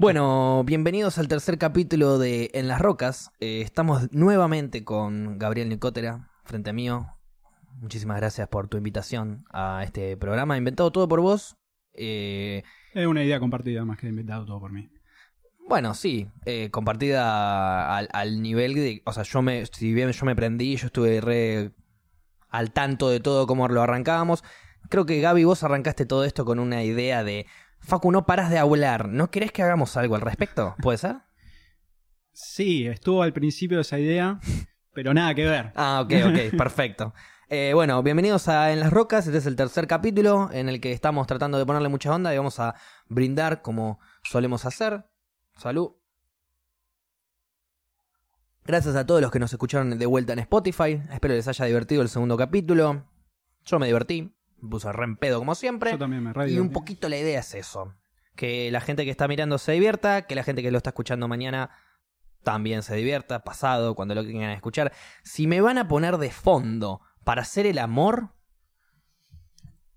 Bueno, bienvenidos al tercer capítulo de En las Rocas. Eh, estamos nuevamente con Gabriel Nicotera frente a mí. Muchísimas gracias por tu invitación a este programa. Inventado todo por vos. Eh, Es una idea compartida más que inventado todo por mí. bueno, sí, eh, compartida al, al nivel de... O sea, yo me, si bien yo me prendí, yo estuve re al tanto de todo cómo lo arrancábamos. Creo que Gaby, vos arrancaste todo esto con una idea de... Facu, no paras de hablar. ¿No querés que hagamos algo al respecto? ¿Puede ser? Sí, estuvo al principio esa idea, pero nada que ver. Ah, ok, ok, perfecto. Eh, bueno, bienvenidos a En las Rocas. Este es el tercer capítulo en el que estamos tratando de ponerle mucha onda y vamos a brindar como solemos hacer. Salud. Gracias a todos los que nos escucharon de vuelta en Spotify. Espero les haya divertido el segundo capítulo. Yo me divertí. Puse re en pedo como siempre. Yo también me radio. Y un poquito la idea es eso. Que la gente que está mirando se divierta, que la gente que lo está escuchando mañana también se divierta, pasado, cuando lo quieran escuchar. Si me van a poner de fondo para hacer el amor,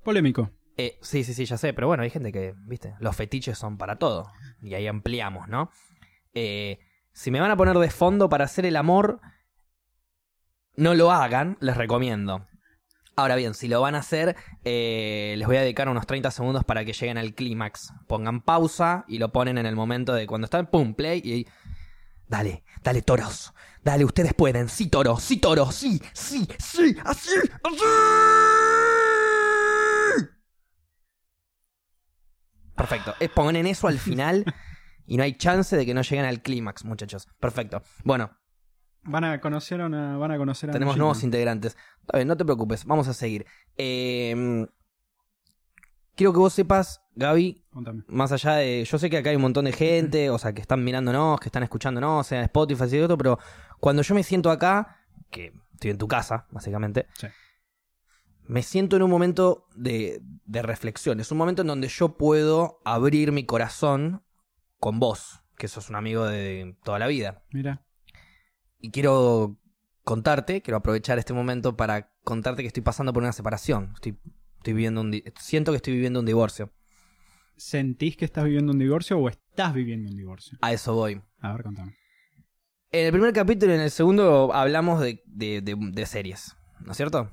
Polémico. eh, sí, sí, sí, ya sé, pero bueno, hay gente que, viste, los fetiches son para todo. Y ahí ampliamos, ¿no? Eh, si me van a poner de fondo para hacer el amor, no lo hagan, les recomiendo. Ahora bien, si lo van a hacer, eh, les voy a dedicar unos 30 segundos para que lleguen al clímax. Pongan pausa y lo ponen en el momento de cuando están, pum, play y... Dale, dale, toros. Dale, ustedes pueden. Sí, toro, sí, toro, sí, sí, sí, así, así. Perfecto. Eh, Ponen eso al final y no hay chance de que no lleguen al clímax, muchachos. Perfecto. Bueno, Van a conocer a una, van a conocer a tenemos nuevos integrantes. Está bien, no te preocupes, vamos a seguir. Eh, quiero que vos sepas, Gaby, Contame. más allá de. Yo sé que acá hay un montón de gente, o sea, que están mirándonos, que están escuchándonos, sea en Spotify y otro, pero cuando yo me siento acá, que estoy en tu casa, básicamente, Sí. me siento en un momento de, de reflexión. Es un momento en donde yo puedo abrir mi corazón con vos, que sos un amigo de toda la vida. Mira. Y quiero contarte, quiero aprovechar este momento para contarte que estoy pasando por una separación. Estoy, estoy viviendo un siento que estoy viviendo un divorcio. ¿Sentís que estás viviendo un divorcio o estás viviendo un divorcio? A eso voy. A ver, contame. En el primer capítulo y en el segundo hablamos de, de- de- de series, ¿no es cierto?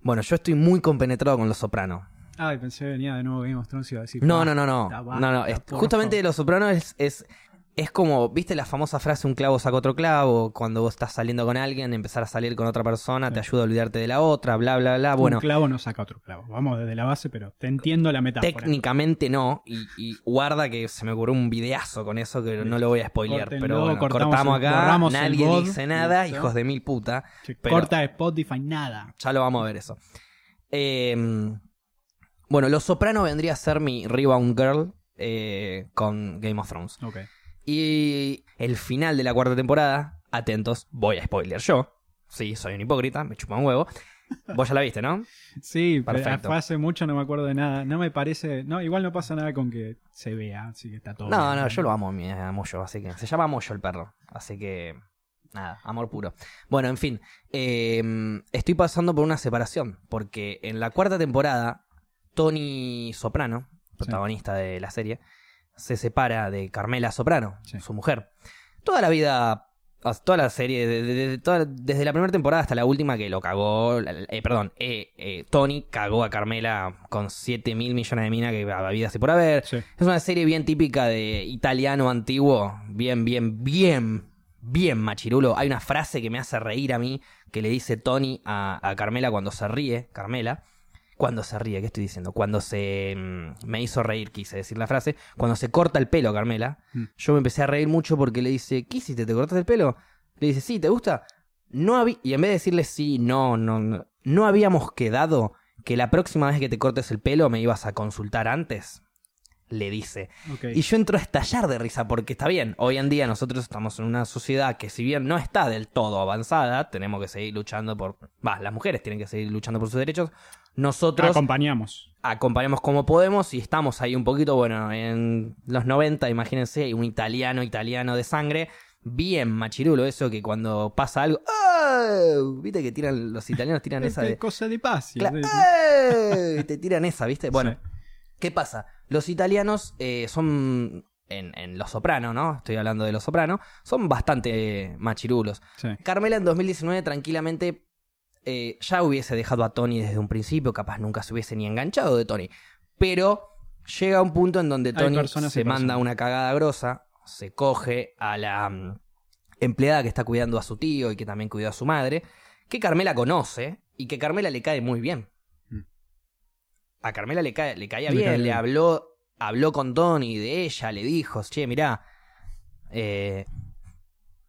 Bueno, yo estoy muy compenetrado con Los Soprano. Ay, pensé que venía de nuevo Game of Thrones y iba a decir. No, "Ah, no, no, no. no, no. justamente favor". Los Soprano es, es, es como, ¿viste la famosa frase un clavo saca otro clavo? Cuando vos estás saliendo con alguien, empezar a salir con otra persona, te ayuda a olvidarte de la otra, bla, bla, bla. Bueno, Un clavo no saca otro clavo. Vamos desde la base, pero te entiendo la metáfora. técnicamente no. Y, y guarda que se me ocurrió un videazo con eso que no lo voy a spoilear. Pero bueno, cortamos cortamos acá, el nadie dice nada, hijos de mil puta. Pero- Corta Spotify, nada. Ya lo vamos a ver eso. Eh, bueno, Los Soprano vendría a ser mi Rebound Girl eh, con Game of Thrones. Ok. Y el final de la cuarta temporada, atentos, voy a spoiler yo. Sí, soy un hipócrita, me chupa un huevo. Vos ya la viste, ¿no? Sí, Perfecto. fue hace mucho, no me acuerdo de nada. No me parece. No, igual no pasa nada con que se vea, así que está todo. No, bien. no, yo lo amo, mi a Moyo, así que se llama Moyo el perro, así que nada, amor puro. Bueno, en fin, eh, estoy pasando por una separación, porque en la cuarta temporada, Tony Soprano, protagonista de la serie, se separa de Carmela Soprano, Sí. su mujer. Toda la vida, toda la serie, toda- desde la primera temporada hasta la última que lo cagó, eh, perdón, eh, eh, Tony cagó a Carmela con 7 mil millones de minas que había así por haber. Sí. Es una serie bien típica de italiano antiguo, bien, bien, bien, bien machirulo. Hay una frase que me hace reír a mí, que le dice Tony a, a Carmela cuando se ríe, Carmela. Cuando se ríe, ¿qué estoy diciendo? Cuando se... mm, me hizo reír, quise decir la frase. Cuando se corta el pelo, Carmela. Mm. Yo me empecé a reír mucho porque le dice, ¿qué hiciste? ¿Te cortaste el pelo? Le dice, sí, ¿te gusta? No había... Y en vez de decirle sí, no, no, no, no habíamos quedado que la próxima vez que te cortes el pelo me ibas a consultar antes. Le dice. Y yo entro a estallar de risa porque está bien, hoy en día nosotros estamos en una sociedad que si bien no está del todo avanzada, tenemos que seguir luchando por... Va, las mujeres tienen que seguir luchando por sus derechos. Nosotros Acompañamos. acompañamos como podemos y estamos ahí un poquito, bueno, en los 90, imagínense, un italiano, italiano de sangre, bien machirulo eso que cuando pasa algo... ¡ah! ¿Viste que tiran los italianos tiran esa Este de... cosa de paz. ¡eh! Te tiran esa, ¿viste? Bueno, Sí. ¿Qué pasa? Los italianos eh, son en, en Los Soprano, ¿no? Estoy hablando de Los Soprano, son bastante machirulos. Sí. Carmela en 2019 tranquilamente eh, ya hubiese dejado a Tony desde un principio, capaz nunca se hubiese ni enganchado de Tony. Pero llega un punto en donde Tony se manda una cagada grosa, se coge a la mm, empleada que está cuidando a su tío y que también cuidó a su madre, que Carmela conoce y que Carmela le cae muy bien. Mm. A Carmela le, cae, le caía Le bien, cae le bien. habló, habló con Tony de ella, le dijo, che, mirá, eh,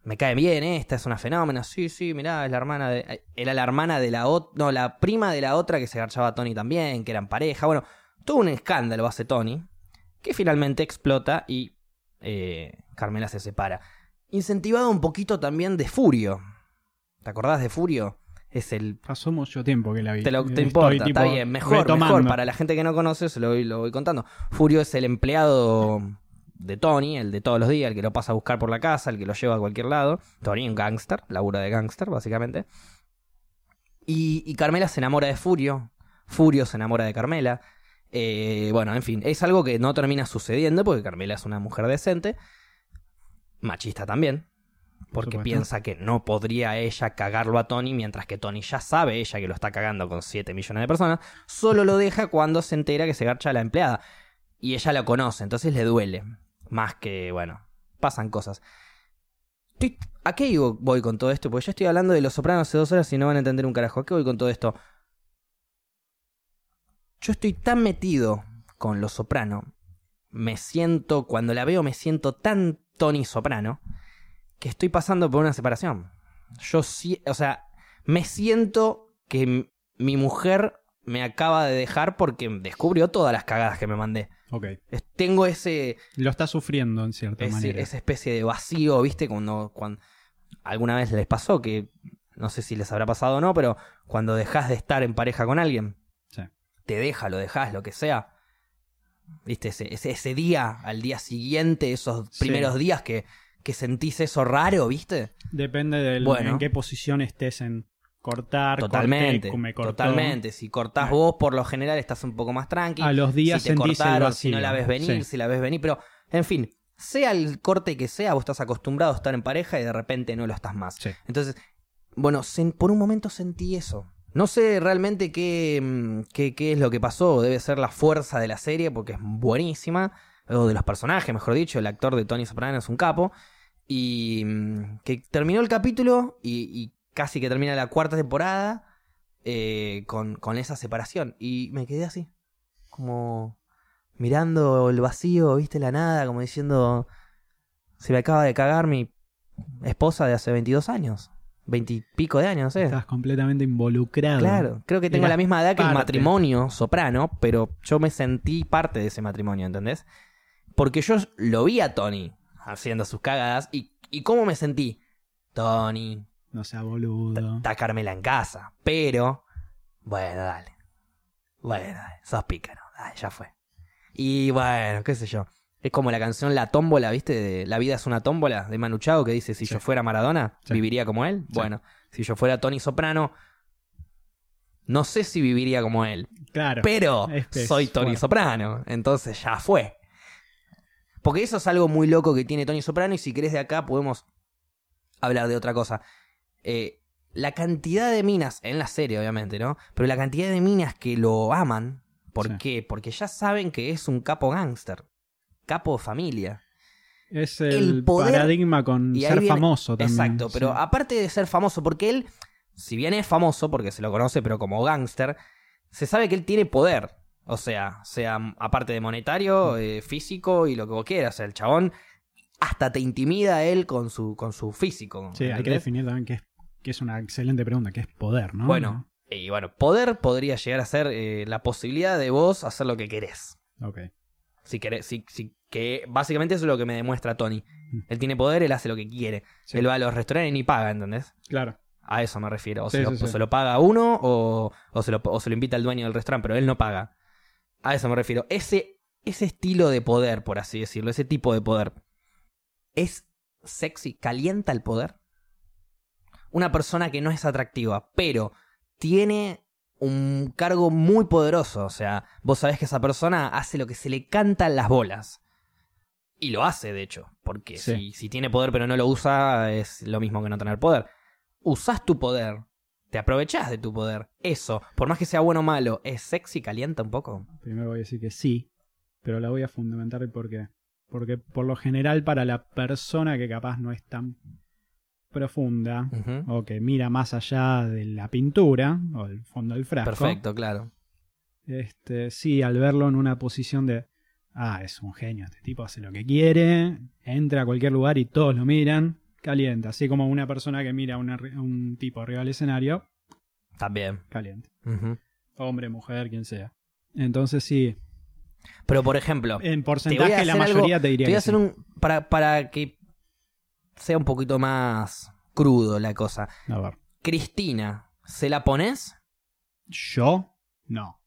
me cae bien esta, es una fenómena. Sí, sí, mirá, es la hermana de. Era la hermana de la otra. No, la prima de la otra que se garchaba a Tony también, que eran pareja. Bueno, todo un escándalo hace Tony, que finalmente explota y eh, Carmela se separa. Incentivado un poquito también de Furio. ¿Te acordás de Furio? Es el Pasó mucho tiempo que la vi. te, lo- te importa, está bien, mejor, retomando. mejor. Para la gente que no conoce, se lo voy, lo voy contando. Furio es el empleado de Tony, el de todos los días, el que lo pasa a buscar por la casa, el que lo lleva a cualquier lado. Tony, un gángster, labura de gángster, básicamente. Y, y Carmela se enamora de Furio. Furio se enamora de Carmela. Eh, bueno, en fin, es algo que no termina sucediendo porque Carmela es una mujer decente. Machista también. Porque supuesto. piensa que no podría ella cagarlo a Tony, mientras que Tony ya sabe ella que lo está cagando con 7 millones de personas. Solo lo deja cuando se entera que se garcha a la empleada. Y ella lo conoce, entonces le duele. Más que, bueno, pasan cosas. Estoy- ¿A qué voy con todo esto? Porque yo estoy hablando de Los Sopranos hace dos horas y no van a entender un carajo. ¿A qué voy con todo esto? Yo estoy tan metido con Los Soprano. Me siento, cuando la veo, me siento tan Tony Soprano que estoy pasando por una separación. Yo sí, o sea, me siento que mi mujer me acaba de dejar porque descubrió todas las cagadas que me mandé. Ok. Tengo ese, Lo está sufriendo en cierta ese- manera. esa especie de vacío, ¿viste? Cuando, cuando alguna vez les pasó, que no sé si les habrá pasado o no, pero cuando dejas de estar en pareja con alguien, Sí. te deja, lo dejas, lo que sea. ¿Viste? Ese, ese, ese día, al día siguiente, esos Sí. primeros días que, que sentís eso raro, ¿viste? Depende del Bueno. en qué posición estés en cortar, Totalmente, corté, me cortó. totalmente. Si cortás Ah. vos, por lo general estás un poco más tranqui. A los días si te cortaron, si no la ves venir, Sí. si la ves venir, pero en fin, sea el corte que sea, vos estás acostumbrado a estar en pareja y de repente no lo estás más. Sí. Entonces, bueno, por un momento sentí eso. No sé realmente qué, mm, qué, qué es lo que pasó, debe ser la fuerza de la serie porque es buenísima, o de los personajes, mejor dicho, el actor de Tony Soprano es un capo, y mm, que terminó el capítulo y, y casi que termina la cuarta temporada eh, con, con esa separación, y me quedé así, como mirando el vacío, viste la nada, como diciendo, se me acaba de cagar mi esposa de hace 22 años, 20 y pico de años, no sé. Estás completamente involucrado. Claro, creo que tengo Eras la misma edad que el matrimonio soprano, pero yo me sentí parte de ese matrimonio, ¿entendés? Porque yo lo vi a Tony haciendo sus cagadas y, y ¿cómo me sentí? Tony, No sea boludo. está Carmela en casa, pero bueno, dale. Bueno, dale, sos pícaro, dale, ya fue. Y bueno, qué sé yo. Es como la canción La Tómbola, ¿viste? De La vida es una tómbola de Manu Chao que dice, si Sí. yo fuera Maradona, Sí. ¿viviría como él? Sí. Bueno, si yo fuera Tony Soprano, no sé si viviría como él, Claro. pero es soy Tony. Soprano, entonces ya fue. Porque eso es algo muy loco que tiene Tony Soprano y si querés de acá podemos hablar de otra cosa. Eh, la cantidad de minas, en la serie obviamente, ¿no? Pero la cantidad de minas que lo aman, ¿por Sí. qué? Porque ya saben que es un capo gángster, capo familia. Es el, el poder- paradigma con y ser viene- famoso también. Exacto, pero Sí. aparte de ser famoso, porque él, si bien es famoso, porque se lo conoce, pero como gángster, se sabe que él tiene poder. O sea, sea aparte de monetario, Mm. eh, físico y lo que vos quieras. O sea, el chabón hasta te intimida a él con su, con su físico. Sí, hay que definir también que es, que es una excelente pregunta, que es poder, ¿no? Bueno, y bueno, poder podría llegar a ser eh, la posibilidad de vos hacer lo que querés. Ok. Si querés, si, si- que básicamente eso es lo que me demuestra Tony. Mm. Él tiene poder, él hace lo que quiere. Sí. Él va a los restaurantes y ni paga, ¿entendés? Claro. A eso me refiero. O, Sí, se, lo, sí, sí. o se lo paga uno o, o se lo, o se lo invita el dueño del restaurante, pero él no paga. A eso me refiero. Ese, ese estilo de poder, por así decirlo, ese tipo de poder, ¿es sexy? ¿Calienta el poder? Una persona que no es atractiva, pero tiene un cargo muy poderoso. O sea, vos sabés que esa persona hace lo que se le canta en las bolas. Y lo hace, de hecho, porque Sí. si, si tiene poder pero no lo usa, es lo mismo que no tener poder. Usás tu poder, te aprovechás de tu poder. Eso, por más que sea bueno o malo, ¿es sexy, calienta un poco? Primero voy a decir que sí, pero la voy a fundamentar el por qué. Porque por lo general para la persona que capaz no es tan profunda o que mira más allá de la pintura o del fondo del frasco, Perfecto, claro. este, sí, al verlo en una posición de, ah, es un genio, este tipo hace lo que quiere, entra a cualquier lugar y todos lo miran, calienta, así como una persona que mira a una- a un tipo arriba del escenario, También. calienta. Ujú. Hombre, mujer, quien sea. Entonces sí, Pero por ejemplo, en Te porcentaje la algo- mayoría te te diría voy a hacer sí. un. Para, para que sea un poquito más crudo la cosa. A ver. Cristina, ¿se la pones? ¿Yo? No.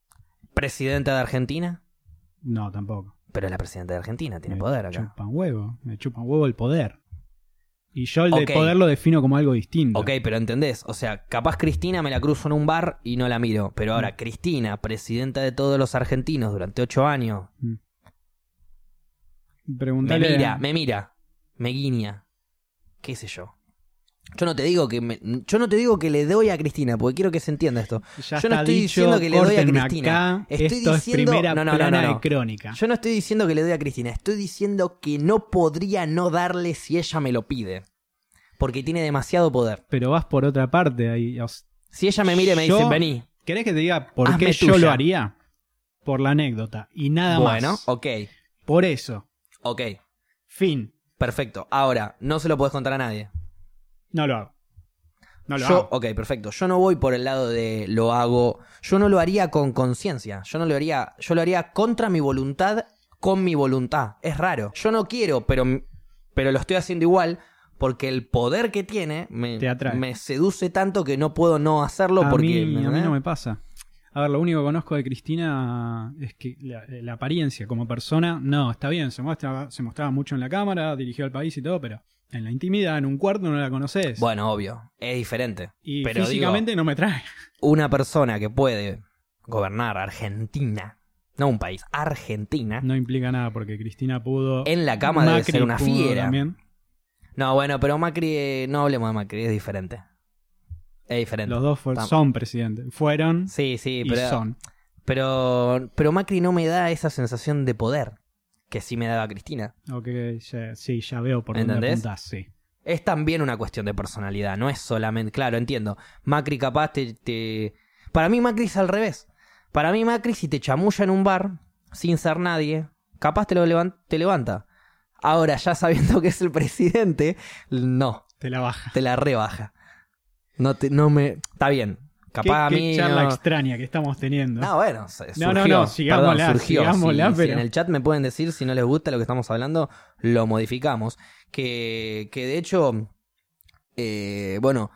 ¿Presidenta de Argentina? No, tampoco. Pero es la presidenta de Argentina, tiene me poder acá. chupan huevo. Me chupan huevo el poder. Y yo el de poder lo defino como algo distinto. Ok, pero entendés. O sea, capaz Cristina me la cruzo en un bar y no la miro. Pero ahora, Mm. Cristina, presidenta de todos los argentinos durante ocho años, me Preguntale. mira, me mira, me guiña. ¿Qué sé yo? Yo no te digo que me- yo no te digo que le doy a Cristina, porque quiero que se entienda esto. Ya yo no estoy dicho, diciendo que le doy a Cristina. acá, Estoy Esto diciendo- es primera no, no, plana no, no. de crónica. Yo no estoy diciendo que le doy a Cristina, estoy diciendo que no podría no darle si ella me lo pide. Porque tiene demasiado poder. Pero vas por otra parte ahí. Si ella me mira y me dice, vení. ¿Querés que te diga por qué yo lo haría? Por la anécdota. Y nada Bueno, más. ok, Por eso. ok, Fin. Perfecto. Ahora, no se lo puedes contar a nadie. No lo hago. No lo yo, hago. ok, perfecto. Yo no voy por el lado de lo hago. Yo no lo haría con conciencia. Yo no lo haría. Yo lo haría contra mi voluntad, con mi voluntad. Es raro. Yo no quiero, pero, pero lo estoy haciendo igual. Porque el poder que tiene me, me seduce tanto que no puedo no hacerlo a, porque. mí, a mí no me pasa. A ver, lo único que conozco de Cristina es que la, la apariencia como persona, no, está bien, se muestra, se mostraba mucho en la cámara, dirigió al país y todo, pero en la intimidad, en un cuarto, no la conoces. Bueno, obvio. Es diferente. y pero físicamente no me trae. una persona que puede gobernar Argentina. No un país, Argentina. No implica nada porque Cristina pudo. En la debe Macri ser una fiera. también. No, bueno, pero Macri, eh, no hablemos de Macri, es diferente. Es diferente. Los dos son presidentes. Fueron Sí, sí, y pero, son. pero, pero Macri no me da esa sensación de poder que sí me daba Cristina. Ok, ya- sí, ya veo por dónde apuntás, sí. Es también una cuestión de personalidad, no es solamente, claro, entiendo. Macri capaz te, te... Para mí Macri es al revés. Para mí Macri si te chamulla en un bar, sin ser nadie, capaz te lo levan- te levanta. Ahora, ya sabiendo que es el presidente, no, Te la baja. te la rebaja. No, te, no me... Está bien. Capaz ¿Qué, a qué mí... charla no- extraña que estamos teniendo. No, bueno, No, no, no, sigámosla, perdón, surgió. sigámosla, Si- si pero- en el chat me pueden decir si no les gusta lo que estamos hablando, lo modificamos. Que, que de hecho, eh, bueno,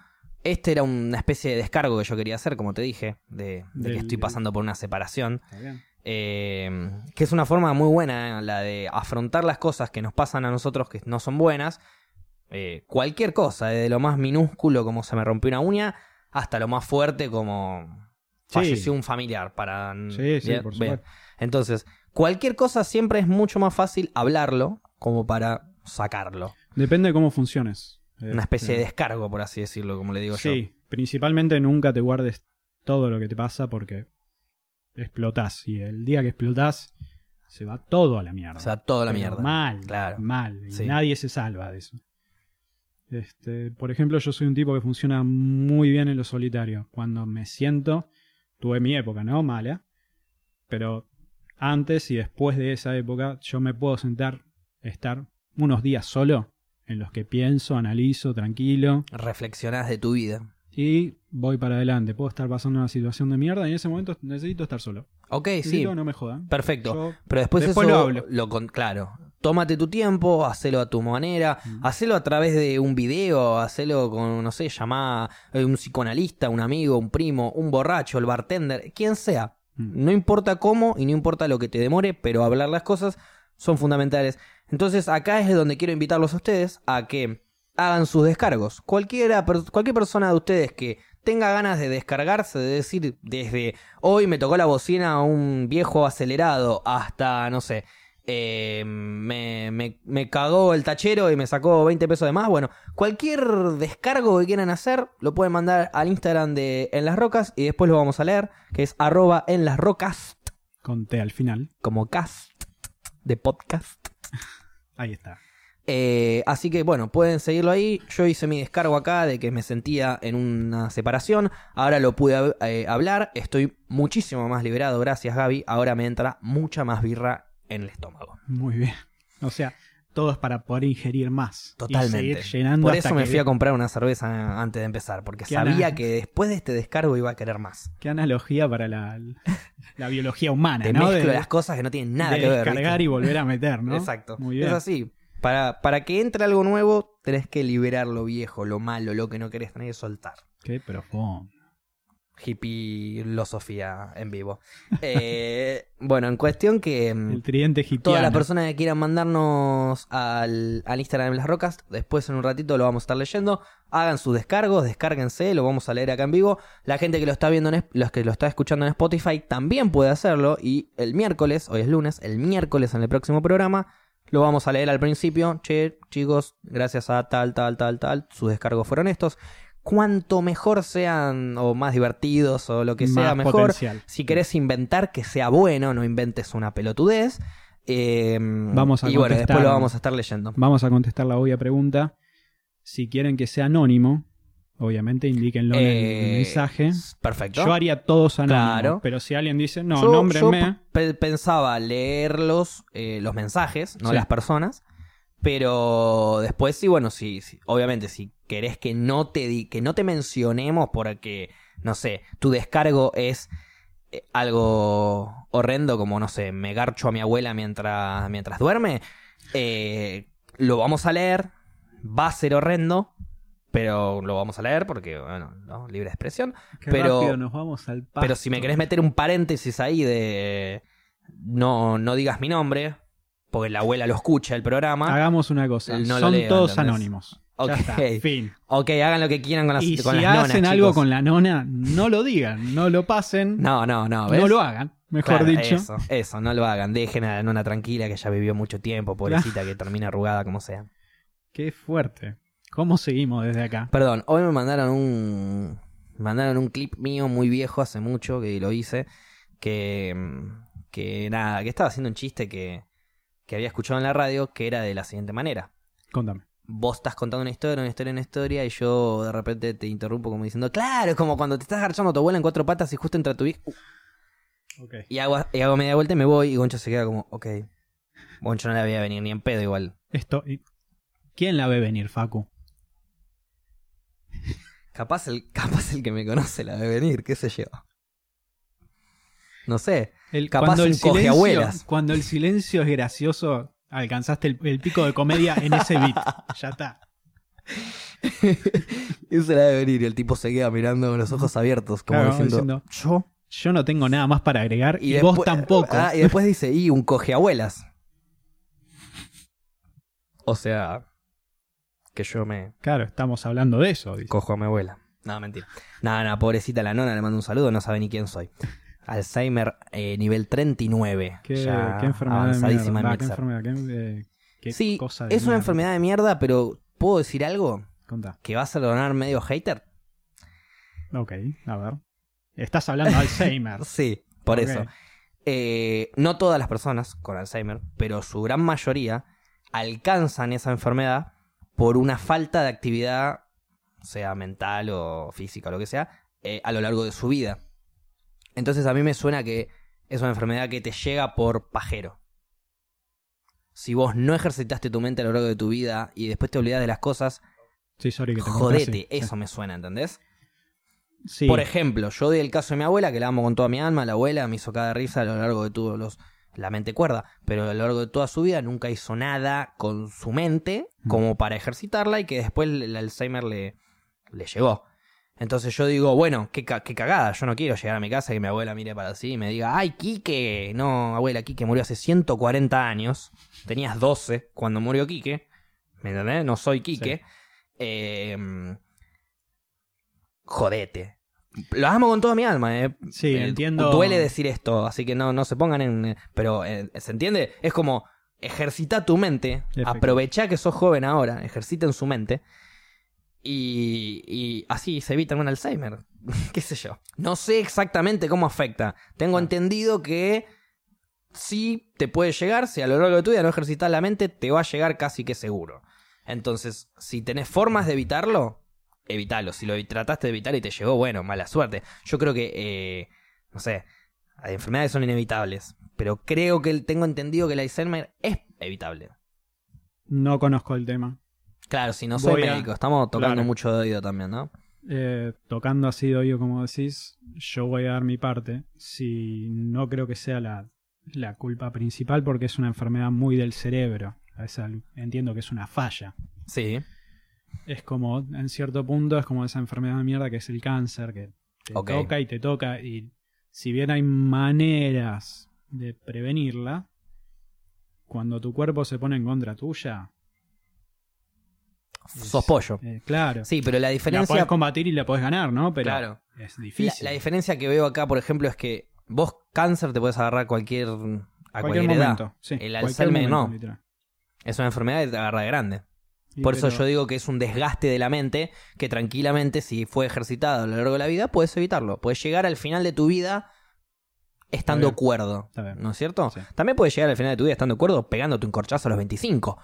este era una especie de descargo que yo quería hacer, como te dije, de, de Del- que estoy pasando por una separación. Eh, que es una forma muy buena, eh, la de afrontar las cosas que nos pasan a nosotros que no son buenas. Eh, cualquier cosa, desde lo más minúsculo como se me rompió una uña, hasta lo más fuerte como Sí. falleció un familiar. Para... Sí, sí, Bien, por bien. supuesto. Entonces, cualquier cosa siempre es mucho más fácil hablarlo como para sacarlo. Depende de cómo funciones. Una especie de Este, descargo, por así decirlo, como le digo yo. Sí, principalmente nunca te guardes todo lo que te pasa porque explotás. Y el día que explotás, se va todo a la mierda. O sea, toda la Pero mierda. Mal, Claro. mal. Y Sí. nadie se salva de eso. Este, por ejemplo, yo soy un tipo que funciona muy bien en lo solitario. Cuando me siento, tuve mi época, ¿no? Mala. Pero antes y después de esa época, yo me puedo sentar, estar unos días solo, en los que pienso, analizo, tranquilo, Reflexionás de tu vida. y voy para adelante. Puedo estar pasando una situación de mierda y en ese momento necesito estar solo. Ok, sí. Necesito, no me jodan. Perfecto. Yo- Pero después, Después eso lo hablo. lo con- claro. Tómate tu tiempo, hacelo a tu manera, Mm. hacelo a través de un video, hacelo con, no sé, llamá a un psicoanalista, un amigo, un primo, un borracho, el bartender, quien sea. No importa cómo y no importa lo que te demore, pero hablar las cosas son fundamentales. Entonces acá es donde quiero invitarlos a ustedes a que hagan sus descargos. Cualquiera, cualquier persona de ustedes que tenga ganas de descargarse, de decir desde hoy me tocó la bocina a un viejo acelerado hasta, no sé, eh, me, me- me cagó el tachero y me sacó 20 pesos de más. Bueno, cualquier descargo que quieran hacer lo pueden mandar al Instagram de En las Rocas y después lo vamos a leer, que es arroba en las rocas, Con T al final. como cast de podcast. Ahí está. Eh, así que bueno, pueden seguirlo ahí. Yo hice mi descargo acá de que me sentía en una separación. Ahora lo pude eh, hablar. Estoy muchísimo más liberado. Gracias, Gaby. Ahora me entra mucha más birra en el estómago. Muy bien. O sea, todo es para poder ingerir más. Totalmente. Y seguir llenando Por hasta eso me que- fui a comprar una cerveza antes de empezar. Porque Qué sabía ana- que después de este descargo iba a querer más. Qué analogía para la, la biología humana, Te ¿no? de, las cosas que no tienen nada de que ver. descargar ¿viste? y volver a meter, ¿no? Exacto. Muy bien. Es así. Para, para que entre algo nuevo, tenés que liberar lo viejo, lo malo, lo que no querés tener que soltar. Qué profundo. Hippie filosofía en vivo. Eh, bueno, en cuestión que mm, El tridente todas las personas que quieran mandarnos al, al Instagram de las rocas, después en un ratito lo vamos a estar leyendo. Hagan sus descargos, descárguense, lo vamos a leer acá en vivo. La gente que lo está viendo, en, los que lo está escuchando en Spotify también puede hacerlo. Y el miércoles, hoy es lunes, el miércoles en el próximo programa lo vamos a leer al principio. Che, chicos, gracias a tal, tal, tal, tal, sus descargos fueron estos. Cuanto mejor sean o más divertidos o lo que sea, Más mejor. potencial. Si querés inventar, que sea bueno, no inventes una pelotudez. Eh, Vamos a y bueno, después lo vamos a estar leyendo. Vamos a contestar la obvia pregunta. Si quieren que sea anónimo, obviamente indíquenlo en Eh, el mensaje. Perfecto. Yo haría todos anónimos. Claro. Pero si alguien dice, no, Yo- yo nómbrenme. pe- pensaba leerlos, eh, los mensajes, no Sí. las personas. Pero después sí, bueno, sí, sí, obviamente, si querés que no te di- que no te mencionemos porque, no sé, tu descargo es eh, algo horrendo, como no sé, me garcho a mi abuela mientras, mientras duerme, eh, lo vamos a leer, va a ser horrendo, pero lo vamos a leer porque, bueno, ¿no? libre expresión. Qué pero- nos vamos al pasto. Pero si me querés meter un paréntesis ahí de no, no digas mi nombre, porque la abuela lo escucha el programa. Hagamos una cosa. No Son leo, todos ¿entendés? anónimos. Ok. Ya está. Fin. Ok, hagan lo que quieran con las, Y con si las hacen algo chicos. con la nona, no lo digan, no lo pasen, no, No, no, no, lo hagan, mejor Claro, dicho. Eso, eso, no lo hagan. Dejen a la nona tranquila que ya vivió mucho tiempo, pobrecita, que termina arrugada como sea. Qué fuerte. ¿Cómo seguimos desde acá? Perdón, hoy me mandaron un. me mandaron un clip mío muy viejo hace mucho que lo hice. Que. mm, Que nada, que estaba haciendo un chiste que. Que había escuchado en la radio que era de la siguiente manera. Contame. Vos estás contando una historia, una historia, una historia, y yo de repente te interrumpo como diciendo, claro, es como cuando te estás garchando a tu abuela en cuatro patas y justo entra tu hija. Uh, Ok. y, hago, y hago media vuelta y me voy, y Goncho se queda como, ok. Goncho no le había venir ni en pedo igual. Esto, y- ¿Quién la ve venir, Facu? Capaz el, capaz el que me conoce la ve venir, qué sé yo. No sé. El, Capaz cuando un silencio, cogeabuelas. Cuando el silencio es gracioso, alcanzaste el, el pico de comedia en ese beat. Ya está. Eso la debe venir y el tipo se queda mirando con los ojos abiertos, como Claro, diciendo, diciendo, yo. Yo no tengo nada más para agregar y, vos tampoco. Ah, y después dice, y un coge abuelas. O sea, que yo me Claro, estamos hablando de eso. dice. cojo a mi abuela. No, mentira. Nada, nada, pobrecita la nona, le mando un saludo, no sabe ni quién soy. Alzheimer eh, nivel 39. ¿Qué, ya qué enfermedad de mierda? en ¿Qué enfermedad? ¿Qué, eh, qué Sí, cosa de es una enfermedad de mierda, pero ¿puedo decir algo? Contá. Que va a sonar medio hater. Ok, a ver. Estás hablando de Alzheimer. Sí, por eso. Eh, no todas las personas con Alzheimer, pero su gran mayoría alcanzan esa enfermedad por una falta de actividad, sea mental o física o lo que sea, eh, a lo largo de su vida. Entonces a mí me suena que es una enfermedad que te llega por pajero. Si vos no ejercitaste tu mente a lo largo de tu vida y después te olvidás de las cosas, Sí, sorry que te corté, jodete, sí. eso me suena, ¿entendés? Sí. Por ejemplo, yo doy el caso de mi abuela, que la amo con toda mi alma. La abuela me hizo cada risa a lo largo de todos los. La mente cuerda, pero a lo largo de toda su vida nunca hizo nada con su mente Mm. como para ejercitarla y que después el Alzheimer le, le llegó. Entonces yo digo, bueno, qué, ca- qué cagada, yo no quiero llegar a mi casa y mi abuela mire para así y me diga, ay, Quique, no, abuela, Quique murió hace 140 años, tenías 12 cuando murió Quique, ¿me entendés? No soy Quique. Eh, jodete. Lo amo con toda mi alma, eh. Sí, Eh, entiendo. Duele decir esto, así que no, no se pongan en. Pero, eh, ¿se entiende? Es como ejercita tu mente, aprovecha que sos joven ahora, ejercita en su mente y, y así se evita un Alzheimer, qué sé yo. No sé exactamente cómo afecta. Tengo entendido que sí te puede llegar, si a lo largo de tu vida no ejercitas la mente, te va a llegar casi que seguro. Entonces, si tenés formas de evitarlo, evitalo. Si lo trataste de evitar y te llegó, bueno, mala suerte. Yo creo que, eh, no sé, las enfermedades son inevitables, pero creo que tengo entendido que el Alzheimer es evitable. No conozco el tema. Claro, si no soy a- médico, estamos tocando Claro. mucho de oído también, ¿no? Eh, tocando así de oído, como decís, yo voy a dar mi parte. Si no creo que sea la, la culpa principal, porque es una enfermedad muy del cerebro. Esa- entiendo que es una falla. Sí, Es como, en cierto punto, es como esa enfermedad de mierda que es el cáncer, que te toca y te toca. Y si bien hay maneras de prevenirla, cuando tu cuerpo se pone en contra tuya. Sos pollo. eh, claro. Sí, pero la La diferencia... podés combatir y la podés ganar, ¿no? Pero Claro. es La, difícil. la diferencia que veo acá, por ejemplo, es que vos cáncer te puedes agarrar cualquier, a cualquier, cualquier, edad. momento. sí, El Alzheimer no. literal. Es una enfermedad que te agarra de grande. Y Por eso yo digo que es un desgaste de la mente que tranquilamente, si fue ejercitado a lo largo de la vida, puedes evitarlo. Puedes llegar al final de tu vida estando cuerdo. ¿No es cierto? Sí. También puedes llegar al final de tu vida estando cuerdo pegándote un corchazo a los 25.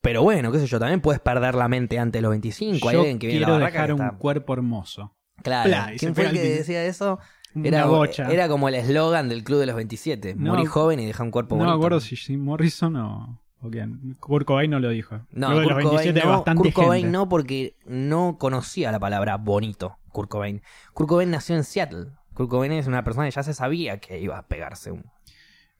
Pero bueno, qué sé yo, también puedes perder la mente antes de los 25. Hay Yo alguien que viene a la barraca dejar que un cuerpo hermoso. Claro. Pla, y ¿Quién fue el que decía eso? Era, bocha. era como el eslogan del Club de los 27. No, Morí joven y deja un cuerpo no me bonito. acuerdo si Jim Morrison o, o quién. Kurt Cobain no lo dijo. No, Kurt los Cobain 27 no, bastante Kurt Cobain gente. no porque no conocía la palabra bonito, Kurt Cobain. Kurt Cobain nació en Seattle. Kurt Cobain es una persona que ya se sabía que iba a pegarse un...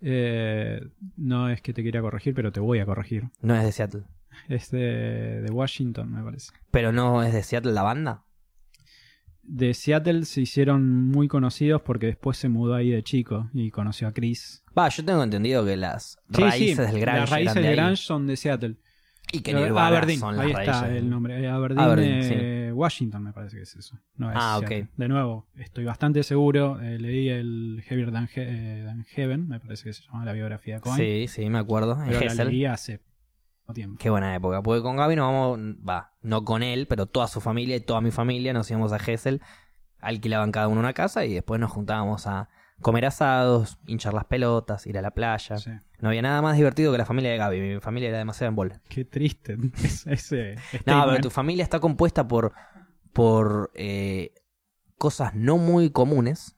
Eh, no es que te quiera corregir, pero te voy a corregir. No es de Seattle. Es de, de Washington, me parece. Pero no es de Seattle la banda. De Seattle se hicieron muy conocidos porque después se mudó ahí de chico y conoció a Chris. Va, yo tengo entendido que las Sí, raíces sí, del grunge Las raíces del ahí. grunge son de Seattle. Y que Pero Aberdeen, son las ahí raíces. está el nombre. Eh, Aberdeen, Aberdeen, eh, Washington me parece que es eso. No es Ah, Seattle. ok. De nuevo, estoy bastante seguro. eh, leí el Heavier Than, He- eh, Than Heaven, me parece que se llama la biografía de Cohen. Sí, sí, me acuerdo. En pero la leí hace tiempo. Qué buena época. Porque con Gaby nos vamos, va, no con él, pero toda su familia y toda mi familia nos íbamos a Hessel, alquilaban cada uno una casa y después nos juntábamos a comer asados, hinchar las pelotas, ir a la playa. Sí. No había nada más divertido que la familia de Gaby. Mi familia era demasiado en bola. Qué triste ese No, pero tu familia está compuesta por, por eh, cosas no muy comunes.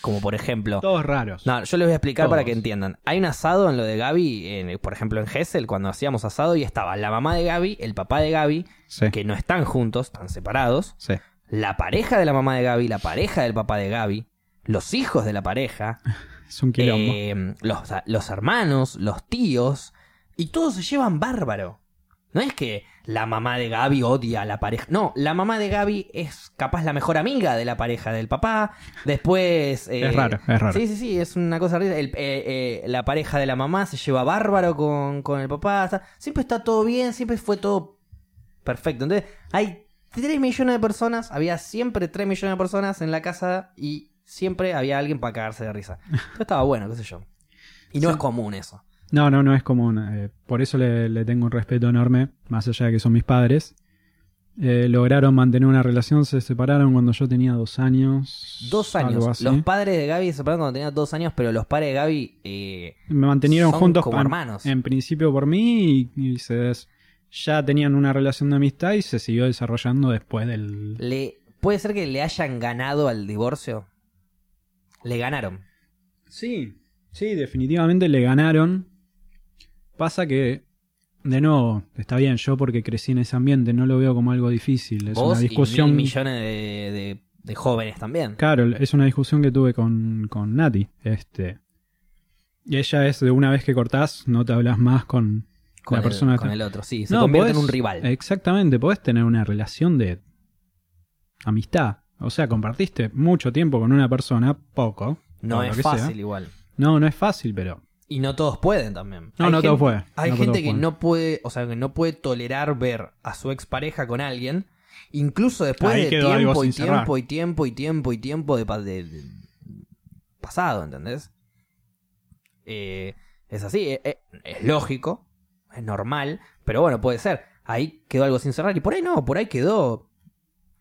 Como por ejemplo. Todos raros. No, yo les voy a explicar para que entiendan. Hay un asado en lo de Gaby, en- por ejemplo en Hessel, cuando hacíamos asado, y estaba la mamá de Gaby, el papá de Gaby, Sí. que no están juntos, están separados, Sí. la pareja de la mamá de Gaby, la pareja del papá de Gaby, los hijos de la pareja, Es un quilombo. eh, los, los hermanos, los tíos, y todos se llevan bárbaro. No es que la mamá de Gaby odia a la pareja. No, la mamá de Gaby es capaz la mejor amiga de la pareja del papá. Después. eh, es raro, es raro. Sí, sí, sí, es una cosa rara. El- eh, eh, la pareja de la mamá se lleva bárbaro con, con el papá. está- siempre está todo bien, siempre fue todo perfecto. Entonces, hay 3 millones de personas, había siempre 3 millones de personas en la casa y siempre había alguien para cagarse de risa. Entonces estaba bueno, qué sé yo. Y no Sí. es común eso. No, no, no es común. eh, por eso le, le tengo un respeto enorme, más allá de que son mis padres. Eh, lograron mantener una relación, se separaron cuando yo tenía dos años. Dos años. Los padres de Gaby se separaron cuando tenía dos años, pero los padres de Gaby eh, Me mantenieron son juntos como en- hermanos. En principio por mí y, y se des- ya tenían una relación de amistad y se siguió desarrollando después del... le puede ser que le hayan ganado al divorcio. Le ganaron. Sí, sí, definitivamente le ganaron. Pasa que, de nuevo, está bien, yo porque crecí en ese ambiente no lo veo como algo difícil. Es Vos una discusión... y mil millones de, de- de jóvenes también. Claro, es una discusión que tuve con, con Nati. Este, y ella es de una vez que cortás, no te hablas más con, Con, la el, persona. con el otro, sí. Se No, convierte en un rival. Exactamente, podés tener una relación de amistad. O sea, compartiste mucho tiempo con una persona, poco. no es fácil sea. igual. No, no es fácil, pero. Y no todos pueden también. No, Hay no gente- todos pueden. Hay No gente que pueden. no puede, o sea, que no puede tolerar ver a su expareja con alguien, incluso después Ahí de tiempo y sin cerrar. tiempo y tiempo y tiempo y tiempo de, de- de- pasado, ¿entendés? Eh, Es así, es, es- es lógico, es normal, pero bueno, puede ser. Ahí quedó algo sin cerrar y por ahí no, por ahí quedó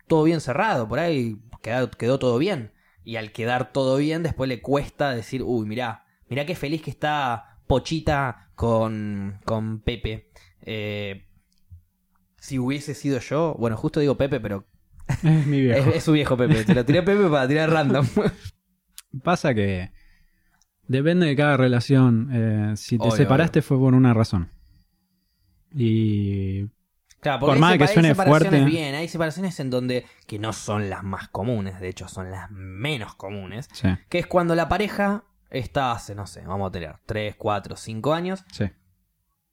todo bien cerrado, por ahí quedó, quedó todo bien. Y al quedar todo bien, después le cuesta decir, uy, mirá, mirá qué feliz que está Pochita con, con Pepe. Eh, si hubiese sido yo, bueno, justo digo Pepe, pero Es mi viejo. es, es su viejo Pepe. Te lo tiré a Pepe para tirar random. Pasa que depende de cada relación. eh, si te Obvio, separaste fue por una razón. Y Claro, Por más que hay suene separaciones fuerte. bien, hay separaciones en donde, que no son las más comunes, de hecho son las menos comunes, sí, que es cuando la pareja está hace, no sé, vamos a tener 3, 4, 5 años, sí.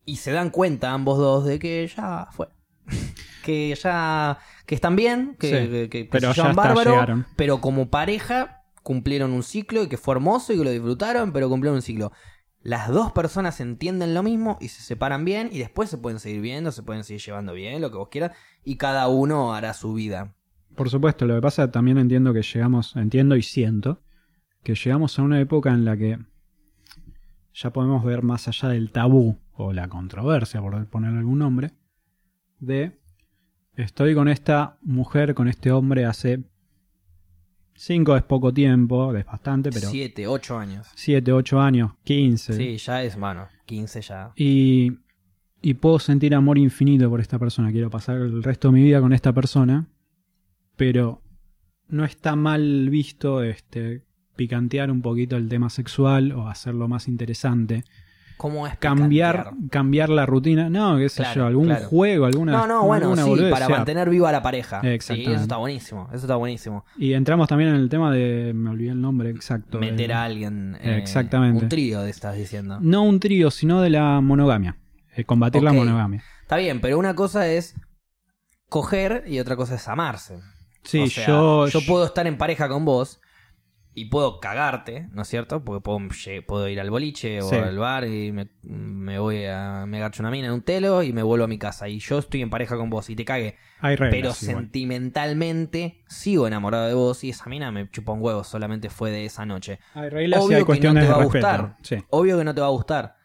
y se dan cuenta ambos dos de que ya fue. que ya, que están bien, que, Sí, que- que pero ya está, bárbaro, pero como pareja cumplieron un ciclo y que fue hermoso y que lo disfrutaron, pero cumplieron un ciclo. Las dos personas entienden lo mismo y se separan bien y después se pueden seguir viendo, se pueden seguir llevando bien, lo que vos quieras, y cada uno hará su vida. Por supuesto, lo que pasa también entiendo que llegamos, entiendo y siento que llegamos a una época en la que ya podemos ver más allá del tabú o la controversia, por ponerle algún nombre, de estoy con esta mujer, con este hombre hace 5 es poco tiempo, es bastante, pero Siete, ocho años. 7, 8 años, 15. Sí, ya es, mano, 15 ya. Y, y puedo sentir amor infinito por esta persona. Quiero pasar el resto de mi vida con esta persona. Pero no está mal visto este picantear un poquito el tema sexual o hacerlo más interesante. ¿Cómo es Cambiar, picantear? cambiar la rutina. No, qué sé Claro, yo, algún claro. juego, alguna. No, no, bueno, sí, para sea. mantener viva la pareja. Sí, eso está buenísimo, eso está buenísimo. Y entramos también en el tema de. Me olvidé el nombre exacto. Meter de- a alguien. eh, Exactamente. Un trío, estás diciendo. No un trío, sino de la monogamia. Eh, combatir la monogamia. Está bien, pero una cosa es coger y otra cosa es amarse. Sí, O sea, yo. yo puedo estar en pareja con vos y puedo cagarte, ¿no es cierto? Porque puedo, ir al boliche o Sí. al bar y me, me voy a. Me garcho una mina en un telo y me vuelvo a mi casa. Y yo estoy en pareja con vos y te cague. Hay reglas. Pero igual. sentimentalmente sigo enamorado de vos y esa mina me chupa un huevo, solamente fue de esa noche. Hay reglas y Obvio hay que no te va a gustar. Sí. Obvio que no te va a gustar.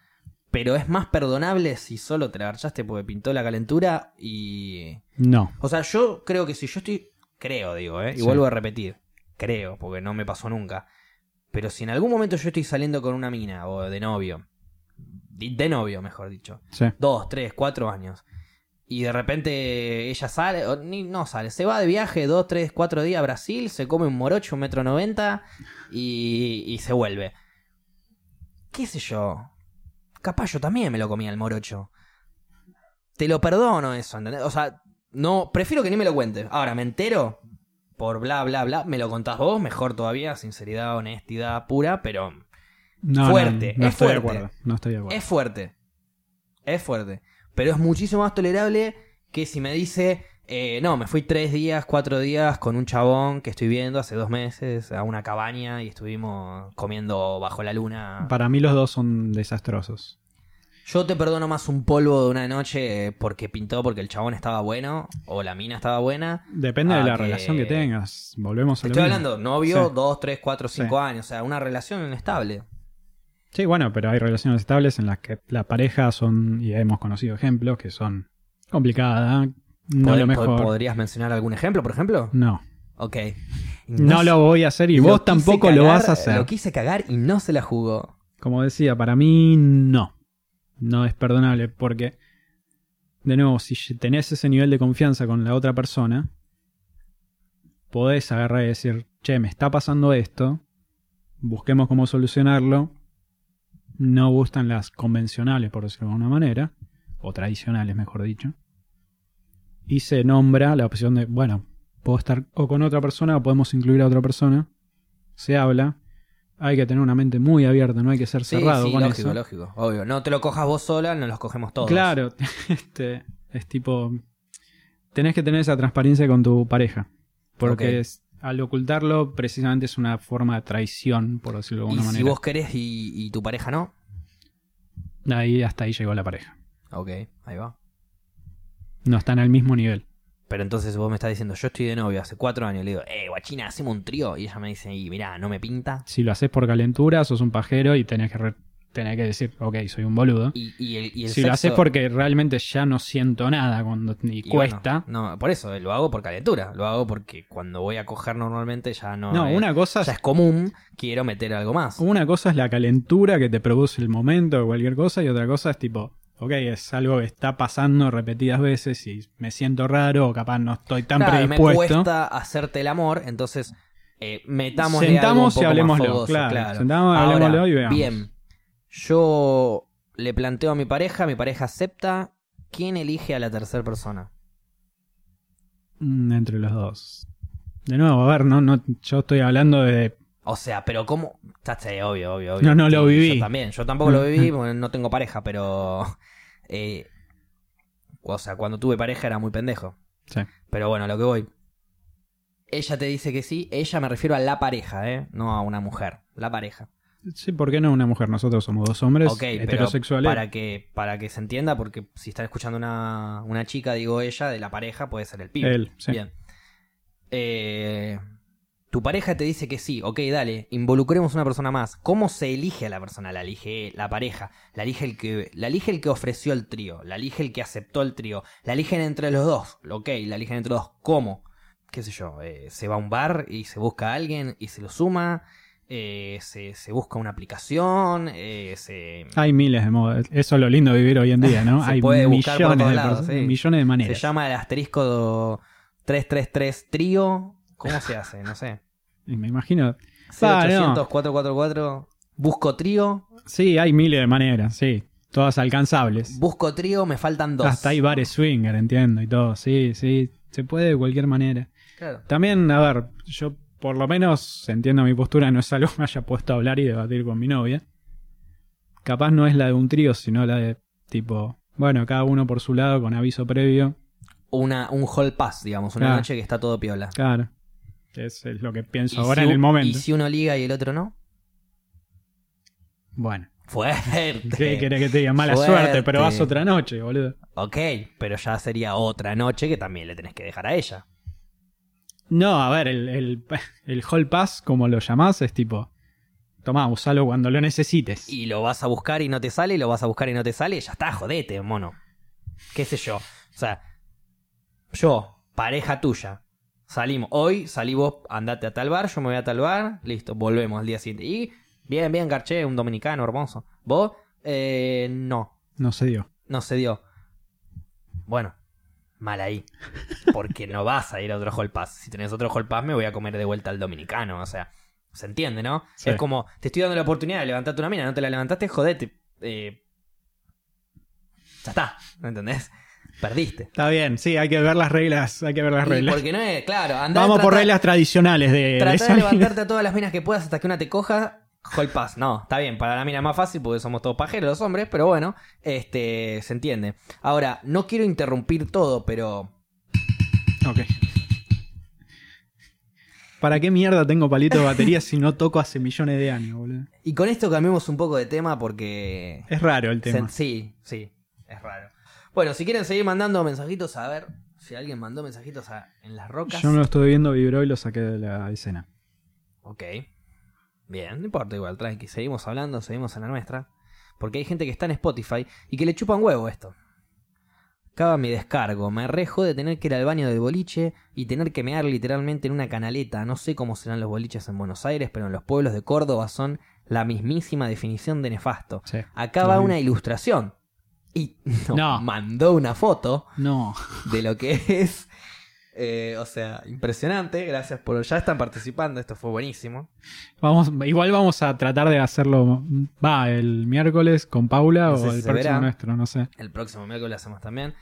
Pero es más perdonable si solo te la garchaste porque pintó la calentura y. No. O sea, yo creo que si yo estoy. Creo, digo, ¿eh? Y Sí. vuelvo a repetir. Creo, porque no me pasó nunca. Pero si en algún momento yo estoy saliendo con una mina o de novio. De novio, mejor dicho. Sí. Dos, tres, cuatro años. Y de repente ella sale, o ni, no sale, se va de viaje dos, tres, cuatro días a Brasil, se come un morocho, un metro noventa y, y se vuelve. ¿Qué sé yo? Capaz yo también me lo comía el morocho. Te lo perdono eso, ¿entendés? O sea, no, prefiero que ni me lo cuentes. Ahora, me entero por bla, bla, bla. Me lo contás vos, mejor todavía, sinceridad, honestidad pura, pero No, Fuerte, no, no es estoy de fuerte. acuerdo. No estoy de acuerdo. es fuerte. Es fuerte. Pero es muchísimo más tolerable que si me dice, eh, no, me fui tres días, cuatro días con un chabón que estoy viendo hace dos meses a una cabaña y estuvimos comiendo bajo la luna. Para mí los dos son desastrosos. Yo te perdono más un polvo de una noche eh, porque pintó porque el chabón estaba bueno o la mina estaba buena. Depende de la que- relación que tengas. Volvemos a estoy mismo. hablando, novio, Sí. dos, tres, cuatro, cinco Sí. años. O sea, una relación inestable. Sí, bueno, pero hay relaciones estables en las que la pareja son, y hemos conocido ejemplos, que son complicadas, no ¿Pod- lo mejor. pod- ¿Podrías mencionar algún ejemplo, por ejemplo? No, Ok. no lo voy a hacer y vos tampoco lo vas a hacer. Lo quise cagar y no se la jugó. Como decía, para mí no. No es perdonable porque, de nuevo, si tenés ese nivel de confianza con la otra persona, podés agarrar y decir, che, me está pasando esto, busquemos cómo solucionarlo. No gustan las convencionales, por decirlo de alguna manera, o tradicionales, mejor dicho. Y se nombra la opción de, bueno, puedo estar o con otra persona o podemos incluir a otra persona. Se habla. Hay que tener una mente muy abierta, no hay que ser Sí, cerrado sí, con lógico, eso. lógico. Obvio. No te lo cojas vos sola, no los cogemos todos. Claro, este, es tipo, tenés que tener esa transparencia con tu pareja, porque es- al ocultarlo precisamente es una forma de traición, por decirlo de Y alguna si manera. vos querés y, y tu pareja no. Ahí hasta ahí llegó la pareja. Ok, ahí va. No están al mismo nivel. Pero entonces vos me estás diciendo, yo estoy de novio hace cuatro años. Le digo, eh, guachina, hacemos un trío. Y ella me dice, y mirá, no me pinta. Si lo haces por calentura, sos un pajero y tenés que re- tenés que decir, ok, soy un boludo. Y, y el, y el si lo haces porque realmente ya no siento nada cuando y y bueno, cuesta. no, por eso, lo hago por calentura. Lo hago porque cuando voy a coger normalmente ya no. no, es- una cosa ya es común, quiero meter algo más. Una cosa es la calentura que te produce el momento o cualquier cosa y otra cosa es tipo, ok, es algo que está pasando repetidas veces y me siento raro o capaz no estoy tan Claro, me predispuesto. cuesta hacerte el amor, entonces eh, metámosle Sentamos algo un y poco hablemoslo, fogoso, claro. Sentamos y Ahora, hablemoslo y veamos. Bien, yo le planteo a mi pareja, mi pareja acepta, ¿quién elige a la tercera persona? Mm, Entre los dos. De nuevo, a ver, no, no, yo estoy hablando de... O sea, pero ¿cómo? Sé, obvio, obvio, obvio. No, no lo viví. Yo también, yo tampoco lo viví porque no tengo pareja, pero... eh, o sea, cuando tuve pareja era muy pendejo. Sí. Pero bueno, a lo que voy. Ella te dice que sí, ella me refiero a la pareja, ¿eh? No a una mujer, la pareja. Sí, ¿por qué no una mujer? Nosotros somos dos hombres Ok, pero heterosexuales. para que, para que se entienda, porque si están escuchando una, una chica, digo ella, de la pareja puede ser el pibe. Él, sí. Bien. Eh, tu pareja te dice que sí, ok, dale, involucremos una persona más. ¿Cómo se elige a la persona? La elige la pareja, la elige el que, la elige el que ofreció el trío, la elige el que aceptó el trío, la eligen entre los dos, ok, la eligen entre los dos. ¿Cómo? ¿Qué sé yo? eh, se va a un bar y se busca a alguien y se lo suma. eh, se, se busca una aplicación, eh, se, Hay miles de modos. Eso es lo lindo de vivir hoy en día, ¿no? Se Hay puede buscar por de, lados, sí. millones de se maneras. llama el asterisco 333 trío. ¿Cómo se hace? No sé. Y me imagino... Ah, 0800 444 Busco trío. Sí, hay miles de maneras, sí. Todas alcanzables. Busco trío, me faltan dos. Hasta hay bares swinger, entiendo, y todo. Sí, sí. Se puede de cualquier manera. Claro. También, a ver, yo por lo menos entiendo mi postura, no es algo que me haya puesto a hablar y debatir con mi novia. Capaz no es la de un trío, sino la de tipo, bueno, cada uno por su lado con aviso previo. Una, un hall pass, digamos. Una Claro. noche que está todo piola. Claro. Es, es lo que pienso ahora si en el momento. ¿Y si uno liga y el otro no? Bueno, Fuerte. ¿qué querés que te diga? Mala Fuerte. suerte, pero vas otra noche, boludo. Ok, pero ya sería otra noche que también le tenés que dejar a ella. No, a ver, el, el, el hall pass, como lo llamás, es tipo, tomá, usalo cuando lo necesites. y lo vas a buscar y no te sale, y lo vas a buscar y no te sale, ya está, jodete, mono. ¿Qué sé yo? O sea, yo, pareja tuya, salimos, hoy salí vos, andate a tal bar, yo me voy a tal bar, listo, volvemos al día siguiente. Y, bien, bien, garché, un dominicano hermoso. Vos, eh, no, No se dio. no se dio. Bueno, mal ahí. Porque no vas a ir a otro hall pass. Si tenés otro hall pass, me voy a comer de vuelta al dominicano. O sea, se entiende, ¿no? Sí. Es como, te estoy dando la oportunidad de levantarte una mina, no te la levantaste, jodete. Eh, ya está, ¿me entendés? Perdiste. Está bien, sí, hay que ver las reglas, hay que ver las Y reglas. porque no es, claro, andá Vamos por reglas tradicionales de, de Tratá de salir. levantarte a todas las minas que puedas hasta que una te coja. Hall pass, no, está bien, para la mina es más fácil porque somos todos pajeros los hombres, pero bueno, este, se entiende. Ahora, no quiero interrumpir todo, pero Ok. ¿Para qué mierda tengo palito de batería si no toco hace millones de años, boludo? Y con esto cambiamos un poco de tema porque... Es raro el tema. sí, sí, es raro. Bueno, si quieren seguir mandando mensajitos, a ver si alguien mandó mensajitos a- en las rocas. Yo no lo estuve viendo, vibró y lo saqué de la escena. Ok. Bien, no importa igual, tranqui. Seguimos hablando, seguimos en la nuestra. Porque hay gente que está en Spotify y que le chupan huevo esto. Acaba mi descargo. Me rejo de tener que ir al baño del boliche y tener que mear literalmente en una canaleta. No sé cómo serán los boliches en Buenos Aires, pero en los pueblos de Córdoba son la mismísima definición de nefasto. Sí. Acá va Lo vi. una ilustración. Y nos No. mandó una foto No. de lo que es. Eh, o sea, impresionante. Gracias por. Ya están participando. Esto fue buenísimo. Vamos, igual vamos a tratar de hacerlo. Va, el miércoles con Paula No sé o si el próximo verá. nuestro, no sé. El próximo miércoles lo hacemos también.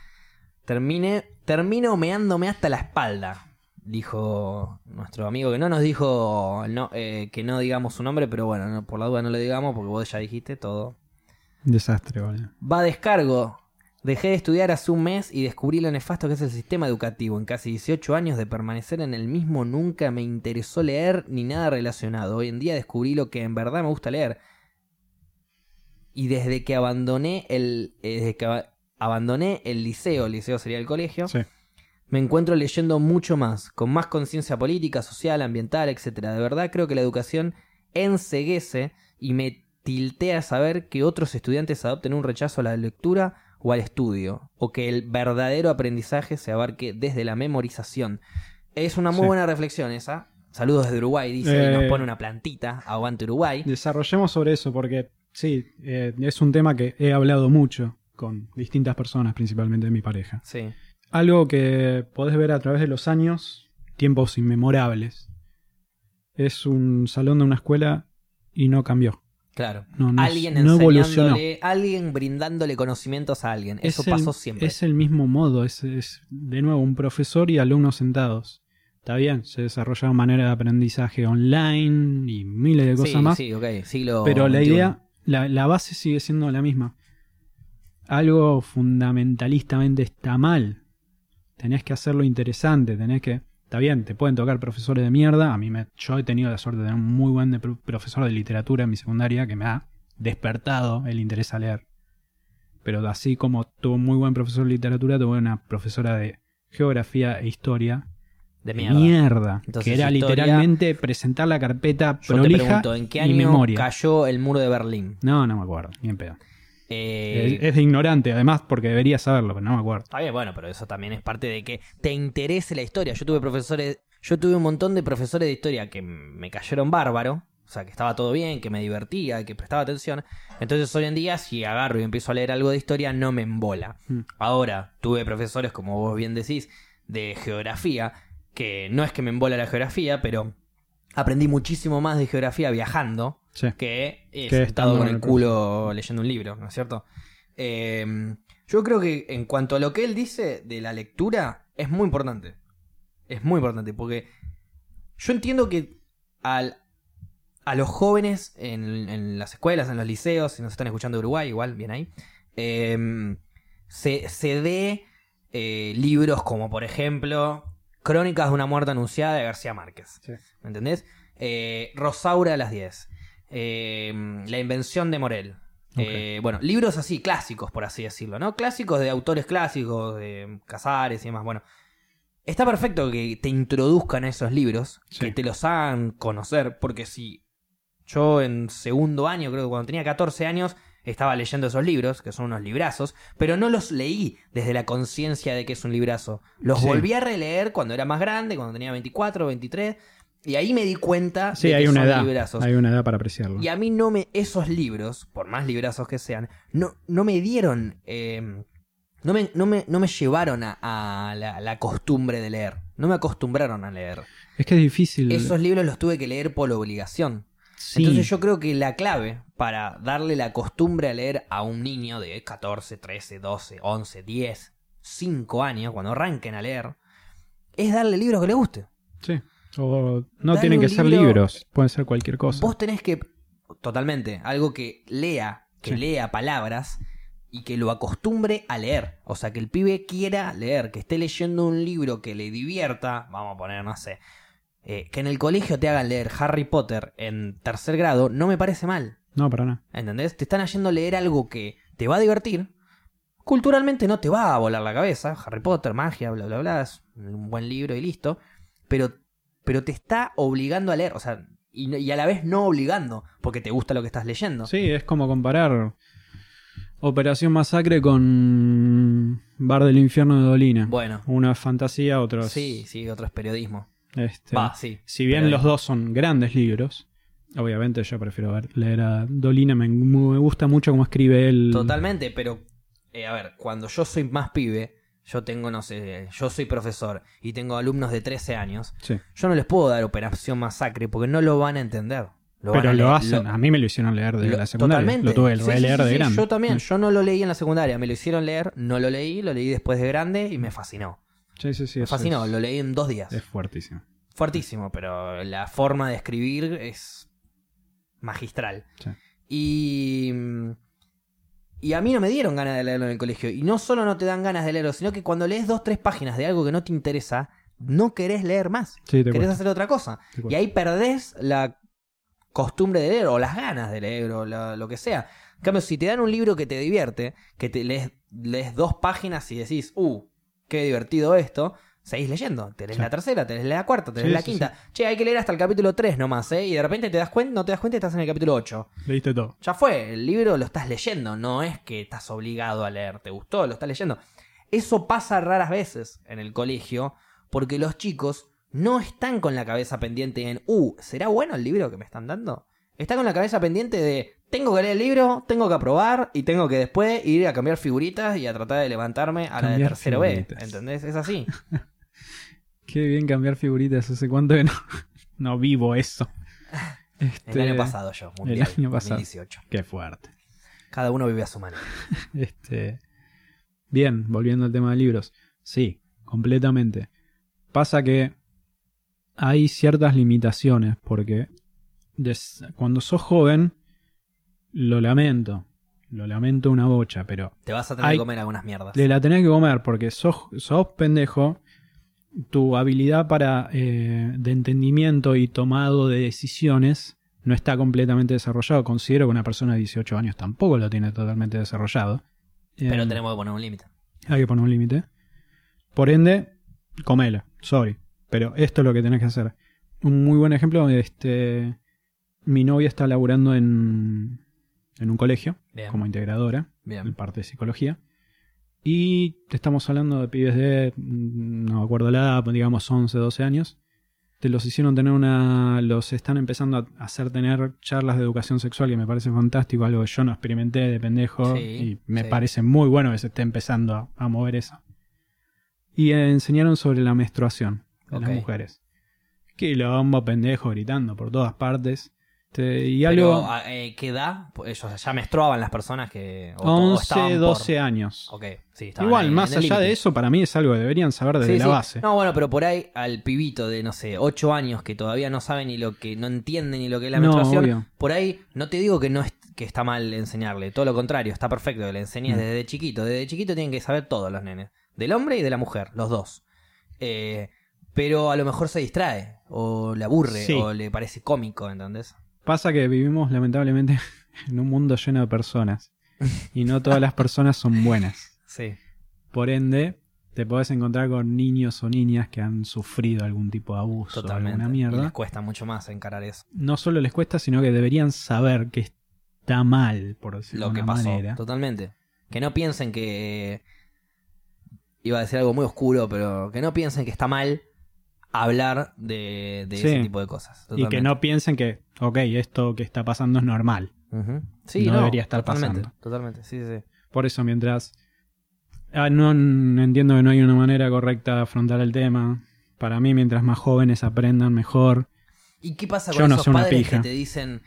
Termine, termino meándome hasta la espalda. Dijo nuestro amigo que no nos dijo no, eh, que no digamos su nombre, pero bueno, no, por la duda no lo digamos porque vos ya dijiste todo. Desastre, boludo. Va a descargo. Dejé de estudiar hace un mes y descubrí lo nefasto que es el sistema educativo. En casi 18 años de permanecer en el mismo nunca me interesó leer ni nada relacionado. Hoy en día descubrí lo que en verdad me gusta leer. Y desde que abandoné el, eh, desde que aba- abandoné el liceo, el liceo sería el colegio, Sí. me encuentro leyendo mucho más, con más conciencia política, social, ambiental, etcétera. De verdad creo que la educación enseguece y me tiltea saber que otros estudiantes adopten un rechazo a la lectura o al estudio, o que el verdadero aprendizaje se abarque desde la memorización. Es una muy Sí. buena reflexión esa. Saludos desde Uruguay, dice, y Eh. nos pone una plantita, aguante Uruguay. Desarrollemos sobre eso porque sí, eh, es un tema que he hablado mucho con distintas personas, principalmente de mi pareja. Sí, Algo que podés ver a través de los años, tiempos inmemorables. Es un salón de una escuela y no cambió. Claro. No, no, alguien no evolucionó. enseñándole, alguien brindándole conocimientos a alguien. Eso Es el- pasó siempre. Es el mismo modo, es, es, de nuevo un profesor y alumnos sentados. Está bien, se desarrollaron maneras de aprendizaje online y miles de cosas sí, más. sí, ok, siglo Pero la idea, la, la base sigue siendo la misma. Algo fundamentalistamente está mal. Tenés que hacerlo interesante, tenés que... Está bien, te pueden tocar profesores de mierda. A mí me, yo he tenido la suerte de tener un muy buen de- profesor de literatura en mi secundaria que me ha despertado el interés a leer. Pero así como tuve un muy buen profesor de literatura, tuve una profesora de geografía e historia De mierda. mierda. Entonces, que era historia- literalmente presentar la carpeta Yo te prolija pregunto, ¿en qué y año memoria. cayó el muro de Berlín? No, no me acuerdo, ni en pedo. Eh, Es, es de ignorante, además, porque debería saberlo, pero no me acuerdo. Está bien, bueno, pero eso también es parte de que te interese la historia. Yo tuve profesores, yo tuve un montón de profesores de historia que me cayeron bárbaro, o sea, que estaba todo bien, que me divertía, que prestaba atención. Entonces hoy en día, si agarro y empiezo a leer algo de historia, no me embola. Mm. Ahora, tuve profesores, como vos bien decís, de geografía, que no es que me embola la geografía, pero aprendí muchísimo más de geografía viajando Sí. que Que sentado estando con el culo leyendo un libro, ¿no es cierto? Eh, yo creo que en cuanto a lo que él dice de la lectura, es muy importante. Es muy importante, porque yo entiendo que al, a los jóvenes en, en las escuelas, en los liceos, si nos están escuchando de Uruguay, igual, bien ahí, eh, se, se dé eh, libros como, por ejemplo, Crónicas de una muerte anunciada de García Márquez. Sí. ¿Me entendés? Eh, Rosaura a las 10. Eh, la invención de Morel. Eh, bueno, libros así, clásicos, por así decirlo, ¿no? Clásicos de autores clásicos, de Casares y demás. Bueno, está perfecto que te introduzcan a esos libros, Sí. que te los hagan conocer, porque si yo en segundo año, creo que cuando tenía 14 años, estaba leyendo esos libros, que son unos librazos, pero no los leí desde la conciencia de que es un librazo. Los Sí. volví a releer cuando era más grande, cuando tenía 24, 23, y ahí me di cuenta Sí, de hay que una son edad. librazos. Hay una edad para apreciarlo. Y a mí no me. Esos libros, por más librazos que sean, no, no me dieron. eh, no, me, no, me, no me llevaron a, a la, la costumbre de leer. No me acostumbraron a leer. Es que es difícil. Esos libros los tuve que leer por obligación. Sí. Entonces yo creo que la clave para darle la costumbre a leer a un niño de 14, 13, 12, 11, 10, 5 años, cuando arranquen a leer, es darle libros que le guste. Sí. O no Dale tienen que ser libro- libros, pueden ser cualquier cosa. Vos tenés que, totalmente, algo que lea, que Sí. lea palabras y que lo acostumbre a leer. O sea, que el pibe quiera leer, que esté leyendo un libro que le divierta, vamos a poner, no sé, eh, que en el colegio te hagan leer Harry Potter en tercer grado, no me parece mal. No, para nada. ¿Entendés? Te están haciendo leer algo que te va a divertir. Culturalmente no te va a volar la cabeza. Harry Potter, magia, bla, bla, bla. Es un buen libro y listo. Pero, pero te está obligando a leer. O sea, y, a la vez no obligando. Porque te gusta lo que estás leyendo. Sí, es como comparar Operación Masacre con Bar del Infierno de Dolina. Bueno. Una es fantasía, otro es... Sí, sí, otro es periodismo. este, Va, sí. Si bien los dos son grandes libros, obviamente yo prefiero ver- leer a Dolina, me, me gusta mucho cómo escribe él. Totalmente, pero eh, a ver, cuando yo soy más pibe, yo tengo, no sé, yo soy profesor y tengo alumnos de 13 años, Sí. yo no les puedo dar Operación Masacre porque no lo van a entender. Lo Pero a lo leer- hacen, lo- a mí me lo hicieron leer de lo- la secundaria. Totalmente. Lo tuve Sí, sí, sí, de grande. Yo también, yo no lo leí en la secundaria, me lo hicieron leer, no lo leí, lo leí después de grande y me fascinó. Sí, sí, sí. Me fascinó, es, lo leí en dos días. es fuertísimo. Fuertísimo, pero la forma de escribir es magistral. Y. Y a mí no me dieron ganas de leerlo en el colegio. Y no solo no te dan ganas de leerlo, sino que cuando lees dos, tres páginas de algo que no te interesa, no querés leer más. Sí, Querés hacer otra cosa. Y ahí perdés la costumbre de leer, o las ganas de leer, o la- lo que sea. En cambio, si te dan un libro que te divierte, que te lees, lees dos páginas y decís, uh, qué divertido esto, seguís leyendo. Tenés Sí. la tercera, tenés la cuarta, tenés Sí, la sí, quinta. Che, hay que leer hasta el capítulo 3 nomás, ¿eh? Y de repente te das cuenta, no te das cuenta y estás en el capítulo 8. Leíste todo. Ya fue, el libro lo estás leyendo, no es que estás obligado a leer, te gustó, lo estás leyendo. Eso pasa raras veces en el colegio porque los chicos no están con la cabeza pendiente en, uh, ¿será bueno el libro que me están dando? Está con la cabeza pendiente de, tengo que leer el libro, tengo que aprobar y tengo que después ir a cambiar figuritas y a tratar de levantarme a la de tercero B. ¿Entendés? Es así. Qué bien cambiar figuritas. Hace cuánto que no, no vivo eso. Este, El año pasado yo, mundial, año pasado. 2018. Qué fuerte. Cada uno vive a su manera. Este, bien, volviendo al tema de libros. Sí, completamente. Pasa que hay ciertas limitaciones porque des- cuando sos joven, lo lamento. Lo lamento una bocha, pero Te vas a tener Hay- que comer algunas mierdas. de la tenés que comer porque sos, sos pendejo. Tu habilidad para eh, de entendimiento y tomado de decisiones no está completamente desarrollado. Considero que una persona de 18 años tampoco lo tiene totalmente desarrollado. Pero Eh, tenemos que poner un límite. hay que poner un límite. Por ende, comela, sorry. Pero esto es lo que tenés que hacer. Un muy buen ejemplo, este. Mi novia está laburando en, en un colegio Bien. como integradora, en parte de psicología. Y te estamos hablando de pibes de, mm, no me acuerdo la edad, digamos 11, 12 años. Te los hicieron tener una. Los están empezando a hacer tener charlas de educación sexual que me parece fantástico, algo que yo no experimenté de pendejo. Sí, y me sí. parece muy bueno que se esté empezando a, a mover eso. Y enseñaron sobre la menstruación de las mujeres. Quilombo, pendejo, gritando por todas partes. Este, y algo. Pero, ¿a- eh, ¿qué edad? Pues Ellos ya menstruaban las personas que. o- o 11, estaban por- 12 años. Ok, sí, Igual, ahí, más allá de eso, para mí es algo que deberían saber desde Sí, la sí. base. No, bueno, pero por ahí al pibito de, no sé, 8 años que todavía no sabe ni lo que, no entiende ni lo que es la No, menstruación, obvio. por ahí no te digo que no es, que está mal enseñarle, todo lo contrario, está perfecto que le enseñes Mm. desde chiquito. Desde chiquito tienen que saber todos los nenes, del hombre y de la mujer, los dos. Eh, pero a lo mejor se distrae, o le aburre, o le parece cómico, ¿entendés? Pasa que vivimos lamentablemente en un mundo lleno de personas. Y no todas las personas son buenas. Sí. Por ende, te podés encontrar con niños o niñas que han sufrido algún tipo de abuso o Totalmente. alguna Y les mierda. cuesta mucho más encarar eso. No solo les cuesta, sino que deberían saber que está mal, por decirlo Lo de que una pasó. manera. Totalmente. Que no piensen que. Iba a decir algo muy oscuro, pero que no piensen que está mal hablar de, de Sí. ese tipo de cosas. Y que no piensen que, ok, esto que está pasando es normal. Sí, no no, debería estar totalmente, pasando. Totalmente, sí, sí. sí. Por eso, mientras. Ah, no entiendo que no hay una manera correcta de afrontar el tema. Para mí, mientras más jóvenes aprendan, mejor. ¿Y qué pasa con esos padres que te dicen.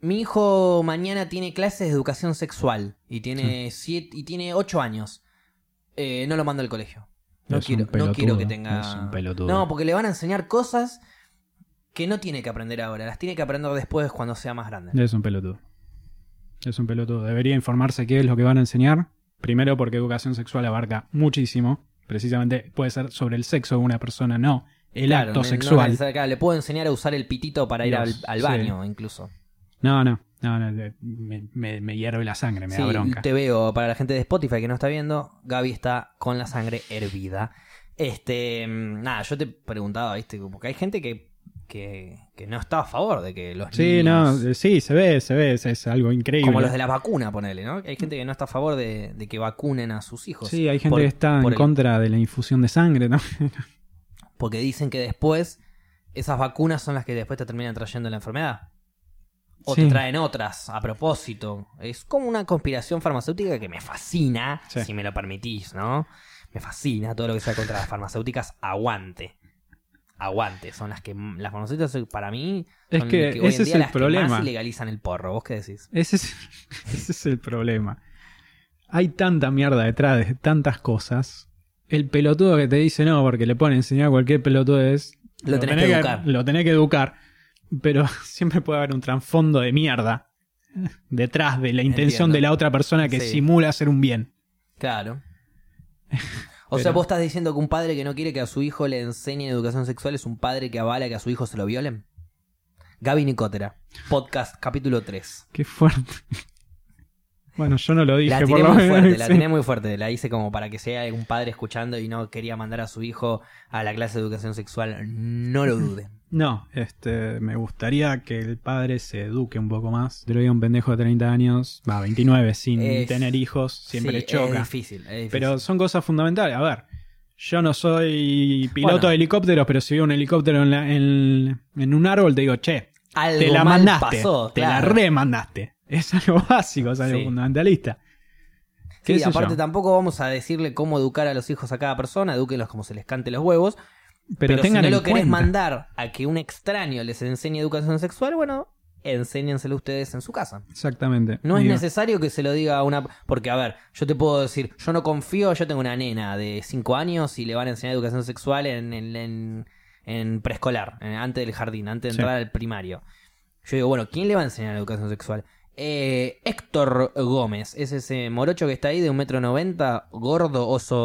Mi hijo mañana tiene clases de educación sexual y tiene siete, y tiene ocho años. Eh, no lo mando al colegio. No Es un quiero, no quiero que tenga. es un pelotudo. No, porque le van a enseñar cosas que no tiene que aprender ahora. Las tiene que aprender después cuando sea más grande. Es un pelotudo. Es un pelotudo. Debería informarse qué es lo que van a enseñar. Primero, porque educación sexual abarca muchísimo. Precisamente puede ser sobre el sexo de una persona, no el Claro, acto no- sexual. le puedo enseñar a usar el pitito para ir al, sí. baño, incluso. No, no, no, no, me, me, me hierve la sangre, me Sí, da bronca. te veo, para la gente de Spotify que no está viendo, Gaby está con la sangre hervida. Este, mm, nada, yo te preguntaba, ¿viste? Porque hay gente que, que, que no está a favor de que los Sí, no, niños... eh, sí, se ve, se ve, es, es algo increíble. Como los de la vacuna, ponele, ¿no? Hay gente que no está a favor de, de que vacunen a sus hijos. Sí, hay gente Por- que está en el- contra de la infusión de sangre, ¿no? Porque dicen que después esas vacunas son las que después te terminan trayendo la enfermedad. O Sí. te traen otras a propósito. Es como una conspiración farmacéutica que me fascina, Sí. si me lo permitís, ¿no? Me fascina todo lo que sea contra las farmacéuticas. Aguante. Aguante. Son las que las farmacéuticas para mí Es son que hoy en ese es día el las que problema. más legalizan el porro. ¿Vos qué decís? Ese es, ese es el problema. Hay tanta mierda detrás de tantas cosas. El pelotudo que te dice no, porque le pone a enseñar cualquier pelotudo es. Lo tenés que educar. Lo tenés que educar. Pero siempre puede haber un trasfondo de mierda detrás de la intención Entiendo. de la otra persona que Sí. simula hacer un bien. Claro. O Pero- sea, vos estás diciendo que un padre que no quiere que a su hijo le enseñen educación sexual es un padre que avala que a su hijo se lo violen. Gaby Nicotera, podcast capítulo 3. Qué fuerte. Bueno, yo no lo dije La por tiré lo muy menos. fuerte, la tiré muy fuerte. La hice como para que sea algún padre escuchando y no quería mandar a su hijo a la clase de educación sexual. No lo dude. No, este, me gustaría que el padre se eduque un poco más. Te lo digo a un pendejo de 30 años, va, 29, sin Es- tener hijos, siempre Sí, choca. Es difícil, es difícil. Pero son cosas fundamentales. A ver, yo no soy piloto Bueno. de helicópteros, pero si veo un helicóptero en, la- en- en un árbol, te digo, che, Algo te la mal mandaste. pasó, te claro. la remandaste. Es algo básico, es algo Sí. fundamentalista. ¿Qué Sí, aparte yo? tampoco vamos a decirle cómo educar a los hijos a cada persona, edúquenlos como se les cante los huevos. Pero, Pero, si no lo querés cuenta. mandar a que un extraño les enseñe educación sexual, bueno, enséñenselo ustedes en su casa. Exactamente. No es Digo, necesario que se lo diga a una... Porque, a ver, yo te puedo decir, yo no confío, yo tengo una nena de 5 años y le van a enseñar educación sexual en, en, en- en preescolar, en- antes del jardín, antes de Sí. entrar al primario. Yo digo, bueno, ¿quién le va a enseñar educación sexual? Eh, Héctor Gómez, es ese morocho que está ahí de un metro noventa, gordo, oso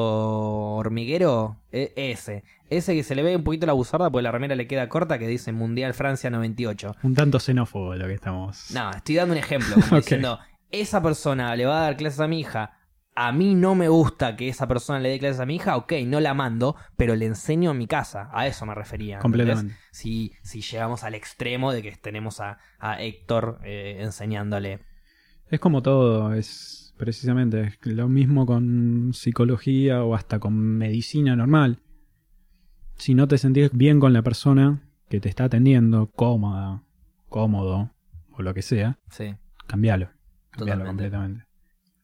hormiguero, e- ese. Ese que se le ve un poquito la buzarda porque la remera le queda corta que dice Mundial Francia 98. Un tanto xenófobo lo que estamos. No, estoy dando un ejemplo, como Ok. diciendo, esa persona le va a dar clases a mi hija, a mí no me gusta que esa persona le dé clases a mi hija, ok, no la mando, pero le enseño en mi casa, a eso me refería. Completamente. Si, si llegamos al extremo de que tenemos a, a Héctor eh, enseñándole. Es como todo, es precisamente es lo mismo con psicología o hasta con medicina normal. Si no te sentís bien con la persona que te está atendiendo, cómoda, cómodo o lo que sea, Sí, cambialo. Cambialo Totalmente. completamente.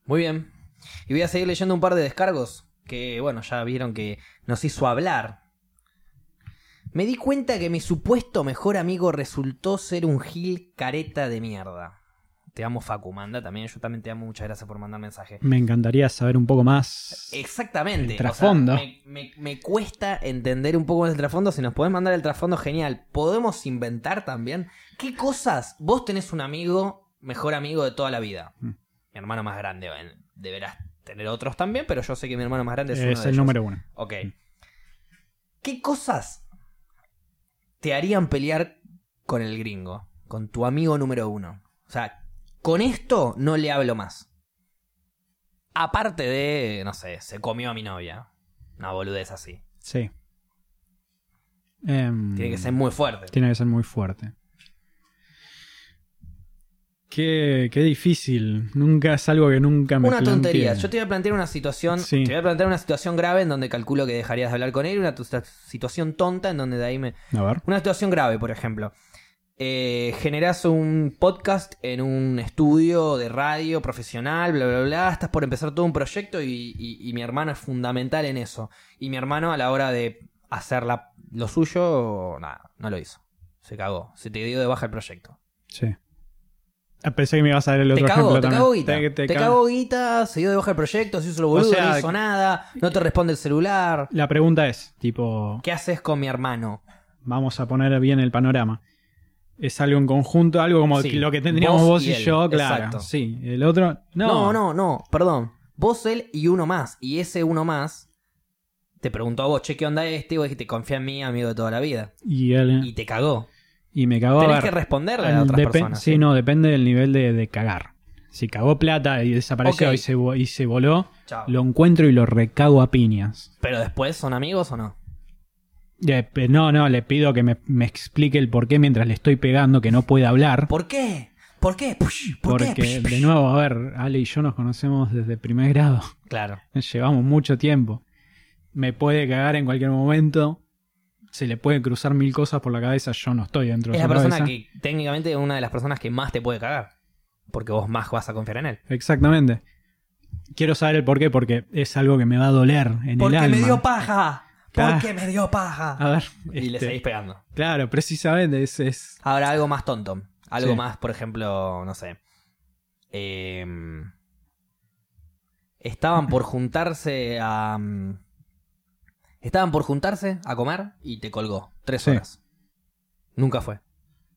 muy bien. Y voy a seguir leyendo un par de descargos que, bueno, ya vieron que nos hizo hablar. Me di cuenta que mi supuesto mejor amigo resultó ser un gil careta de mierda. Te amo, Facu, manda también. Yo también te amo. Muchas gracias por mandar mensaje. Me encantaría saber un poco más. Exactamente. El trasfondo. O sea, me, me- me cuesta entender un poco más el trasfondo. Si nos podés mandar el trasfondo, genial. Podemos inventar también. ¿Qué cosas? Vos tenés un amigo, mejor amigo de toda la vida. Mm. Mi hermano más grande. Deberás tener otros también, pero yo sé que mi hermano más grande es, Es, uno de el ellos. número uno. Ok. ¿Qué cosas te harían pelear con el gringo? Con tu amigo número uno. O sea, con esto no le hablo más. Aparte de, no sé, se comió a mi novia. Una boludez así. Sí. Em, Tiene que ser muy fuerte. Tiene que ser muy fuerte. Qué, qué difícil. Nunca es algo que nunca me Una tontería. Yo te voy a plantear una situación. Sí. Te voy a plantear una situación grave en donde calculo que dejarías de hablar con él. y Una tu- situación tonta en donde de ahí me, A ver. Una situación grave, por ejemplo. Eh, generás un podcast en un estudio de radio profesional, bla, bla, bla. Estás por empezar todo un proyecto y, y- y mi hermano es fundamental en eso. Y mi hermano a la hora de hacer la- lo suyo, nada, no lo hizo. Se cagó. Se te dio de baja el proyecto. Sí. Pensé que me ibas a dar el Te otro cagó, ejemplo te cagó guita. Te- Te, te ca- cagó guita, se dio de baja el proyecto, se hizo lo boludo, O sea, no hizo nada, no te responde el celular. La pregunta es, tipo, ¿Qué haces con mi hermano? vamos a poner bien el panorama. ¿Es algo en conjunto? Algo como Sí, lo que tendríamos vos vos y yo, claro. exacto. Sí, el otro... No, No, no, no, perdón. Vos, él y uno más. Y ese uno más te preguntó a vos, che, ¿qué onda este? Y vos dijiste, confía en mí, amigo de toda la vida. Y él... Y te cagó. Y me cagó a Tenés ver, que responderle a al otras personas. Sí, no, depende del nivel de, de cagar. Si cagó plata y desapareció y, se, y se voló, Chao. lo encuentro y lo recago a piñas. Pero después, ¿son amigos o no? Eh, no, no, le pido que me, me explique el por qué mientras le estoy pegando, que no puede hablar. ¿Por qué? ¿Por qué? Push, ¿Por porque, qué? De nuevo, a ver, Ale y yo nos conocemos desde primer grado. Claro. Llevamos mucho tiempo. Me puede cagar en cualquier momento. Se le puede cruzar mil cosas por la cabeza. Yo no estoy dentro Es de la persona cabeza. que técnicamente es una de las personas que más te puede cagar. Porque vos más vas a confiar en él. Exactamente. Quiero saber el por qué, porque es algo que me va a doler en el Porque alma. me dio paja. Claro. Porque me dio paja. A ver. Y le este, seguís pegando. Claro, precisamente es, es- Ahora, algo más tonto. Algo Sí. más, por ejemplo, no sé. Em, estaban por juntarse a. mm, Estaban por juntarse a comer y te colgó. Tres Sí. horas. Nunca fue.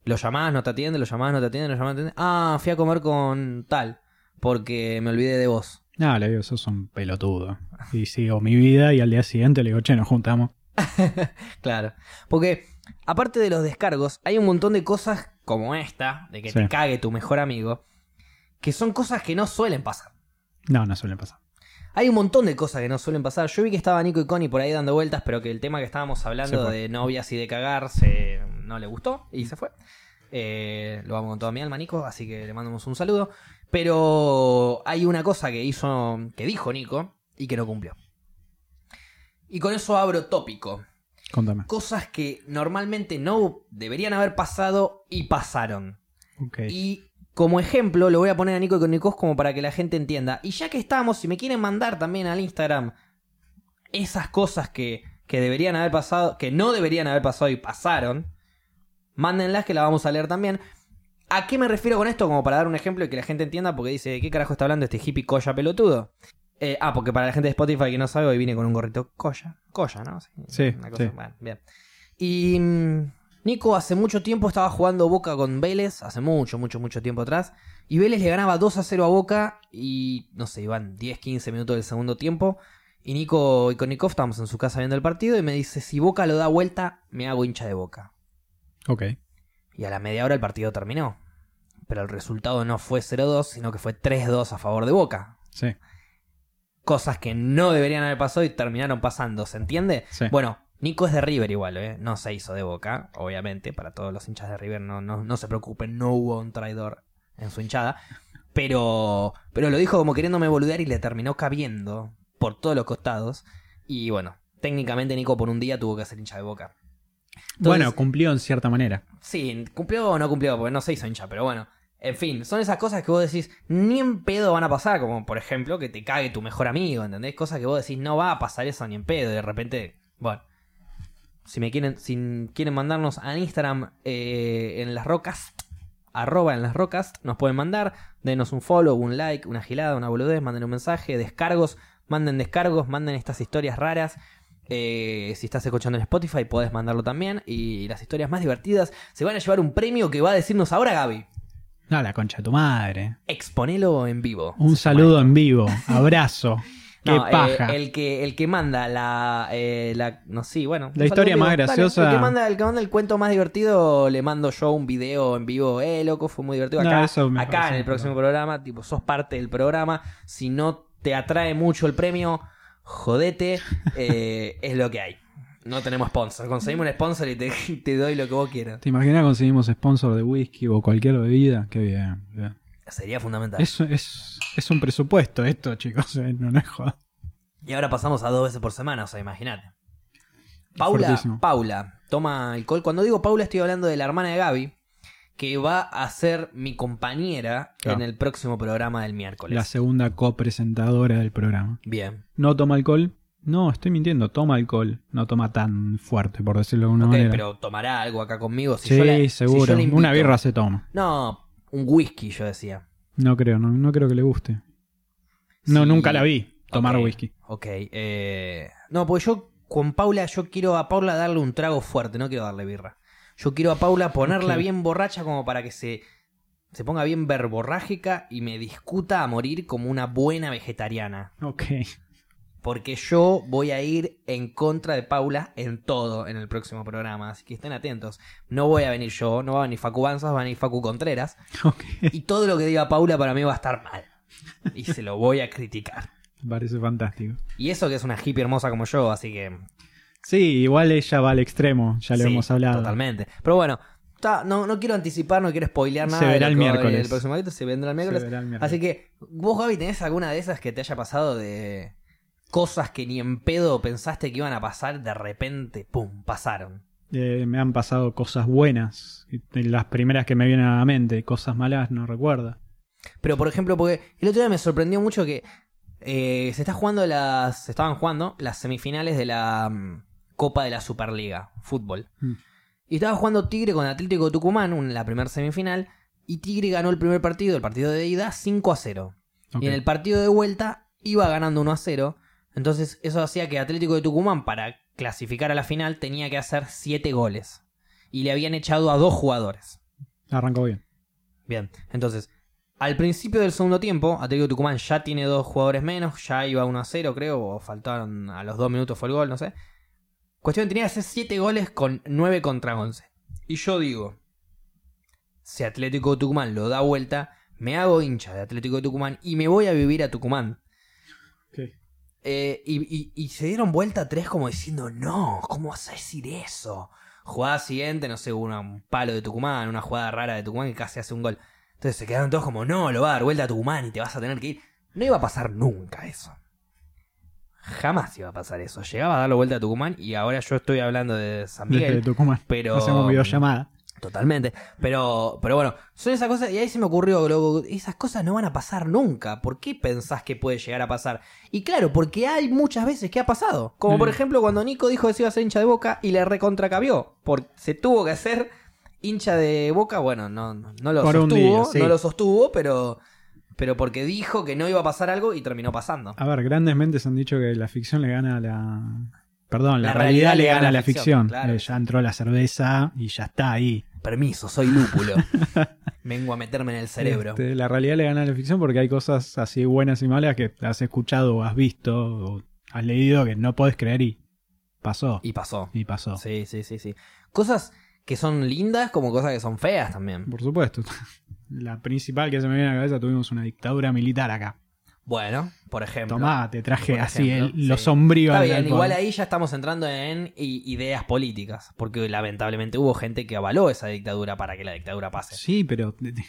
Lo llamás, no te atiende, lo llamás, no te atiende, lo llamás, no te atiende. Ah, fui a comer con tal. Porque me olvidé de vos. No, le digo, sos un pelotudo. Y sigo mi vida y al día siguiente le digo, che, nos juntamos. Claro. Porque, aparte de los descargos, hay un montón de cosas como esta, de que Sí. te cague tu mejor amigo, que son cosas que no suelen pasar. No, no suele pasar. Hay un montón de cosas que no suelen pasar. Yo vi que estaba Nico y Connie por ahí dando vueltas, pero que el tema que estábamos hablando de novias y de cagarse no le gustó y se fue. Eh, lo vamos con toda mi alma, Nico, así que le mandamos un saludo. Pero hay una cosa que hizo, que dijo Nico y que no cumplió. Y con eso abro tópico. Contame. Cosas que normalmente no deberían haber pasado y pasaron. Ok. Y como ejemplo, lo voy a poner a Nico y con Nicos como para que la gente entienda. Y ya que estamos, si me quieren mandar también al Instagram esas cosas que, que deberían haber pasado, que no deberían haber pasado y pasaron, mándenlas que las vamos a leer también. ¿A qué me refiero con esto? Como para dar un ejemplo y que la gente entienda, porque dice, ¿qué carajo está hablando este hippie colla pelotudo? Eh, ah, porque para la gente de Spotify que no sabe, hoy vine con un gorrito colla. Colla, ¿no? Sí, una cosa, sí. bueno, bien. Y mm, Nico hace mucho tiempo estaba jugando Boca con Vélez, hace mucho, mucho, mucho tiempo atrás. Y Vélez le ganaba 2 a 0 a Boca y no sé, iban 10, 15 minutos del segundo tiempo. Y Nico y con Nikov estábamos en su casa viendo el partido y me dice, si Boca lo da vuelta, me hago hincha de Boca. Ok. Y a la media hora el partido terminó. Pero el resultado no fue 0-2, sino que fue 3-2 a favor de Boca. Sí. Cosas que no deberían haber pasado y terminaron pasando, ¿se entiende? Sí. Bueno, Nico es de River igual, ¿eh? No se hizo de Boca, obviamente. Para todos los hinchas de River, no, no, no se preocupen, no hubo un traidor en su hinchada. Pero, pero lo dijo como queriéndome boludear y le terminó cabiendo por todos los costados. Y bueno, técnicamente Nico por un día tuvo que ser hincha de Boca. Entonces- bueno, cumplió en cierta manera. Sí, cumplió o no cumplió, porque no se hizo hincha, pero bueno. En fin, son esas cosas que vos decís, ni en pedo van a pasar, como por ejemplo que te cague tu mejor amigo, ¿entendés? Cosas que vos decís, no va a pasar eso ni en pedo, y de repente, bueno. Si me quieren, si quieren mandarnos a Instagram eh, en las rocas, arroba en las rocas, nos pueden mandar, denos un follow, un like, una gilada, una boludez, manden un mensaje, descargos, manden descargos, manden estas historias raras. Eh, si estás escuchando en Spotify, podés mandarlo también. Y las historias más divertidas se van a llevar un premio que va a decirnos ahora Gaby. No, la concha de tu madre. Exponelo en vivo. Un saludo en vivo. Abrazo. Qué No, eh, paja. el, que, el que manda la, eh, la. No, sí, bueno. La historia más. Dale, graciosa- el, que manda, el que manda el cuento más divertido, le mando yo un video en vivo. Eh, loco, fue muy divertido. Acá, eso acá en el próximo programa, tipo, sos parte del programa. Si no te atrae mucho el premio, jodete. eh, es lo que hay. No tenemos sponsor. Conseguimos un sponsor y te, te doy lo que vos quieras. ¿Te imaginas conseguimos sponsor de whisky o cualquier bebida? Qué bien. bien. Sería fundamental. Es, es, es un presupuesto esto, chicos. eh, No, no es joda. Y ahora pasamos a dos veces por semana, o sea, imagínate. Paula. Paula, toma alcohol. Cuando digo Paula, estoy hablando de la hermana de Gaby, que va a ser mi compañera Claro. en el próximo programa del miércoles. La segunda copresentadora del programa. Bien. ¿No toma alcohol? No, estoy mintiendo. Toma alcohol. No toma tan fuerte, por decirlo de alguna Ok, manera. pero tomará algo acá conmigo. Si sí, yo la- si seguro. yo la invito- Una birra se toma. No, un whisky, yo decía. No creo, no, no creo que le guste. No, Sí. nunca la vi tomar Ok, whisky. Ok. eh, No, porque yo con Paula, yo quiero a Paula darle un trago fuerte, no quiero darle birra. Yo quiero a Paula ponerla Ok. bien borracha como para que se, se ponga bien verborrágica y me discuta a morir como una buena vegetariana. Ok. Porque yo voy a ir en contra de Paula en todo en el próximo programa. Así que estén atentos. No voy a venir yo, no va a venir Facu Banzas, va a venir Facu Contreras. Y todo lo que diga Paula para mí va a estar mal. Y se lo voy a criticar. Me Parece fantástico. Y eso que es una hippie hermosa como yo, así que. Sí, igual ella va al extremo, ya sí, hemos hablado. Totalmente. Pero bueno, no, no quiero anticipar, no quiero spoilear nada. Se verá lo el miércoles. El próximo se vendrá el Se miércoles. verá el miércoles. Así que, vos, Gaby, ¿tenés alguna de esas que te haya pasado de cosas que ni en pedo pensaste que iban a pasar, de repente, pum, pasaron? Eh, me han pasado cosas buenas. Las primeras que me vienen a la mente, cosas malas no recuerdo. Pero por ejemplo, porque el otro día me sorprendió mucho que eh, se está jugando las. Se estaban jugando las semifinales de la mm, Copa de la Superliga, fútbol. Mm. Y estaba jugando Tigre con Atlético Tucumán, en la primera semifinal. Y Tigre ganó el primer partido, el partido de ida, 5 a 0. Ok. Y en el partido de vuelta iba ganando 1 a 0. Entonces eso hacía que Atlético de Tucumán, para clasificar a la final, tenía que hacer 7 goles. Y le habían echado a dos jugadores. Arrancó bien. Bien, entonces, al principio del segundo tiempo, Atlético de Tucumán ya tiene dos jugadores menos, ya iba 1 a 0, creo, o faltaron a los dos minutos fue el gol, no sé. Cuestión, tenía que hacer 7 goles con 9 contra 11. Y yo digo, si Atlético de Tucumán lo da vuelta, me hago hincha de Atlético de Tucumán y me voy a vivir a Tucumán. Eh, y, y- y se dieron vuelta tres como diciendo, no, ¿cómo vas a decir eso? Jugada siguiente, no sé, una- un palo de Tucumán, una jugada rara de Tucumán que casi hace un gol. Entonces se quedaron todos como, no, lo va a dar vuelta a Tucumán y te vas a tener que ir. No iba a pasar nunca eso. Jamás iba a pasar eso. Llegaba a darle vuelta a Tucumán y ahora yo estoy hablando de San Desde Miguel. Tucumán. Pero. Hacemos videollamada. Totalmente. Pero, pero bueno, son esas cosas. Y ahí se me ocurrió, loco, esas cosas no van a pasar nunca. ¿Por qué pensás que puede llegar a pasar? Y claro, porque hay muchas veces que ha pasado. Como por Mm. ejemplo cuando Nico dijo que se iba a ser hincha de boca y le recontracabió. Porque se tuvo que hacer hincha de boca. Bueno, no, no, no lo Por sostuvo. día, sí. No lo sostuvo, pero. Pero porque dijo que no iba a pasar algo y terminó pasando. A ver, grandes mentes han dicho que la ficción le gana a la. Perdón, la, La realidad, realidad le gana a la ficción. claro. Eh, ya entró la cerveza y ya está ahí. Permiso, soy lúpulo. Vengo a meterme en el cerebro. Este, la realidad le gana a la ficción porque hay cosas así buenas y malas que has escuchado o has visto o has leído que no podés creer y pasó. Y pasó. Y pasó. Sí, sí, sí, sí. Cosas que son lindas como cosas que son feas también. Por supuesto. La principal que se me viene a la cabeza, tuvimos una dictadura militar acá. Bueno, por ejemplo. Tomá, te traje así ejemplo, el- lo sí. sombrío. Está bien, igual ahí ya estamos entrando en ideas políticas, porque lamentablemente hubo gente que avaló esa dictadura para que la dictadura pase. Sí, pero de- fue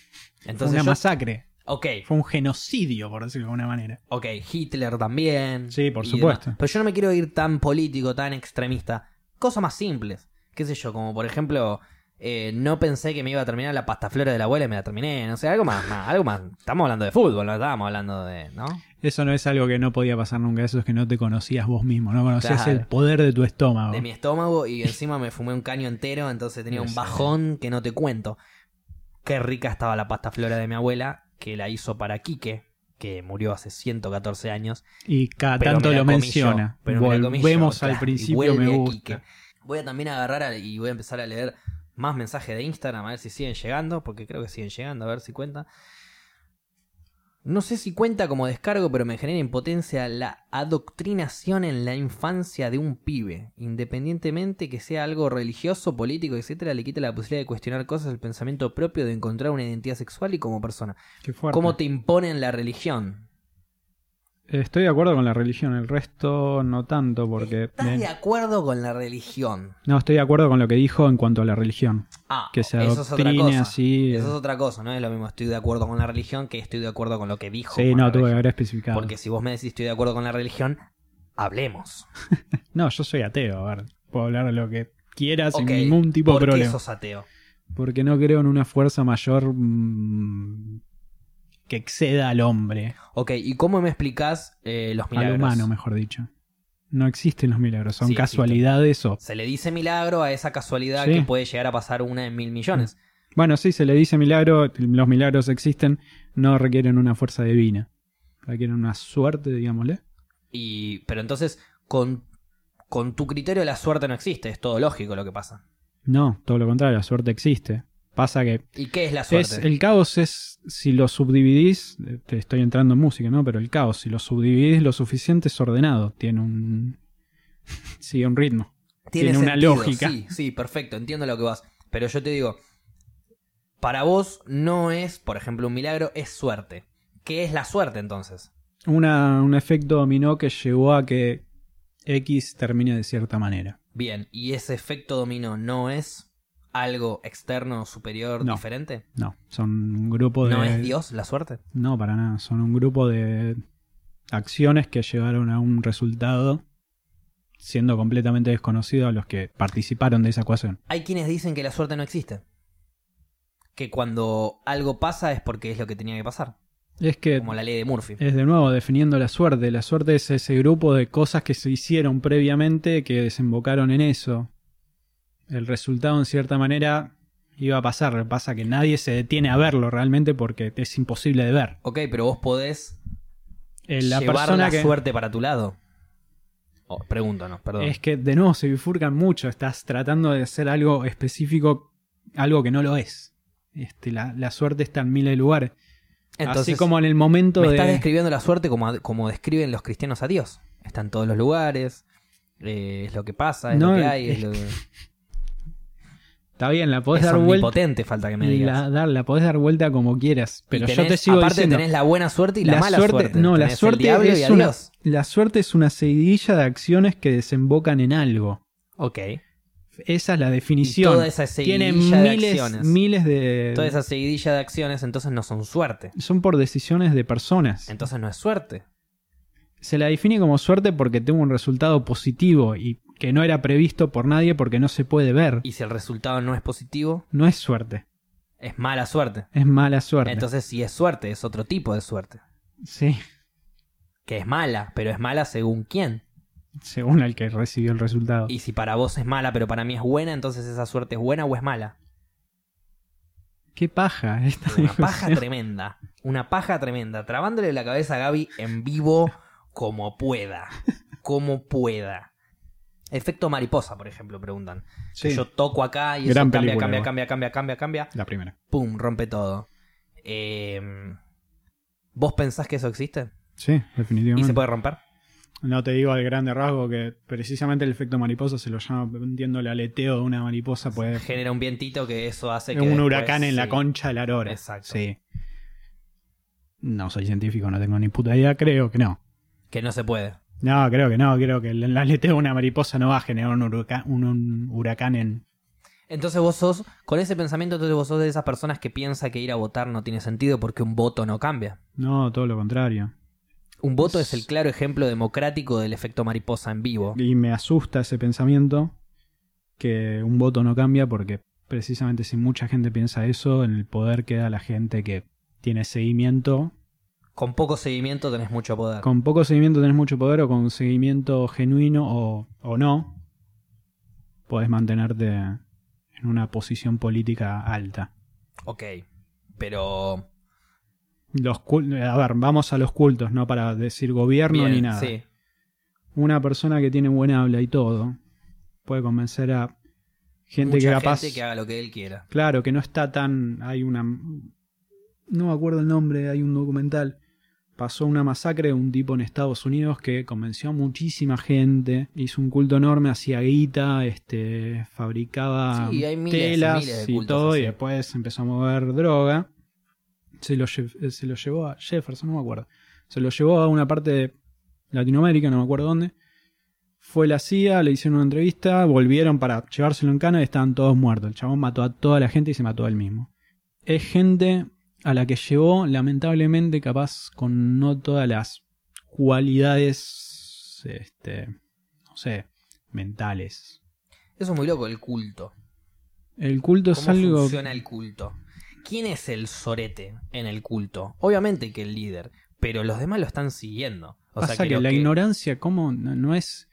Entonces, una yo- masacre. ok, Fue un genocidio, por decirlo de alguna manera. ok, Hitler también. Sí, por supuesto. demás. Pero yo no me quiero ir tan político, tan extremista. Cosas más simples, qué sé yo, como por ejemplo, eh, no pensé que me iba a terminar la pasta flora de la abuela y me la terminé, no sé, algo más, más, algo más. Estamos hablando de fútbol, no estábamos hablando de, ¿no? Eso no es algo que no podía pasar nunca, eso es que no te conocías vos mismo, no conocías Claro. el poder de tu estómago. de mi estómago y encima me fumé un caño entero, entonces tenía un bajón que no te cuento. Qué rica estaba la pasta flora de mi abuela, que la hizo para Quique, que murió hace 114 años. Y cada tanto me lo menciona. yo, pero me la comí yo, Volvemos al claro, principio, me gusta. Quique. Voy a también agarrar a- y voy a empezar a leer más mensajes de Instagram, a ver si siguen llegando, porque creo que siguen llegando, a ver si cuenta. No sé si cuenta como descargo, pero me genera impotencia la adoctrinación en la infancia de un pibe. Independientemente que sea algo religioso, político, etcétera, le quita la posibilidad de cuestionar cosas, el pensamiento propio, de encontrar una identidad sexual y como persona. Qué. ¿Cómo te imponen la religión? Estoy de acuerdo con la religión, el resto no tanto, porque... ¿Estás bien. de acuerdo con la religión? No, estoy de acuerdo con lo que dijo en cuanto a la religión. Ah, Que se eso es otra cosa. así. Eso es eh. otra cosa, no es lo mismo estoy de acuerdo con la religión que estoy de acuerdo con lo que dijo. Sí, no, tuve que haber especificado. Porque si vos me decís estoy de acuerdo con la religión, hablemos. No, yo soy ateo, a ver. Puedo hablar de lo que quiera sin Ok, ningún tipo de ¿Por qué problema. sos ateo? Porque no creo en una fuerza mayor mm, que exceda al hombre, Ok, ¿y cómo me explicás eh, los milagros? al humano, mejor dicho. No existen los milagros, son Sí, casualidades o... Se le dice milagro a esa casualidad Sí. que puede llegar a pasar una en mil millones. Bueno, sí, se le dice milagro, los milagros existen, no requieren una fuerza divina. Requieren una suerte, digámosle. Y, pero entonces, con, con tu criterio la suerte no existe, es todo lógico lo que pasa. No, todo lo contrario, la suerte existe. Pasa que ¿Y qué es la es, suerte? el caos es, si lo subdividís, te estoy entrando en música, ¿no? Pero el caos, si lo subdividís lo suficiente, es ordenado. Tiene un... sigue un ritmo. tiene una lógica. Sí, sí, perfecto, entiendo lo que vas. Pero yo te digo, para vos no es, por ejemplo, un milagro, es suerte. ¿Qué es la suerte entonces? Una, un efecto dominó que llevó a que X termine de cierta manera. Bien, ¿y ese efecto dominó no es algo externo, superior, No. diferente? No, son un grupo de... ¿No es Dios la suerte? No, para nada. Son un grupo de acciones que llevaron a un resultado siendo completamente desconocido a los que participaron de esa ecuación. Hay quienes dicen que la suerte no existe. Que cuando algo pasa es porque es lo que tenía que pasar. Es que Como la ley de Murphy. es de nuevo definiendo la suerte. La suerte es ese grupo de cosas que se hicieron previamente que desembocaron en eso. El resultado en cierta manera iba a pasar. Pasa que nadie se detiene a verlo realmente porque es imposible de ver. Ok, pero vos podés Eh, La llevar persona la que... suerte para tu lado. Oh, pregunto, no, perdón. Es que de nuevo se bifurcan mucho. Estás tratando de hacer algo específico, algo que no lo es. Este, la, la suerte está en miles de lugares. Entonces, Así como en el momento me de. estás describiendo la suerte como, como describen los cristianos a Dios. Está en todos los lugares, eh, es lo que pasa, es No, lo que hay, es es lo que- Está bien, la podés es dar vuelta. omnipotente, falta que me digas. La, dar- la podés dar vuelta como quieras. Pero Y yo te sigo aparte diciendo. tenés la buena suerte y la, la mala suerte- suerte. no, la Tenés suerte es y una-. La suerte es una seguidilla de acciones que desembocan en algo. Ok. Esa es la Y definición. toda esa seguidilla de miles, acciones. miles de. Toda esa seguidilla de acciones entonces no son suerte. Son por decisiones de personas. Entonces no es suerte. Se la define como suerte porque tuvo un resultado positivo y que no era previsto por nadie porque no se puede ver. Y si el resultado no es positivo, No es suerte, es mala suerte. es mala suerte. Entonces si es suerte, es otro tipo de suerte. sí, Que es mala, pero es mala según quién. según el que recibió el resultado. Y si para vos es mala, pero para mí es buena, entonces esa suerte es buena o es mala. Qué paja esta Una paja tremenda. Una paja tremenda. Trabándole la cabeza a Gaby en vivo como pueda. Como pueda. Efecto mariposa, por ejemplo, preguntan. Sí, Que yo toco acá y Gran eso cambia, película, cambia, cambia, cambia, cambia, cambia. la primera. Pum, rompe todo. Eh, ¿Vos pensás que eso existe? Sí, definitivamente. ¿Y se puede romper? No te digo al grande rasgo que precisamente el efecto mariposa se lo llama, entiendo, el aleteo de una mariposa puede Genera un vientito que eso hace que. un después- huracán en la concha de la lora. Exacto. Sí. No soy científico, no tengo ni puta idea, creo que no. Que no se puede. No, creo que no, creo que el aleteo de una mariposa no va a generar un huracán, un, un huracán en... Entonces vos sos, con ese pensamiento, entonces vos sos de esas personas que piensa que ir a votar no tiene sentido porque un voto no cambia. No, todo lo contrario. Un voto es el claro ejemplo democrático del efecto mariposa en vivo. Y me asusta ese pensamiento que un voto no cambia porque precisamente si mucha gente piensa eso, en el poder queda la gente que tiene seguimiento. Con poco seguimiento tenés mucho poder. Con poco seguimiento tenés mucho poder o con seguimiento genuino o, o no, podés mantenerte en una posición política alta. Ok. Pero. Los a ver, vamos a los cultos, no para decir gobierno bien, ni nada. Sí. Una persona que tiene buena habla y todo puede convencer a gente Mucha que capaz. gente que haga lo que él quiera. Claro, que no está tan. Hay una. No me acuerdo el nombre, hay un documental. Pasó una masacre de un tipo en Estados Unidos que convenció a muchísima gente, hizo un culto enorme, hacía guita, este, fabricaba Sí, hay miles y telas miles de y todo, y después empezó a mover droga. Se lo, eh, se lo llevó a Jefferson, no me acuerdo. Se lo llevó a una parte de Latinoamérica, no me acuerdo dónde. Fue la CIA, le hicieron una entrevista, volvieron para llevárselo en cana y estaban todos muertos. El chabón mató a toda la gente y se mató a él mismo. Es gente a la que llevó, lamentablemente, capaz con no todas las cualidades, este, no sé, mentales. Eso es muy loco, el culto. El culto es ¿Cómo algo... funciona el culto? ¿Quién es el sorete en el culto? Obviamente que el líder, pero los demás lo están siguiendo. O Pasa sea, que, la ignorancia, ¿cómo? No, no es...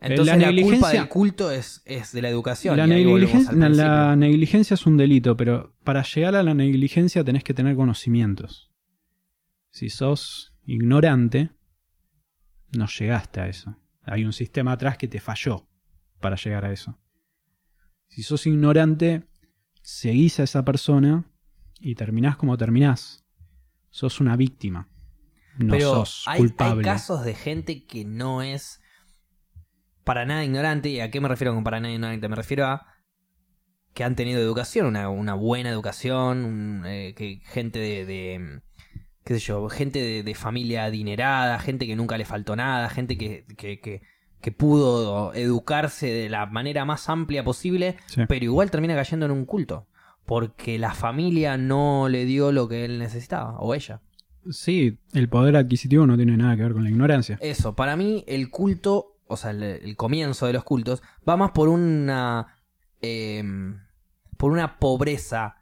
Entonces la la, culpa negligencia- del culto es, es de la educación. La, negligencia, la es un delito, pero para llegar a la negligencia tenés que tener conocimientos. Si sos ignorante, no llegaste a eso. Hay un sistema atrás que te falló para llegar a eso. Si sos ignorante, seguís a esa persona y terminás como terminás. Sos una víctima. No Pero sos hay, culpable. hay casos de gente que no es para nada ignorante. ¿Y a qué me refiero con para nada ignorante? Me refiero a que han tenido educación, una, una buena educación, un, eh, que gente de, de, qué sé yo, gente de, de familia adinerada, gente que nunca le faltó nada, gente que, que, que, que pudo educarse de la manera más amplia posible, Sí. pero igual termina cayendo en un culto. Porque la familia no le dio lo que él necesitaba, o ella. Sí, el poder adquisitivo no tiene nada que ver con la ignorancia. Eso, para mí el culto, o sea, el, el comienzo de los cultos, va más por una. em, por una pobreza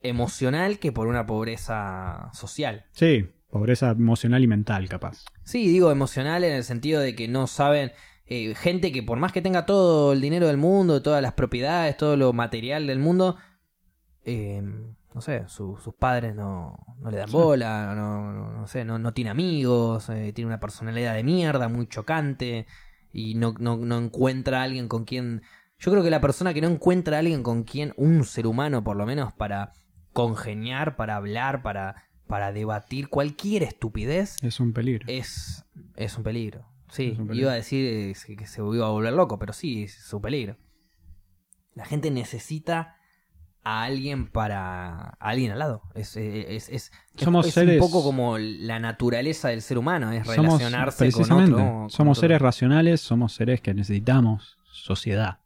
emocional que por una pobreza social. Sí, pobreza emocional y mental, capaz. Sí, digo emocional en el sentido de que no saben. eh, gente que por más que tenga todo el dinero del mundo, todas las propiedades, todo lo material del mundo, em, no sé, su- sus padres no, no le dan bola, no, no, no sé, no, no tiene amigos, eh, tiene una personalidad de mierda, muy chocante, y no, no, no encuentra a alguien con quien... Yo creo que la persona que no encuentra a alguien con quien, un ser humano por lo menos, para congeniar, para hablar, para, para debatir cualquier estupidez, Es un peligro. es, es un peligro. Sí, Es un peligro. iba a decir eh, que se iba a volver loco, pero sí, es un peligro. La gente necesita a alguien para a alguien al lado. Es, es, es, Somos es seres- un poco como la naturaleza del ser humano, es Somos, relacionarse con precisamente, otro. con somos otro. seres racionales, somos seres que necesitamos sociedad.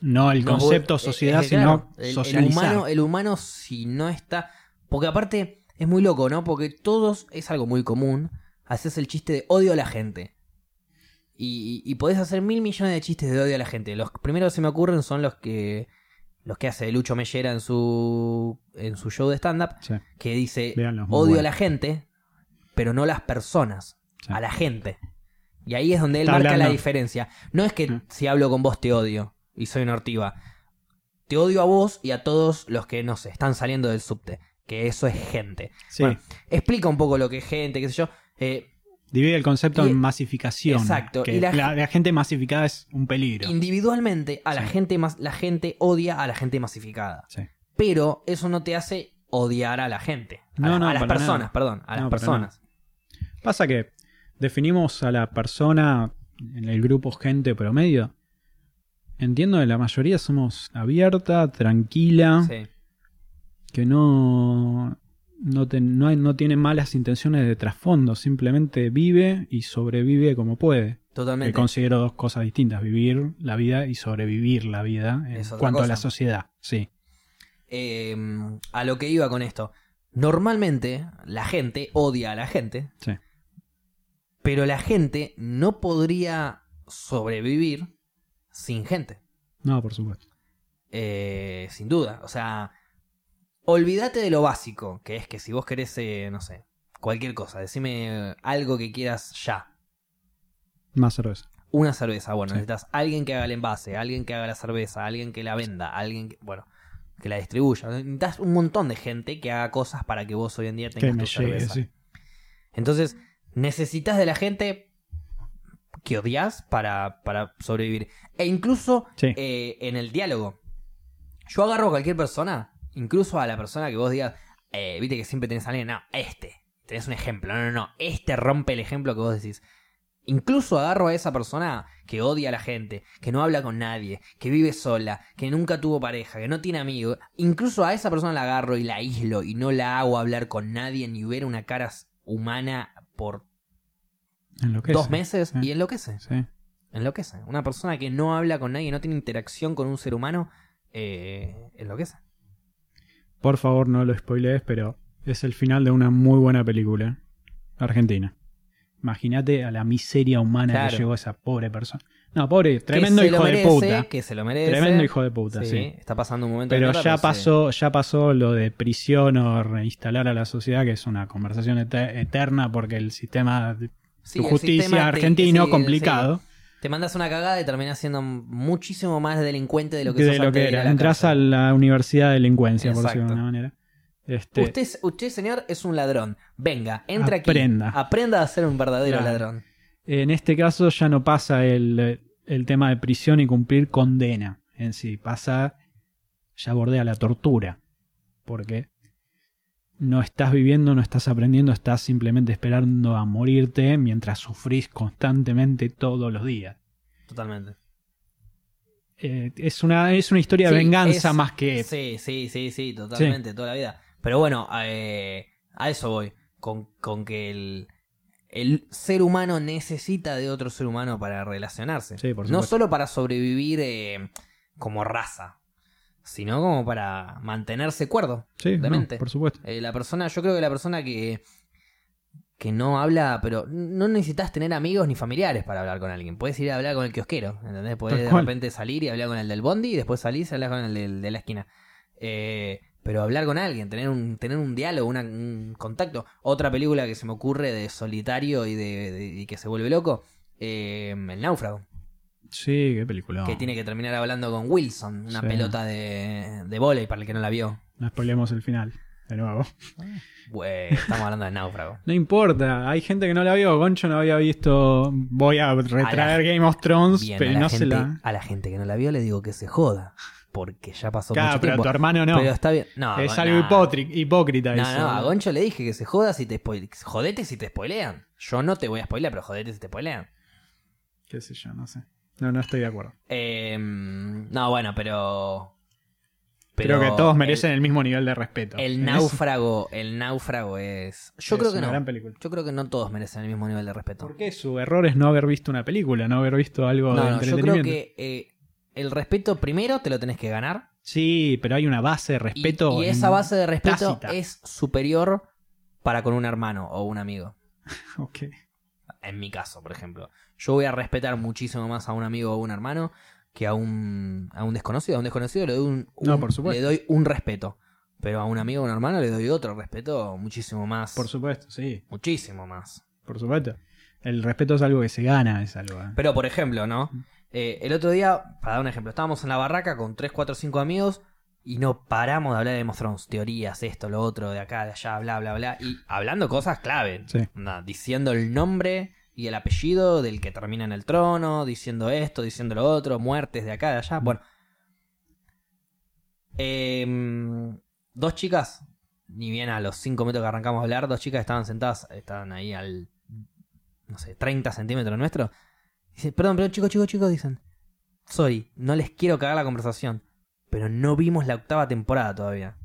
No el concepto sociedad, que, claro, sino el- humano, el humano si no está... Porque aparte es muy loco, ¿no? Porque todos, es algo muy común, haces el chiste de odio a la gente. Y, y podés hacer mil millones de chistes de odio a la gente. Los primeros que se me ocurren son los que los que hace Lucho Mellera en su en su show de stand-up, Sí, que dice Véanlo, odio bueno. a la gente, pero no las personas, Sí. a la gente. Y ahí es donde él Está marca la diferencia. No es que si hablo con vos te odio y soy una ortiva. Te odio a vos y a todos los que, no sé, están saliendo del subte. Que eso es gente. Sí, Bueno, explica un poco lo que es gente, qué sé yo. Eh, divide el concepto y- en masificación. Exacto, que y la- la, la gente masificada es un peligro. individualmente, a la Sí. gente más, la gente odia a la gente masificada. Sí. Pero eso no te hace odiar a la gente. A, No, la- no, a las personas, nada. perdón. A las No, personas. Pasa que definimos a la persona en el grupo gente promedio. Entiendo que la mayoría somos abierta, tranquila, Sí. que no, no, te- no, hay- no tiene malas intenciones de trasfondo, simplemente vive y sobrevive como puede. Que Totalmente. considero dos cosas distintas, vivir la vida y sobrevivir la vida en cuanto a la sociedad. Sí, Eh, a lo que iba con esto. Normalmente la gente odia a la gente, sí. pero la gente no podría sobrevivir sin gente. No, por supuesto. Eh, sin duda. O sea, olvídate de lo básico, que es que si vos querés, eh, no sé, cualquier cosa, decime algo que quieras ya. Más cerveza. Una cerveza, bueno, Sí. necesitas alguien que haga el envase, alguien que haga la cerveza, alguien que la venda, alguien que, bueno, que la distribuya. Necesitas un montón de gente que haga cosas para que vos hoy en día Que tengas me tu llegue, cerveza. sí. Entonces, necesitas de la gente que odias para, para sobrevivir. E incluso Sí. eh, en el diálogo. Yo agarro a cualquier persona, incluso a la persona que vos digas, eh, viste que siempre tenés a alguien, no, este, tenés un ejemplo, no, no, no, este rompe el ejemplo que vos decís. Incluso agarro a esa persona que odia a la gente, que no habla con nadie, que vive sola, que nunca tuvo pareja, que no tiene amigos. Incluso a esa persona la agarro y la aíslo y no la hago hablar con nadie ni ver una cara humana por Enloquece. dos meses y enloquece. Sí. Enloquece. Una persona que no habla con nadie, no tiene interacción con un ser humano, eh, enloquece. Por favor, no lo spoilees, pero es el final de una muy buena película. Argentina. Imagínate a la miseria humana Claro. que llegó esa pobre persona. No, pobre, tremendo hijo de puta. Que se lo merece. Tremendo hijo de puta, Sí, sí. Está pasando un momento Pero ya pasó, ya pasó lo de prisión o reinstalar a la sociedad, que es una conversación ete- eterna porque el sistema de Sí, justicia sistema te- argentino sí, complicado. Te mandas una cagada y terminas siendo muchísimo más delincuente de lo que de sos lo antes que era. Entras a la universidad de delincuencia, por decirlo de Exacto. alguna manera. Este, Usted, usted, señor, es un ladrón. Venga, entra Aprenda. aquí. Aprenda a ser un verdadero Claro. ladrón. En este caso ya no pasa el, el tema de prisión y cumplir condena en sí, pasa, ya bordea la tortura, porque no estás viviendo, no estás aprendiendo, estás simplemente esperando a morirte mientras sufrís constantemente todos los días. Totalmente. Eh, es, una, es una historia de venganza es- más que... Sí, sí, sí, sí, totalmente, toda la vida. Pero bueno, eh, a eso voy. Con, con que el, el ser humano necesita de otro ser humano para relacionarse. Sí, por no solo para sobrevivir eh, como raza, sino como para mantenerse cuerdo. Sí, no, por supuesto. Eh, la persona, yo creo que la persona que, que no habla, pero no necesitas tener amigos ni familiares para hablar con alguien. Puedes ir a hablar con el kiosquero, ¿entendés? Puedes de repente salir y hablar con el del bondi y después salís y hablar con el del- de la esquina. Eh, pero hablar con alguien, tener un, tener un diálogo, una- un contacto. Otra película que se me ocurre de solitario y de, de- y que se vuelve loco, eh, El náufrago, Sí, qué película. que tiene que terminar hablando con Wilson, una Sí. pelota de, de volei para el que no la vio. No spoilemos el final, de nuevo. Estamos hablando de náufrago. No importa, hay gente que no la vio. Goncho no había visto. Voy a retraer Game of Thrones, Bien, pero no gente, se la. a la gente que no la vio le digo que se joda. Porque ya pasó Claro, mucho pero a tiempo. tu hermano no. Pero está bien. No, es algo hipócrita No, eso. no, a Goncho le dije que se joda si te spoile. Jodete si te spoilean. Yo no te voy a spoilear, pero jodete si te spoilean. Qué sé yo, no sé. No, no estoy de acuerdo. Eh, no, bueno, pero. Pero Creo que todos merecen el, mismo nivel de respeto. El, náufrago, el náufrago es. Yo Es creo que una no. gran película. Yo creo que no todos merecen el mismo nivel de respeto. ¿Por qué? Su error es no haber visto una película, no haber visto algo de No, no, yo entretenimiento. creo que eh, el respeto primero te lo tenés que ganar. Sí, pero hay una base de respeto. y esa base de respeto tácita. es superior para con un hermano o un amigo. Ok. En mi caso, por ejemplo. Yo voy a respetar muchísimo más a un amigo o un hermano que a un, a un desconocido. A un desconocido le doy un, No, por supuesto. le doy un respeto. Pero a un amigo o un hermano le doy otro respeto muchísimo más. Por supuesto, sí. muchísimo más. Por supuesto. El respeto es algo que se gana, es algo. ¿eh? Pero, por ejemplo, ¿no? Eh, el otro día, para dar un ejemplo, estábamos en la barraca con 3, 4, 5 amigos y no paramos de hablar de Game of Thrones, teorías, esto, lo otro, de acá, de allá, bla, bla, bla. Y hablando cosas clave. Sí. Diciendo el nombre y el apellido del que termina en el trono, diciendo esto, diciendo lo otro, muertes de acá, de allá. Bueno. Em, dos chicas, ni bien a los 5 metros que arrancamos a hablar, dos chicas estaban sentadas, estaban ahí al, no sé, 30 centímetros nuestro. Dicen, perdón, perdón, chicos, chicos, chicos, dicen. Sorry, no les quiero cagar la conversación, pero no vimos la octava temporada todavía.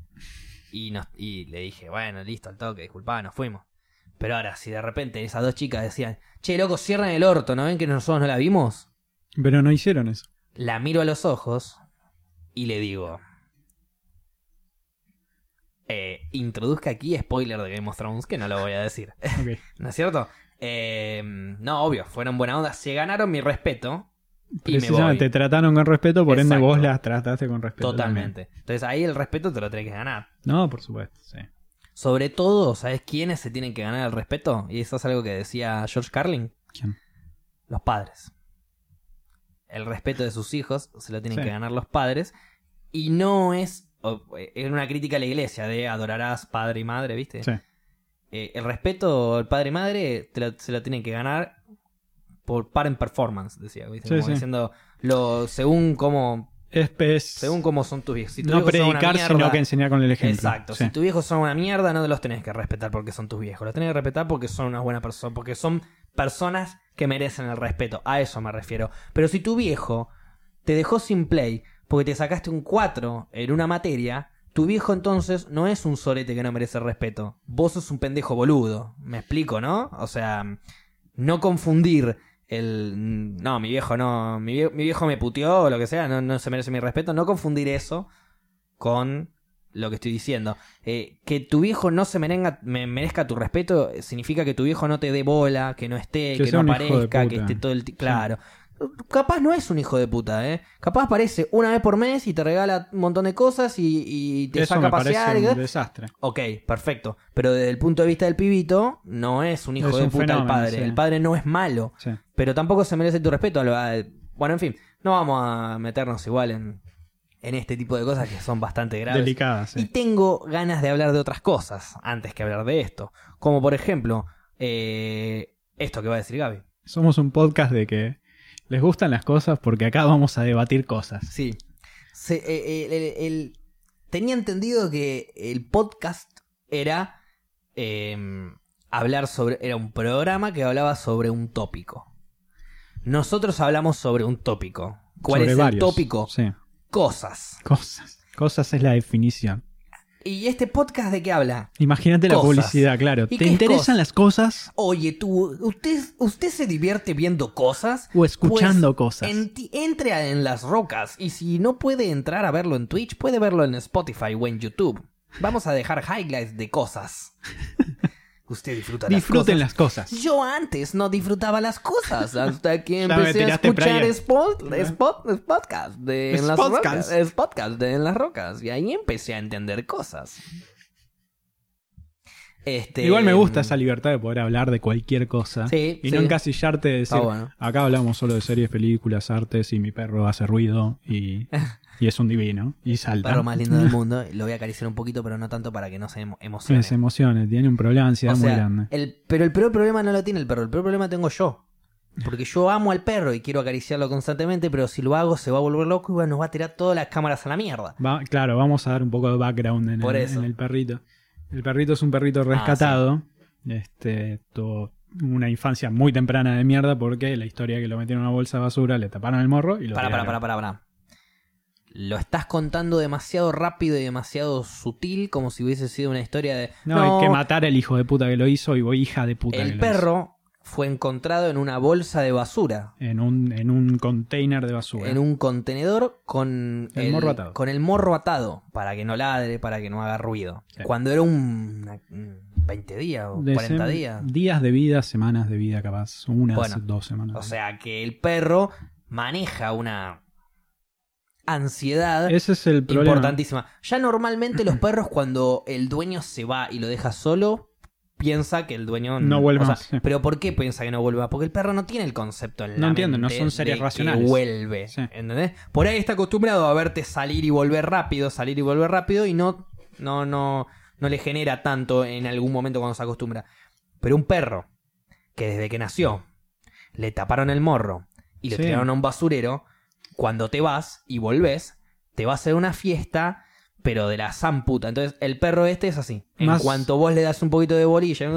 Y, nos, y le dije, bueno, listo, al toque, disculpa, nos fuimos. Pero ahora, si de repente esas dos chicas decían, che, loco, cierran el orto, ¿no ven que nosotros no la vimos? Pero no hicieron eso. La miro a los ojos y le digo, eh, introduzca aquí spoiler de Game of Thrones, que no lo voy a decir. ¿No es cierto? Eh, no, obvio, fueron buena onda, se ganaron mi respeto. Y me Precisamente, voy. te trataron con respeto, por ende vos las trataste con respeto. Totalmente. Entonces ahí el respeto te lo tenés que ganar. No, por supuesto, sí. Sobre todo, ¿sabes quiénes se tienen que ganar el respeto? Y eso es algo que decía George Carlin. ¿Quién? Los padres. El respeto de sus hijos se lo tienen Sí. que ganar los padres. Y no es. o- Es una crítica a la iglesia de adorarás padre y madre, ¿viste? Sí. Eh, el respeto al padre y madre te lo- se lo tienen que ganar por parent performance, decía. ¿viste? Sí, Como diciendo, lo, según cómo Es, es- según cómo son tus viejos. Si no una predicar, sino mierda- que enseñar con el ejemplo. Exacto. Sí. Si tus viejos son una mierda, no los tenés que respetar porque son tus viejos. Los tenés que respetar porque son una buena persona. Porque son personas que merecen el respeto. A eso me refiero. Pero si tu viejo te dejó sin play porque te sacaste un 4 en una materia, tu viejo entonces no es un sorete que no merece respeto. Vos sos un pendejo boludo. Me explico, ¿no? O sea, no confundir el... No, mi viejo no... Mi vie- mi viejo me puteó o lo que sea, no, no se merece mi respeto. No confundir eso con lo que estoy diciendo. Eh, que tu viejo no se merenga, me- merezca tu respeto significa que tu viejo no te dé bola, que no esté, Que no aparezca, que esté todo el... Claro. Capaz no es un hijo de puta, ¿eh? Capaz aparece una vez por mes y te regala un montón de cosas y, y te Eso saca me a pasear. parece un desastre. Ok, perfecto. Pero desde el punto de vista del pibito, no es un hijo Es de un puta el padre. sí. El padre no es malo. Sí. Pero tampoco se merece tu respeto. Lo- a- Bueno, en fin, no vamos a meternos igual en, en este tipo de cosas que son bastante graves. Delicadas, Y tengo ganas de hablar de otras cosas antes que hablar de esto. Como por ejemplo, eh, esto que va a decir Gaby. Somos un podcast de que les gustan las cosas porque acá vamos a debatir cosas. Sí. Se- eh, eh, el- el- tenía entendido que el podcast era eh, hablar sobre. Era un programa que hablaba sobre un tópico. Nosotros hablamos sobre un tópico. ¿Cuál Sobre es el varios. tópico? Sí. Cosas. Cosas. Cosas es la definición. ¿Y este podcast de qué habla? Imagínate la publicidad, claro. ¿Y ¿Te interesan las cosas Oye, tú, ¿usted, usted se divierte viendo cosas? o escuchando Pues, cosas? enti- entre a- en las rocas y si no puede entrar a verlo en Twitch, puede verlo en Spotify o en YouTube. Vamos a dejar highlights de cosas. Usted disfruta las Disfruten cosas. las cosas. Yo antes no disfrutaba las cosas hasta que empecé a escuchar spot, spot- podcast de en las rocas, es podcast de en las rocas y ahí empecé a entender cosas. Este, Igual me gusta esa libertad de poder hablar de cualquier cosa. Sí, y sí. no encasillarte de decir, bueno. acá hablamos solo de series, películas, artes y mi perro hace ruido y, y es un divino y salta. perro más lindo del mundo. Lo voy a acariciar un poquito, pero no tanto para que no se emo- emocione. Se emociona, tiene un problema de ansiedad O muy grande. el, pero el peor problema no lo tiene el perro, el peor problema tengo yo. Porque yo amo al perro y quiero acariciarlo constantemente, pero si lo hago se va a volver loco y bueno, nos va a tirar todas las cámaras a la mierda. Va- claro, vamos a dar un poco de background en, Por el, eso. Ah, en el perrito. El perrito es un perrito rescatado. Este, tuvo una infancia muy temprana de mierda porque la historia que lo metieron en una bolsa de basura, le taparon el morro y lo Para, para, para, para, para. Lo estás contando demasiado rápido y demasiado sutil, como si hubiese sido una historia de. No, hay que matar al hijo de puta que lo hizo y vos hija de puta que El lo perro fue encontrado en una bolsa de basura. En un, en un container de basura. En un contenedor con El morro atado. con el morro atado para que no ladre, para que no haga ruido. Sí. Cuando era un una- un 20 días o De 40 sem- días. Días de vida, semanas de vida, capaz. Unas, Bueno, dos semanas. O sea que el perro maneja una ansiedad Ese es el problema. importantísima. Ya normalmente los perros cuando el dueño se va y lo deja solo piensa que el dueño No vuelve o sea, más, sí. Pero ¿por qué piensa que no vuelve más? Porque el perro no tiene el concepto en la No entiende, no son seres de que racionales. vuelve, Sí. ¿entendés? Por ahí está acostumbrado a verte salir y volver rápido, salir y volver rápido y no no no no le genera tanto en algún momento cuando se acostumbra. Pero un perro que desde que nació le taparon el morro y lo Sí. tiraron a un basurero, cuando te vas y volvés, te va a hacer una fiesta, pero de la zamputa. Entonces, el perro este es así. En Más- cuanto vos le das un poquito de bolilla,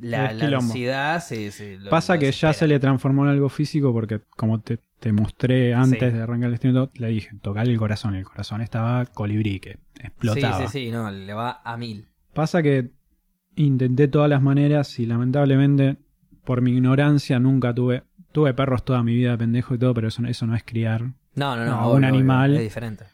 la, la ansiedad se, se- lo- Pasa lo que ya se le transformó en algo físico porque, como te, te mostré antes Sí. de arrancar el stream, le dije, tocar el corazón. El corazón estaba colibrí, que explotaba. Sí, sí, sí, no, le va a mil. Pasa que intenté todas las maneras y lamentablemente, por mi ignorancia, nunca tuve... Tuve perros toda mi vida, pendejo y todo, pero eso, no- eso no es criar. No, no, no. Un obvio, animal- Es diferente.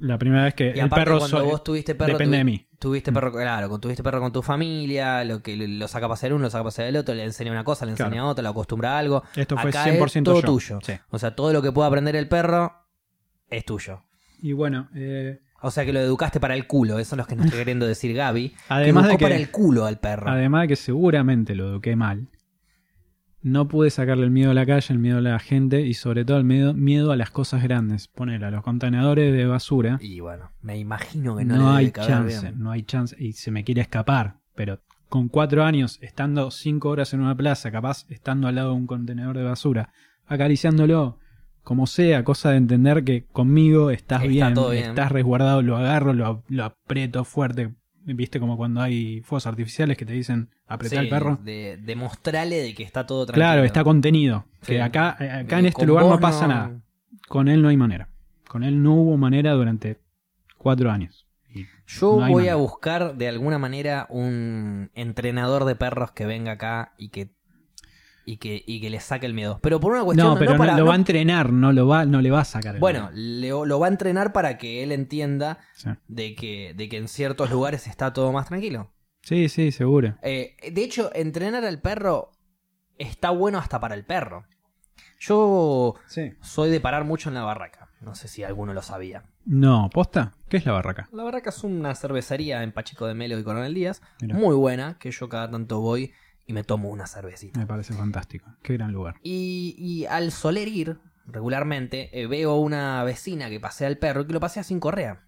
La primera vez que Y el perro cuando vos tuviste perro, depende de mí. Tuviste perro, claro, con- tuviste perro con tu familia, lo que lo saca a pasear uno, lo saca a pasear el otro, le enseña una cosa, le enseña Claro. otra, lo acostumbra a algo. Esto fue Acá 100% es todo yo. tuyo. Sí. O sea, todo lo que pueda aprender el perro es tuyo. Y bueno, eh, O sea que lo educaste para el culo, eso es lo que nos está queriendo decir Gaby. Además que de educó que- para el culo al perro. además de que seguramente lo eduqué mal, no pude sacarle el miedo a la calle, el miedo a la gente y sobre todo el miedo, miedo a las cosas grandes. Poner a los contenedores de basura. Y bueno, me imagino que no, No, le hay chance, bien. no hay chance. Y se me quiere escapar. Pero con cuatro años, estando cinco horas en una plaza, capaz estando al lado de un contenedor de basura, acariciándolo, como sea, cosa de entender que conmigo estás Está bien, estás resguardado, lo agarro, lo, lo aprieto fuerte. ¿Viste como cuando hay fuegos artificiales que te dicen apretar Sí, el perro? De, de mostrarle de que está todo tranquilo. Claro, está contenido. Sí. Que acá, eh, acá en este lugar no pasa nada. Con él no hay manera. Con él no hubo manera durante cuatro años. Y Yo No voy manera. a buscar de alguna manera un entrenador de perros que venga acá y que y que, y que le saque el miedo. Pero por una cuestión no, pero no- para- lo no- va a entrenar, no lo va, no le va a sacar. el bueno, miedo. le- lo va a entrenar para que él entienda Sí. de que, de que en ciertos lugares está todo más tranquilo. sí, sí, seguro. Eh, de hecho, entrenar al perro está bueno hasta para el perro. Yo Sí. soy de parar mucho en la barraca. No sé si alguno lo sabía. No, posta. ¿Qué es la barraca? La barraca es una cervecería en Pacheco de Melo y Coronel Díaz. Mirá. Muy buena, que yo cada tanto voy y me tomo una cervecita. Me parece fantástico. Qué gran lugar. Y, y al soler ir regularmente, eh, veo una vecina que pasea al perro y que lo pasea sin correa.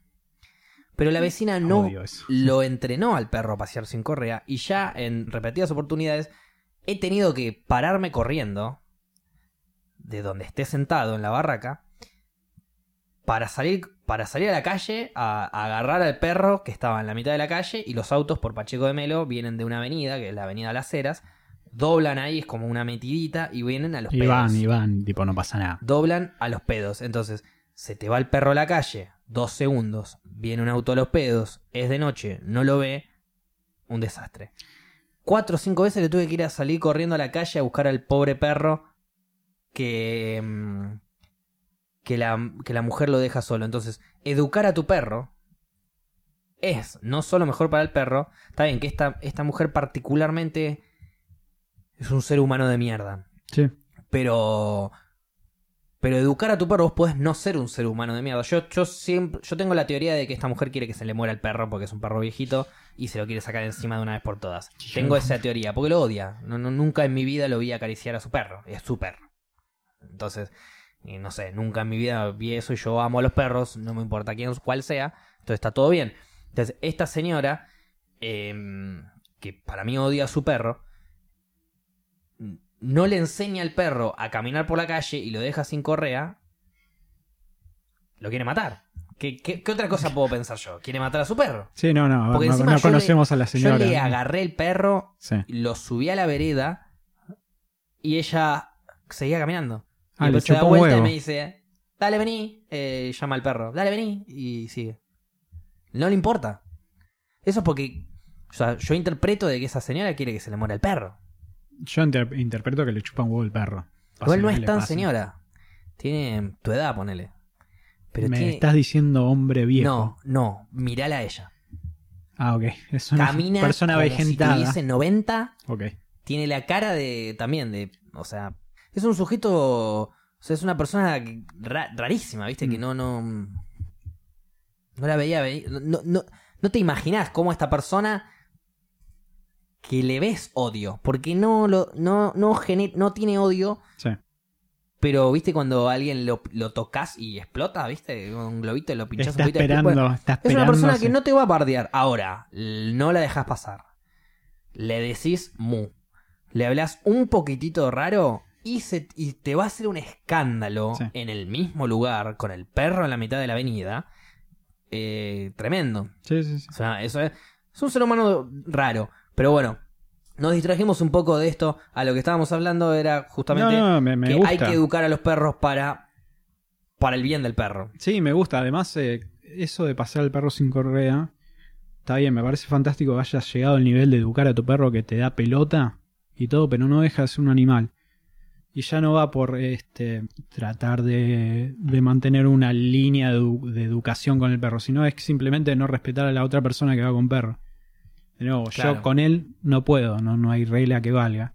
Pero la vecina no lo entrenó al perro a pasear sin correa y ya en repetidas oportunidades he tenido que pararme corriendo de donde esté sentado en la barraca para salir, para salir a la calle a, a agarrar al perro que estaba en la mitad de la calle y los autos por Pacheco de Melo vienen de una avenida, que es la avenida Las Heras, doblan ahí, es como una metidita y vienen a los Y pedos. van, y van, tipo, no pasa nada. Doblan a los pedos. Entonces, se te va el perro a la calle, dos segundos, viene un auto a los pedos, es de noche, no lo ve, un desastre. Cuatro o cinco veces le tuve que ir a salir corriendo a la calle a buscar al pobre perro que, mm, que, la, que la mujer lo deja solo. Entonces, educar a tu perro es no solo mejor para el perro, está bien que esta, esta mujer particularmente es un ser humano de mierda. Sí. Pero. Pero educar a tu perro, vos podés no ser un ser humano de mierda. Yo, yo siempre. Yo tengo la teoría de que esta mujer quiere que se le muera el perro porque es un perro viejito y se lo quiere sacar encima de una vez por todas. Tengo esa teoría, porque lo odia. No, no, nunca en mi vida lo vi acariciar a su perro. Es su perro. Entonces, eh, no sé, nunca en mi vida vi eso y yo amo a los perros, no me importa quién cuál sea. Entonces está todo bien. Entonces, esta señora, em, que para mí odia a su perro, no le enseña al perro a caminar por la calle y lo deja sin correa, lo quiere matar. ¿Qué, qué, qué otra cosa puedo pensar yo? ¿Quiere matar a su perro? Sí, no, no. Porque no, encima no yo conocemos a la Yo señora. le agarré el perro, Sí. lo subí a la vereda y ella seguía caminando. Ah, y le se da vuelta y huevo. me dice, dale, vení. Eh, llama al perro, dale, vení. Y sigue. No le importa. Eso es porque. O sea, yo interpreto de que esa señora quiere que se le muera el perro. Yo inter- interpreto que le chupa un huevo el perro. Igual no es tan pase. señora. Tiene tu edad, ponele. Pero Me tiene... estás diciendo hombre viejo. No, no, mirala a ella. Ah, ok. Es una Camina persona como vegetada. si tuviese 90. Ok. Tiene la cara de. también de. O sea. Es un sujeto. O sea, es una persona ra- rarísima, ¿viste? Que Mm. no, no. No la veía venir. No, no, no te imaginás cómo esta persona. Que le ves odio. Porque no lo. No, no, gener- no tiene odio. Sí. Pero, ¿viste? Cuando a alguien lo, lo tocas y explota, ¿viste? Un globito y lo pinchás Está un poquito. esperando, Bueno, está es esperando. una persona sí. que no te va a bardear. Ahora, no la dejas pasar. Le decís mu. Le hablas un poquitito raro y, se, y te va a hacer un escándalo Sí. en el mismo lugar, con el perro en la mitad de la avenida. Eh, tremendo. Sí, sí, sí. O sea, eso es, es un ser humano raro. Pero bueno, nos distrajimos un poco de esto. A lo que estábamos hablando era justamente No, no, me, me que gusta. hay que educar a los perros para, para el bien del perro. Sí, me gusta. Además, eh, eso de pasar al perro sin correa, está bien, me parece fantástico que hayas llegado al nivel de educar a tu perro que te da pelota y todo, pero no deja de ser un animal. Y ya no va por este tratar de, de mantener una línea de, edu- de educación con el perro, sino es simplemente no respetar a la otra persona que va con perro. De nuevo, Claro. yo con él no puedo, no, no hay regla que valga.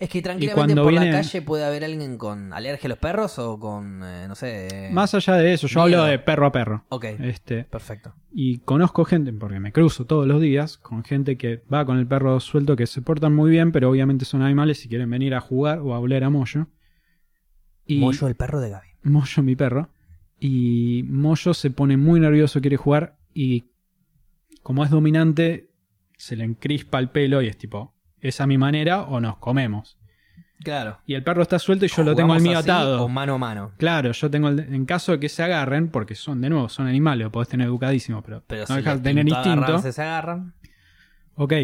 Es que tranquilamente por viene- la calle puede haber alguien con alergia a los perros o con, eh, no sé... Más allá de eso, yo miedo. hablo de perro a perro. Ok, Este, perfecto. Y conozco gente, porque me cruzo todos los días, con gente que va con el perro suelto, que se portan muy bien, pero obviamente son animales y quieren venir a jugar o a oler a Moyo. Y Moyo, el perro de Gaby. Moyo, mi perro. Y Moyo se pone muy nervioso, quiere jugar y como es dominante, se le encrispa el pelo y es tipo, ¿es a mi manera o nos comemos? Claro. Y el perro está suelto y yo lo tengo al ¿Jugamos mío así atado. O mano a mano. Claro, yo tengo el, en caso de que se agarren, porque son de nuevo, son animales, lo podés tener educadísimo, pero, Pero no si dejas de tener instinto. se agarran. Ok.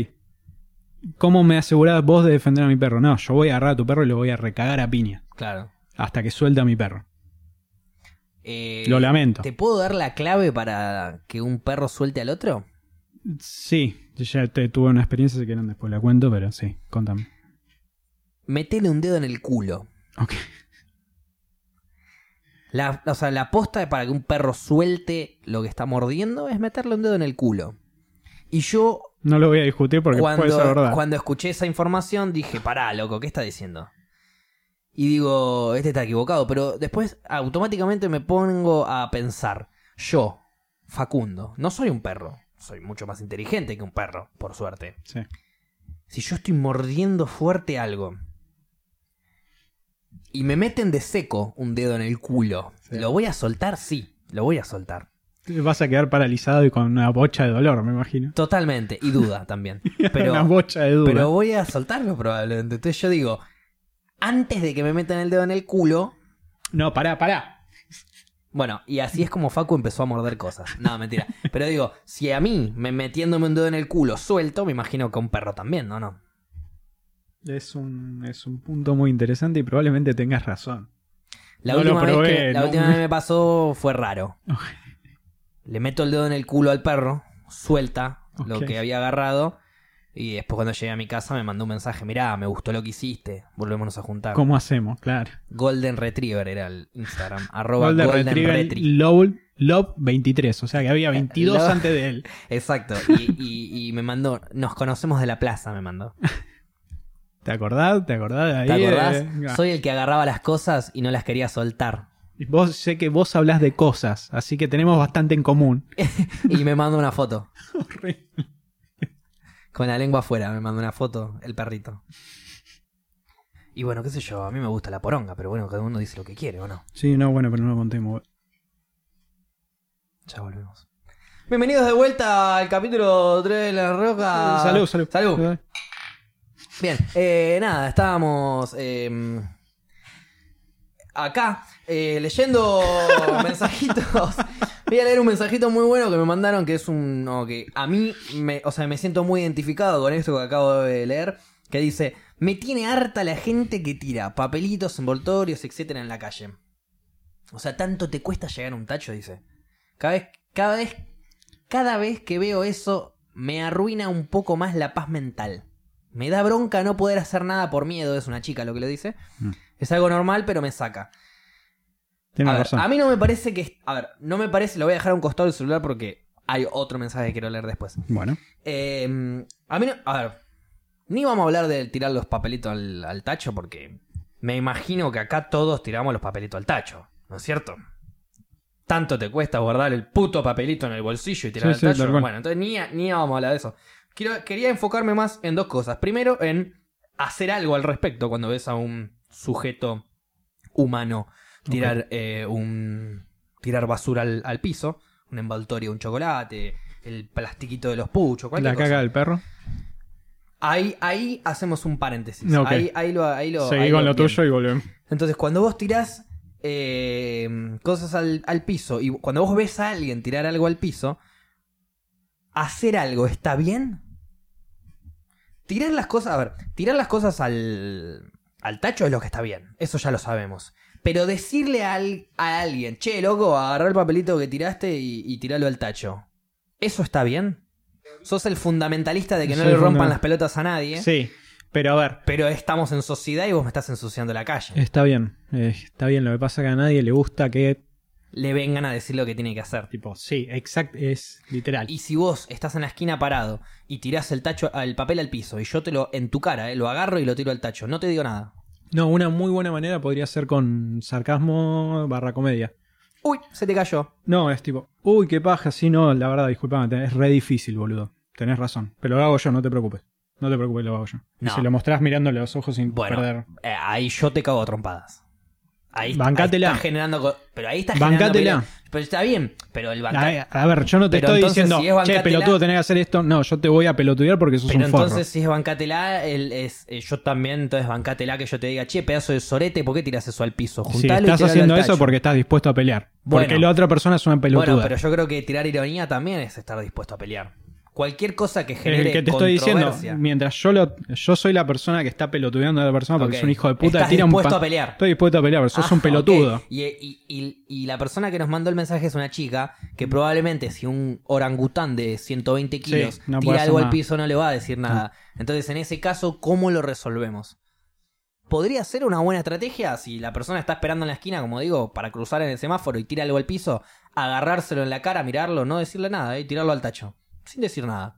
¿Cómo me asegurás vos de defender a mi perro? No, yo voy a agarrar a tu perro y lo voy a recagar a piña. Claro. Hasta que suelte a mi perro. Eh, Lo lamento. ¿Te puedo dar la clave para que un perro suelte al otro? Sí, ya te, tuve una experiencia, si quieren después la cuento, pero sí, contame. Metele un dedo en el culo. Ok. La, o sea, la posta para que un perro suelte lo que está mordiendo es meterle un dedo en el culo. Y yo No lo voy a discutir porque puede ser cuando, verdad. cuando escuché esa información dije, pará, loco, ¿qué está diciendo? Y digo, este está equivocado, pero después automáticamente me pongo a pensar, yo, Facundo, no soy un perro, soy mucho más inteligente que un perro, por suerte. Sí. Si yo estoy mordiendo fuerte algo y me meten de seco un dedo en el culo, Sí. ¿lo voy a soltar? Sí, lo voy a soltar. Vas a quedar paralizado y con una bocha de dolor, me imagino. Totalmente, y duda también. una Pero, bocha de duda. pero voy a soltarlo probablemente. Entonces yo digo, antes de que me metan el dedo en el culo, No, pará, pará. Bueno, y así es como Facu empezó a morder cosas. No, mentira. Pero digo, si a mí, me metiéndome un dedo en el culo, suelto, me imagino que a un perro también, ¿no? no. Es un, es un punto muy interesante y probablemente tengas razón. La No lo última, probé, vez, que, la no. última vez me pasó fue raro. Le meto el dedo en el culo al perro, suelta lo que había agarrado. Y después cuando llegué a mi casa me mandó un mensaje, mirá, me gustó lo que hiciste, volvémonos a juntar. ¿Cómo hacemos? Claro. Golden Retriever era el Instagram, arroba Golden Golden, Retriever Retri. Love, Love 23, o sea que había 22 Love- antes de él. Exacto, y, y- y me mandó, nos conocemos de la plaza, me mandó. ¿Te acordás? ¿Te acordás de ahí? ¿Te acordás? Eh, Soy el que agarraba las cosas y no las quería soltar. Vos sé que vos hablas de cosas, así que tenemos bastante en común. Y me mandó una foto, Horrible. Con la lengua afuera, me mandó una foto, el perrito. Y bueno, qué sé yo, a mí me gusta la poronga, pero bueno, cada uno dice lo que quiere, ¿o no? Sí, no, bueno, pero no lo contemos. Ya volvemos. Bienvenidos de vuelta al capítulo 3 de La Roca. salud, salud. Salud. Bien, eh, nada, estábamos eh, acá eh, leyendo mensajitos. Voy a leer un mensajito muy bueno que me mandaron, que es un... no, que a mí, me, o sea, me siento muy identificado con esto que acabo de leer, que dice, me tiene harta la gente que tira papelitos, envoltorios, etcétera en la calle. O sea, tanto te cuesta llegar a un tacho, dice. Cada vez, cada vez, cada vez que veo eso, me arruina un poco más la paz mental. Me da bronca no poder hacer nada por miedo, es una chica lo que lo dice. Mm. Es algo normal, pero me saca. Tienes a, ver, razón. a mí no me parece que. A ver, no me parece. Lo voy a dejar a un costado del celular porque hay otro mensaje que quiero leer después. Bueno, Eh, a mí no. A ver. Ni vamos a hablar de tirar los papelitos al, al tacho porque me imagino que acá todos tiramos los papelitos al tacho. ¿No es cierto? Tanto te cuesta guardar el puto papelito en el bolsillo y tirar Sí, al sí, tacho. cual. Bueno, entonces ni, ni vamos a hablar de eso. Quiero, quería enfocarme más en dos cosas. Primero, en hacer algo al respecto cuando ves a un sujeto humano tirar eh, un tirar basura al, al piso, un envoltorio, un chocolate, el plastiquito de los puchos, cualquier la cosa. caga del perro. Ahí, ahí hacemos un paréntesis. Ahí, ahí lo, ahí lo, Seguí ahí con lo tuyo y volvemos. Entonces, cuando vos tirás eh, cosas al, al piso y cuando vos ves a alguien tirar algo al piso, ¿hacer algo está bien? Tirar las cosas, a ver, tirar las cosas al, al tacho es lo que está bien, eso ya lo sabemos. Pero decirle a, al- a alguien, che, loco, agarrá el papelito que tiraste y, y tiralo al tacho, ¿eso está bien? Sos el fundamentalista de que no Soy le rompan las pelotas a nadie, Sí, pero a ver, pero estamos en sociedad y vos me estás ensuciando la calle. está bien. eh, está bien, lo que pasa es que a nadie le gusta que, le vengan a decir lo que tiene que hacer. tipo, sí, exacto, es literal. Y si vos estás en la esquina parado y tirás el tacho, el papel al piso y yo te lo en tu cara, eh, lo agarro y lo tiro al tacho, no te digo nada. No, una muy buena manera podría ser con sarcasmo barra comedia. Uy, se te cayó. No, es tipo, uy, qué paja, sí, no, la verdad, disculpame, es re difícil, boludo. Tenés razón. Pero lo hago yo, no te preocupes. No te preocupes, lo hago yo. Y No. si lo mostrás mirándole a los ojos sin Bueno, perder. eh, ahí yo te cago a trompadas. Ahí, Bancátela. ahí estás generando. Pero ahí Bancátela. generando. Pero está bien. Pero el A, a ver, yo no te Pero estoy diciendo, si es che, pelotudo, tenés que hacer esto. No, yo te voy a pelotudear porque sos Pero un forro. entonces, si es bancátela, el, es, eh, yo también, entonces bancátela que yo te diga, che, pedazo de sorete, ¿por qué tiras eso al piso? si Juntalo y estás haciendo eso porque estás dispuesto a pelear. Bueno. porque la otra persona es una pelotuda. Bueno, pero yo creo que tirar ironía también es estar dispuesto a pelear. Cualquier cosa que genere el que te estoy diciendo, mientras yo lo, yo soy la persona que está pelotudeando a la persona porque es un hijo de puta, Estás tira un dispuesto a pelear. Estoy dispuesto a pelear, pero sos Ah, un pelotudo. Y, y- y- y la persona que nos mandó el mensaje es una chica que probablemente si un orangután de 120 kilos no tira algo al piso no le va a decir nada. Entonces, en ese caso, ¿cómo lo resolvemos? ¿Podría ser una buena estrategia si la persona está esperando en la esquina, como digo, para cruzar en el semáforo y tira algo al piso, agarrárselo en la cara, mirarlo, no decirle nada y tirarlo al tacho? Sin decir nada.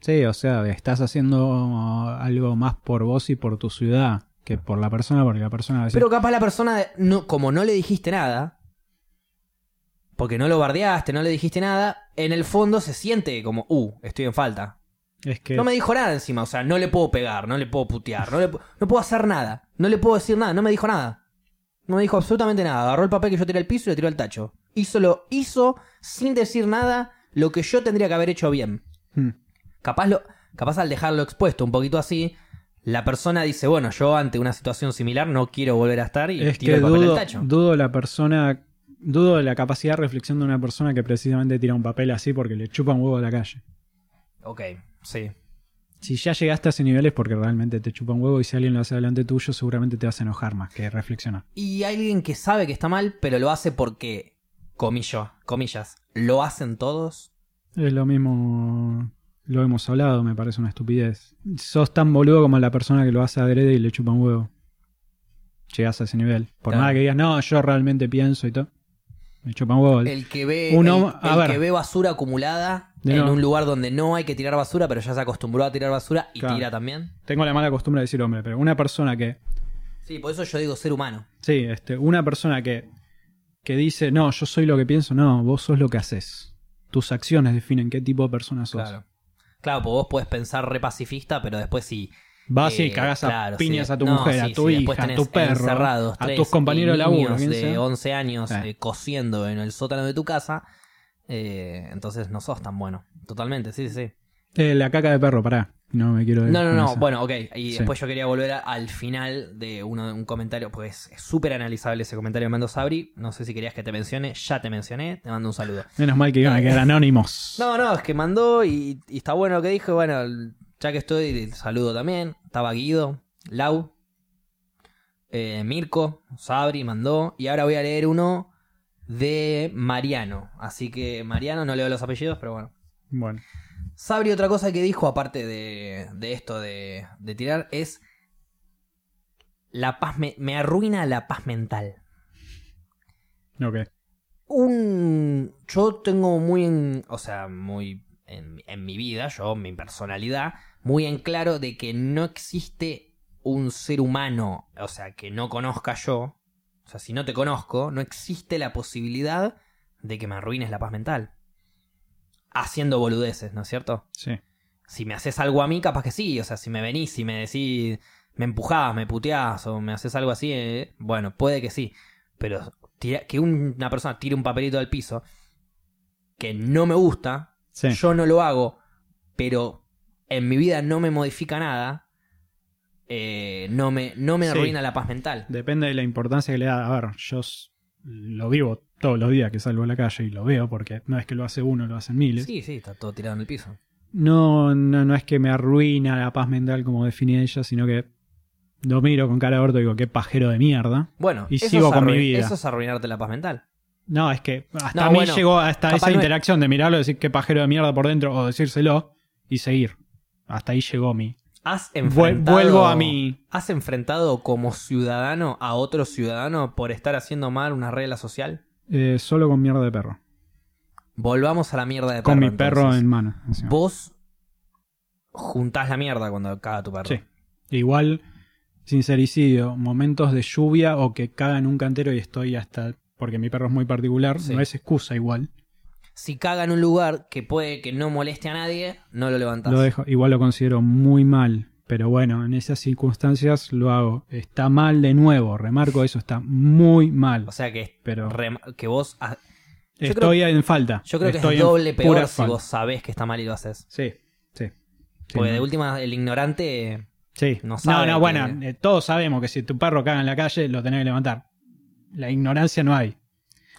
Sí, o sea, estás haciendo algo más por vos y por tu ciudad que por la persona, porque la persona va a decir, Pero capaz la persona, no, como no le dijiste nada, porque no lo bardeaste, no le dijiste nada, en el fondo se siente como, uh, estoy en falta. es que No me dijo nada encima, o sea, no le puedo pegar, no le puedo putear, no, le pu- no puedo hacer nada, no le puedo decir nada, no me dijo nada. No me dijo absolutamente nada, agarró el papel que yo tiré al piso y lo tiró al tacho. Hizo, lo, hizo sin decir nada lo que yo tendría que haber hecho bien. Hmm. Capaz, lo, capaz al dejarlo expuesto un poquito así, la persona dice, bueno, yo ante una situación similar no quiero volver a estar y es tiro que el papel dudo, al tacho. dudo la persona, dudo de la capacidad de reflexión de una persona que precisamente tira un papel así porque le chupa un huevo a la calle. Ok, sí. Si ya llegaste a ese nivel es porque realmente te chupa un huevo y si alguien lo hace delante tuyo seguramente te vas a enojar más que reflexionar. Y alguien que sabe que está mal, pero lo hace porque, comillo, comillas, lo hacen todos. Es lo mismo, lo hemos hablado, me parece una estupidez. Sos tan boludo como la persona que lo hace adrede y le chupa un huevo. Llegas a ese nivel. Por Claro. nada que digas, no, yo realmente pienso y todo. Me chupa un huevo. El que ve, Uno- el, a el ver. que ve basura acumulada en no. un lugar donde no hay que tirar basura, pero ya se acostumbró a tirar basura y Claro. tira también. Tengo la mala costumbre de decir hombre, pero una persona que Sí, por eso yo digo ser humano. Sí, este, una persona que, que dice, no, yo soy lo que pienso, no, vos sos lo que haces. Tus acciones definen qué tipo de persona sos. Claro. Claro, pues vos podés pensar re pacifista, pero después sí. Vas Eh, y cagás a claro, piñas sí. a tu No, mujer, sí, a tu sí, hija, a tu perro, a tus compañeros de laburo. de sea. 11 años Eh. eh, cosiendo en el sótano de tu casa. eh, entonces no sos tan bueno. Totalmente, sí, sí. Eh, la caca de perro, pará. No me quiero No, no, no. esa. Bueno, ok. Y Sí. después yo quería volver a- al final de uno, un comentario, pues es súper analizable ese comentario de Mando Sabri. No sé si querías que te mencione. Ya te mencioné. Te mando un saludo. Menos mal que iban a quedar anónimos. No, no, es que mandó y, y está bueno lo que dijo. Bueno, ya que estoy, saludo también. Estaba Guido, Lau, eh, Mirko, Sabri mandó. Y ahora voy a leer uno de Mariano. Así que Mariano, no leo los apellidos, pero bueno. Bueno. Sabri otra cosa que dijo, aparte de, de esto de, de tirar, es la paz me, me arruina la paz mental. Ok. Un. Yo tengo muy en. O sea, muy. En, en mi vida, yo, mi personalidad, muy en claro de que no existe un ser humano, o sea, que no conozca yo. O sea, si no te conozco, no existe la posibilidad de que me arruines la paz mental. Haciendo boludeces, ¿no es cierto? Sí. Si me haces algo a mí, capaz que sí. O sea, si me venís, si me decís, me empujás, me puteás o me haces algo así, eh, bueno, puede que sí. Pero tira- que una persona tire un papelito al piso que no me gusta, Sí. yo no lo hago, pero en mi vida no me modifica nada, eh, no me, no me Sí. arruina la paz mental. Depende de la importancia que le da. A ver, yo lo vivo todos los días que salgo a la calle y lo veo porque no es que lo hace uno, lo hacen miles. Sí, sí, está todo tirado en el piso. No, no, no es que me arruina la paz mental como define ella, sino que lo miro con cara de orto y digo, qué pajero de mierda. Bueno, Y eso sigo es con mi vida. Eso es arruinarte la paz mental. No, es que hasta No, a mí bueno, llegó hasta esa interacción de mirarlo, decir qué pajero de mierda por dentro o decírselo y seguir. Hasta ahí llegó mi. ¿Has enfrentado, vuelvo a mi. ¿Has enfrentado como ciudadano a otro ciudadano por estar haciendo mal una regla social? Eh, solo con mierda de perro. Volvamos a la mierda de perro. con mi perro entonces. en mano. encima. Vos juntás la mierda cuando caga tu perro. Sí. Igual, sincericidio, momentos de lluvia o que cagan un cantero y estoy hasta. Porque mi perro es muy particular, Sí. no es excusa igual. Si caga en un lugar que puede que no moleste a nadie, no lo levantás. Lo dejo, igual lo considero muy mal. Pero bueno, en esas circunstancias lo hago. Está mal de nuevo, remarco eso, está muy mal. O sea que, Pero que vos... ha- estoy en falta. Yo creo que es doble peor si falta. vos sabés que está mal y lo haces. Sí, sí. Sí, Porque de no. última, el ignorante... Sí. no No, sabe no, que- bueno, eh, todos sabemos que si tu perro caga en la calle, lo tenés que levantar. La ignorancia no hay.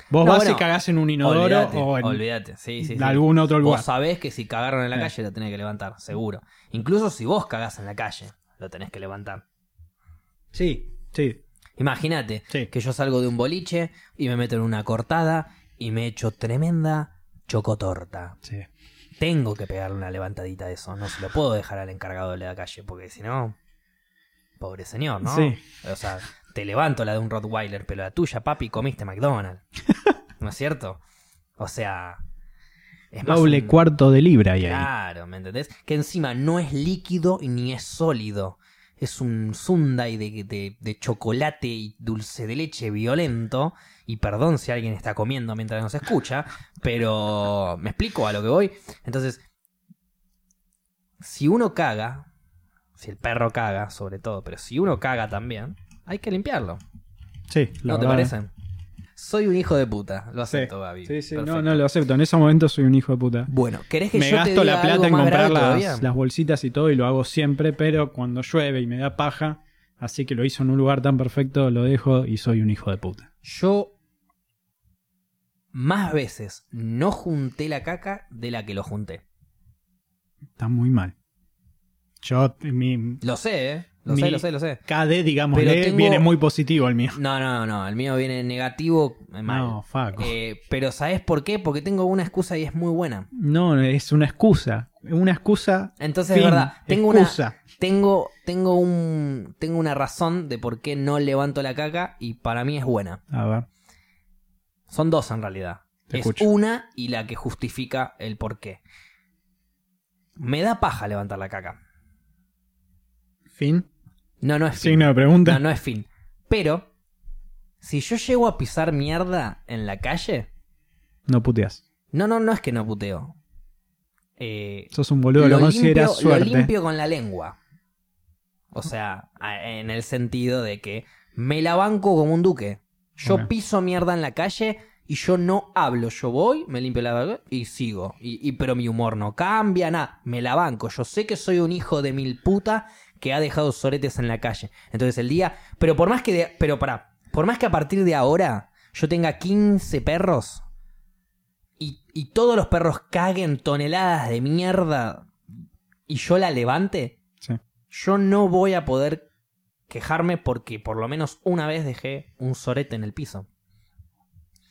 Vos No, vas bueno, y cagás en un inodoro Olvídate, o en olvídate. Sí, sí, sí. algún otro lugar. Vos sabés que si cagaron en la calle lo tenés que levantar, seguro. Incluso si vos cagás en la calle, lo tenés que levantar. Sí, sí. Imagínate que yo salgo de un boliche y me meto en una cortada y me echo tremenda chocotorta. sí. Tengo que pegarle una levantadita de eso. No se lo puedo dejar al encargado de la calle porque si no... Pobre señor, ¿no? Sí. O sea, te levanto la de un Rottweiler, pero la tuya, papi, comiste McDonald's. ¿No es cierto? O sea... Es Doble un- cuarto de libra ahí. Claro, ¿me entendés? Que encima no es líquido y ni es sólido. Es un Sunday de, de, de chocolate y dulce de leche violento. Y perdón si alguien está comiendo mientras nos escucha, pero me explico a lo que voy. Entonces, si uno caga, si el perro caga sobre todo, pero si uno caga también, hay que limpiarlo. Sí, la ¿No te parece? Soy un hijo de puta, lo Sí, acepto, Gaby. sí, sí, no, Perfecto. no lo acepto. En ese momento soy un hijo de puta. Bueno, ¿querés que Me yo te gasto diga la plata algo en comprar las bolsitas y todo y lo hago siempre, pero cuando llueve y me da paja, así que lo hizo en un lugar tan perfecto, lo dejo y soy un hijo de puta. Yo más veces no junté la caca de la que lo junté. Está muy mal. Yo, mi Lo sé, ¿eh? Lo Mi- sé, lo sé, lo sé. KD, digamos, Pero tengo- viene muy positivo el mío. No, no, no. El mío viene negativo, eh, mal. No, Faco. Eh, pero ¿sabes por qué? Porque tengo una excusa y es muy buena. No, es una excusa. Una excusa. Entonces, fin, es verdad, tengo excusa. una tengo tengo un tengo una razón de por qué no levanto la caca y para mí es buena. A ver. Son dos en realidad. Te es escucho. una y la que justifica el por qué. Me da paja levantar la caca. Fin. No, no es fin. Signo de pregunta. No, no es fin. Pero, si yo llego a pisar mierda en la calle, No puteas. no, no, no es que no puteo. Eh, Sos un boludo, lo, consideras limpio, lo suerte. limpio con la lengua. O sea, en el sentido de que me la banco como un duque. Yo piso mierda en la calle y yo no hablo. Yo voy, me limpio la boca y sigo. Y, y- pero mi humor no cambia, nada. Me la banco. Yo sé que soy un hijo de mil puta que ha dejado soretes en la calle. Entonces el día... Pero por más que... de- pero para Por más que a partir de ahora yo tenga 15 perros y, y todos los perros caguen toneladas de mierda y yo la levante, Sí. yo no voy a poder quejarme porque por lo menos una vez dejé un sorete en el piso.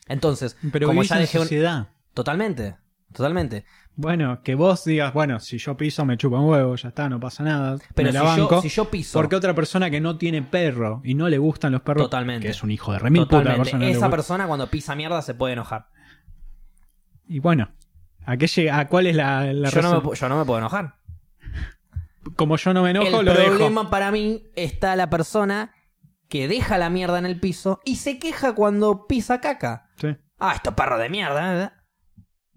Entonces, Pero como ya dejé un-. Totalmente, totalmente. Bueno, que vos digas, bueno, si yo piso me chupa un huevo, ya está, no pasa nada. Pero me si yo, si yo piso... Porque otra persona que no tiene perro y no le gustan los perros, Totalmente. que es un hijo de remil puta Totalmente. persona Esa persona cuando pisa mierda se puede enojar. Y bueno, ¿a qué llega? ¿A cuál es la, la Yo no, me, razón? yo no me puedo enojar. Como yo no me enojo, el lo problema dejo. para mí está la persona que deja la mierda en el piso y se queja cuando pisa caca. Sí. Ah, esto perro de mierda.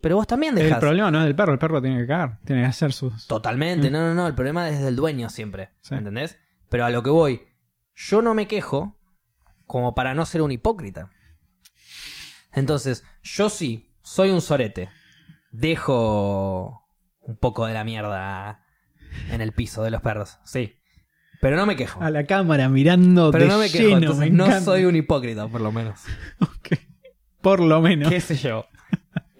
Pero vos también El dejas. problema no es del perro, el perro tiene que cagar, tiene que hacer sus... Totalmente, Mm. no, no, no. El problema es del dueño siempre. Sí. ¿Entendés? Pero a lo que voy, yo no me quejo como para no ser un hipócrita. Entonces, yo sí, soy un sorete. Dejo un poco de la mierda en el piso de los perros. Sí. Pero no me quejo. A la cámara mirando Pero de no me quejo, lleno, entonces me no soy un hipócrita, por lo menos. Ok. Por lo menos. ¿Qué sé yo?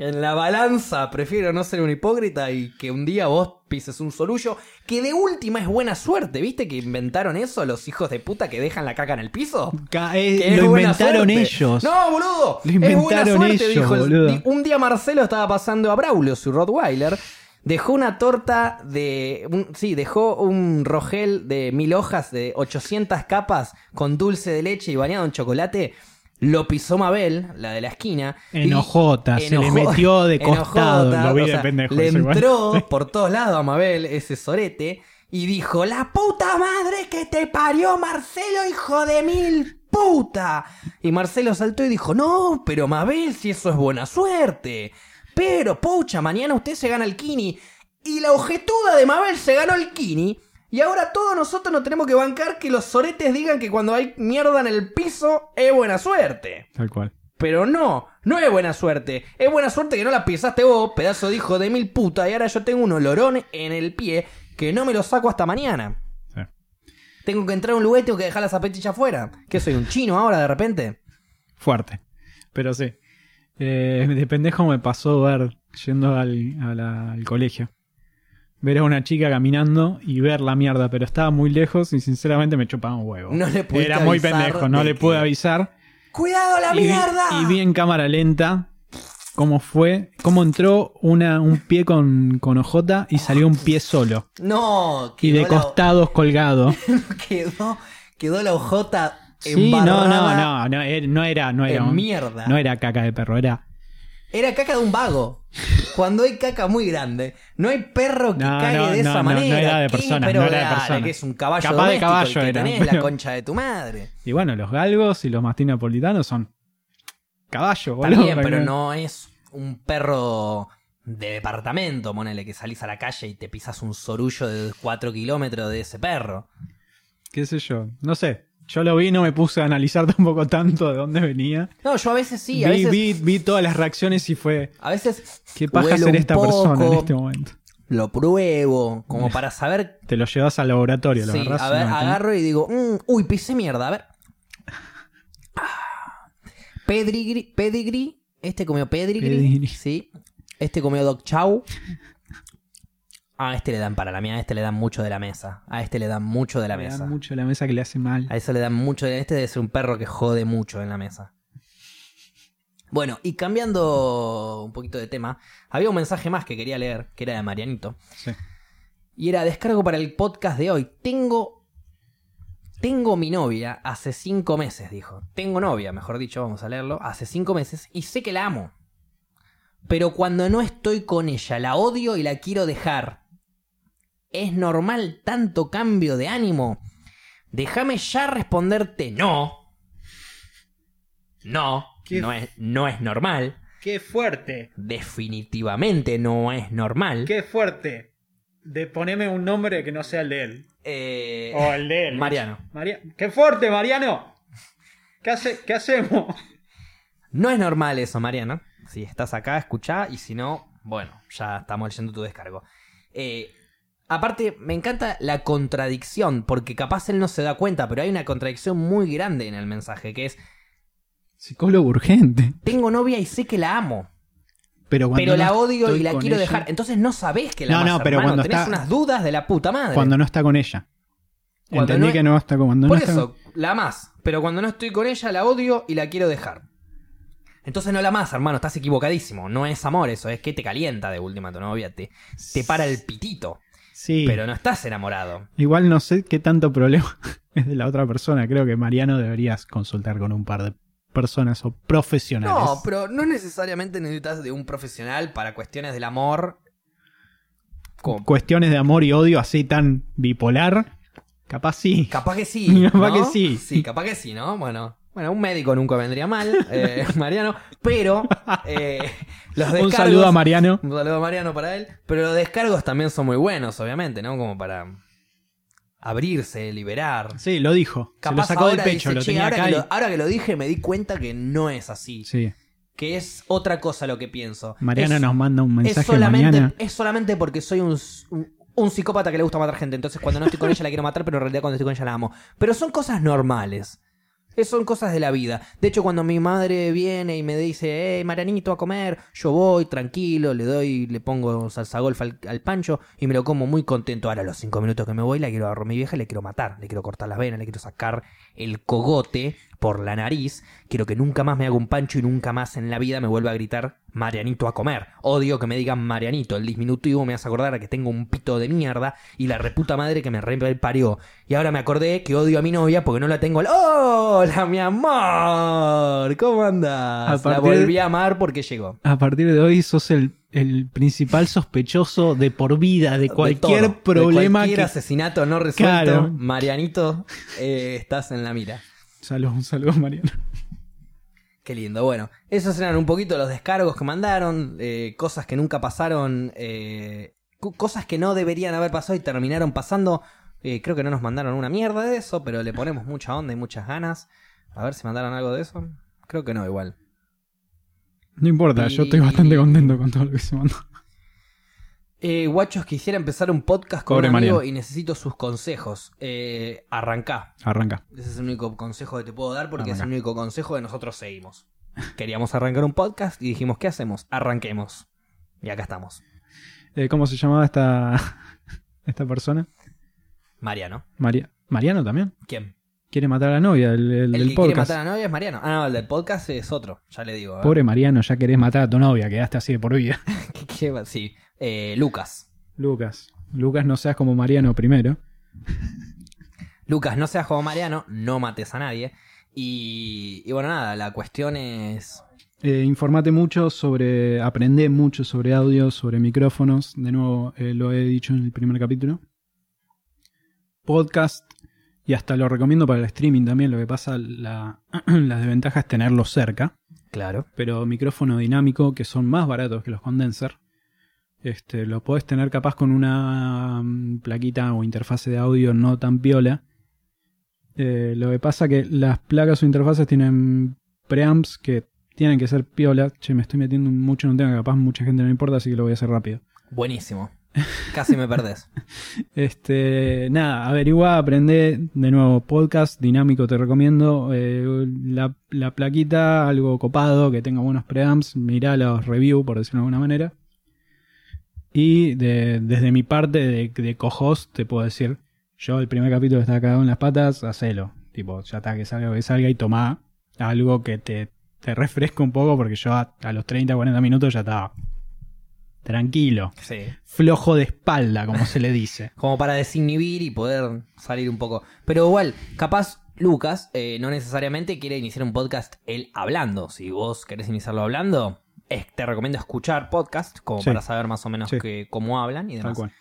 En la balanza prefiero no ser un hipócrita y que un día vos pises un sorullo, que de última es buena suerte, ¿viste? Que inventaron eso los hijos de puta que dejan la caca en el piso. Ca- eh, Que lo inventaron ellos. No, boludo. Lo es buena inventaron suerte, ellos, dijo el- Un día Marcelo estaba pasando a Braulio, su Rottweiler. Dejó una torta de. un- sí, dejó un rogel de mil hojas de 800 capas con dulce de leche y bañado en chocolate. Lo pisó Mabel, la de la esquina. y- Enojota, se le metió de costado. enojota, lo vi o de sea, pendejo. Le igual. entró por todos lados a Mabel ese sorete y dijo: ¡La puta madre que te parió, Marcelo, hijo de mil puta! Y Marcelo saltó y dijo: No, pero Mabel, si eso es buena suerte. Pero, pucha, mañana usted se gana el Kini. Y la ojetuda de Mabel se ganó el Kini. Y ahora todos nosotros nos tenemos que bancar que los soretes digan que cuando hay mierda en el piso es buena suerte. Tal cual. Pero no, no es buena suerte. Es buena suerte que no la pisaste vos, pedazo de hijo de mil puta. Y ahora yo tengo un olorón en el pie que no me lo saco hasta mañana. Sí. Tengo que entrar a un lugar y tengo que dejar la zapatilla afuera. ¿Qué soy, un chino ahora de repente? Fuerte. Pero sí. Eh, de pendejo me pasó ver, yendo al colegio, ver a una chica caminando y ver la mierda, pero estaba muy lejos y sinceramente me chupaba un huevo. No le pudiste Era muy pendejo, no le que- pude avisar. ¡Cuidado la y, vi, mierda! y vi en cámara lenta cómo fue, cómo entró una, un pie con, con ojota y salió un pie solo. No, Y de quedó la- costados colgado. quedó, quedó la hojota Sí, no, no, no, no, no era, no era, mierda. no era caca de perro, era Era caca de un vago. Cuando hay caca muy grande, no hay perro que No, cague no, de no, esa no, no manera. era de persona, pero no era de dale, persona. que es un caballo Capaz de caballo que tenés, la concha de tu madre. Y bueno, los galgos y los mastín napolitanos son caballos, boludo. También, pero no es un perro de departamento, ponele que salís a la calle y te pisas un sorullo de 4 kilómetros de ese perro. ¿Qué sé yo? No sé. Yo lo vi, no me puse a analizar tampoco tanto de dónde venía. No, yo a veces sí, a vi, veces, vi, vi todas las reacciones y fue. a veces ¿Qué paja ser esta persona en este momento? Lo pruebo, como para saber. Te lo llevas al laboratorio, lo Sí, a ver, metés. agarro y digo, mm, uy, pisé mierda, a ver. Pedigree, pedigree, este comió pedigree, Pedigree. sí. Este comió dog chow. A este le dan para la mía, a este le dan mucho de la mesa. A este le dan mucho de la Le dan mesa. mucho la mesa que le hace mal. A eso le dan mucho de este debe ser un perro que jode mucho en la mesa. Bueno, y cambiando un poquito de tema, había un mensaje más que quería leer, que era de Marianito. Sí. Y era descargo para el podcast de hoy. Tengo. Tengo mi novia hace cinco meses, dijo. Tengo novia, mejor dicho, vamos a leerlo. Hace cinco meses y sé que la amo. Pero cuando no estoy con ella, la odio y la quiero dejar. ¿Es normal tanto cambio de ánimo? Déjame ya responderte no. No, ¿Qué? no es, no es normal. ¡Qué fuerte! Definitivamente no es normal. ¡Qué fuerte! De ponerme un nombre que no sea el de él. Eh, O el de él. Mariano. Maria- ¡Qué fuerte, Mariano! ¿Qué, hace, ¿Qué hacemos? No es normal eso, Mariano. Si estás acá, escuchá. Y si no, bueno, ya estamos leyendo tu descargo. Eh, aparte, me encanta la contradicción, porque capaz él no se da cuenta, pero hay una contradicción muy grande en el mensaje, que es, Psicólogo urgente. tengo novia y sé que la amo, Pero, cuando pero no la odio y la quiero ella- dejar. Entonces no sabés que la No, amas, no, pero hermano. cuando Tenés está- unas dudas de la puta madre. Cuando no está con ella. Cuando Entendí no- que no está con cuando Por no está eso, la amás, pero cuando no estoy con ella la odio y la quiero dejar. Entonces no la más, hermano, estás equivocadísimo. No es amor eso, es que te calienta de última tu novia, te, te para el pitito. Sí. Pero no estás enamorado. Igual no sé qué tanto problema es de la otra persona. Creo que Mariano deberías consultar con un par de personas o profesionales. No, pero no necesariamente necesitas de un profesional para cuestiones del amor. Como- Cuestiones de amor y odio así tan bipolar. Capaz sí. Capaz que sí. Capaz ¿no? que sí. Sí, capaz que sí, ¿no? Bueno, bueno, un médico nunca vendría mal, eh, Mariano, pero eh, los un descargos... saludo a Mariano. Un saludo a Mariano para él. Pero los descargos también son muy buenos, obviamente, ¿no? Como para abrirse, liberar. Sí, lo dijo. Se lo Capaz sacó del pecho, dice, lo "Che, tenía ahora, acá. que y- lo, ahora que lo dije me di cuenta que no es así. Sí. Que es otra cosa lo que pienso. Mariana es, nos manda un es mensaje solamente, mañana. es solamente porque soy un, un, un psicópata que le gusta matar gente. Entonces cuando no estoy con ella la quiero matar, pero en realidad cuando estoy con ella la amo. Pero son cosas normales. Son cosas de la vida. De hecho, cuando mi madre viene y me dice, hey, Marianito, a comer, yo voy tranquilo, le doy, le pongo salsa golf al, pancho y me lo como muy contento. Ahora, a los cinco minutos que me voy, la quiero agarrar a mi vieja le quiero matar. Le quiero cortar las venas, le quiero sacar el cogote por la nariz. Quiero que nunca más me haga un pancho y nunca más en la vida me vuelva a gritar Marianito a comer. Odio que me digan Marianito. El diminutivo me hace acordar a que tengo un pito de mierda y la reputa madre que me parió. Y ahora me acordé que odio a mi novia porque no la tengo. al- ¡Hola, mi amor! ¿Cómo andás? A La volví a amar porque llegó. A partir de hoy sos el, el principal sospechoso de por vida de cualquier De todo. problema de cualquier que... asesinato no resuelto. Claro. Marianito, eh, estás en la mira. Saludos, un saludo Mariano. Qué lindo. Bueno, esos eran un poquito los descargos que mandaron, eh, cosas que nunca pasaron, eh, cosas que no deberían haber pasado y terminaron pasando. Eh, creo que no nos mandaron una mierda de eso, pero le ponemos mucha onda y muchas ganas. A ver si mandaron algo de eso. Creo que no, igual. No importa, yo estoy bastante contento con todo lo que se mandó. Eh, guachos, quisiera empezar un podcast con Pobre un amigo Mariano. y necesito sus consejos. Eh, arrancá. Arranca. Ese es el único consejo que te puedo dar porque es el único consejo que nosotros seguimos. Queríamos arrancar un podcast y dijimos, ¿qué hacemos? Arranquemos. Y acá estamos. Eh, ¿Cómo se llamaba esta, esta persona? Mariano. María. Mariano también. ¿Quién? Quiere matar a la novia, el, el El del que quiere podcast. matar a la novia es Mariano. Ah, no, el del podcast es otro, ya le digo. ¿eh? Pobre Mariano, ya querés matar a tu novia, quedaste así de por vida. ¿Qué- qué va? Sí, eh, Lucas. Lucas. Lucas, no seas como Mariano primero. Lucas, no seas como Mariano, no mates a nadie. Y, y bueno, nada, la cuestión es... Eh, informate mucho sobre, aprende mucho sobre audio, sobre micrófonos. De nuevo, eh, lo he dicho en el primer capítulo. Podcast. Y hasta lo recomiendo para el streaming también. Lo que pasa, la, la desventaja es tenerlo cerca. Claro. Pero micrófono dinámico, que son más baratos que los condenser. Este, lo podés tener capaz con una mm, plaquita o interfase de audio no tan piola. Eh, lo que pasa que las placas o interfaces tienen preamps que tienen que ser piola. Che, me estoy metiendo mucho en un tema que capaz mucha gente no importa, así que lo voy a hacer rápido. Buenísimo. Casi me perdés. Este, nada, averigua, aprende. De nuevo, podcast dinámico te recomiendo. Eh, la, la plaquita, algo copado, que tenga buenos preamps. Mirá los reviews, por decirlo de alguna manera. Y de- desde mi parte de, de co-host te puedo decir, yo el primer capítulo está cagado en las patas, hacelo. Tipo, ya está, que salga, que salga y toma algo que te, te refresca un poco porque yo a, a los 30, 40 minutos ya estaba tranquilo, Sí. flojo de espalda, como se le dice. Como para desinhibir y poder salir un poco. Pero igual, capaz Lucas eh, no necesariamente quiere iniciar un podcast él hablando. Si vos querés iniciarlo hablando, es- te recomiendo escuchar podcast como Sí. para saber más o menos Sí. que, cómo hablan y Tal demás. cual.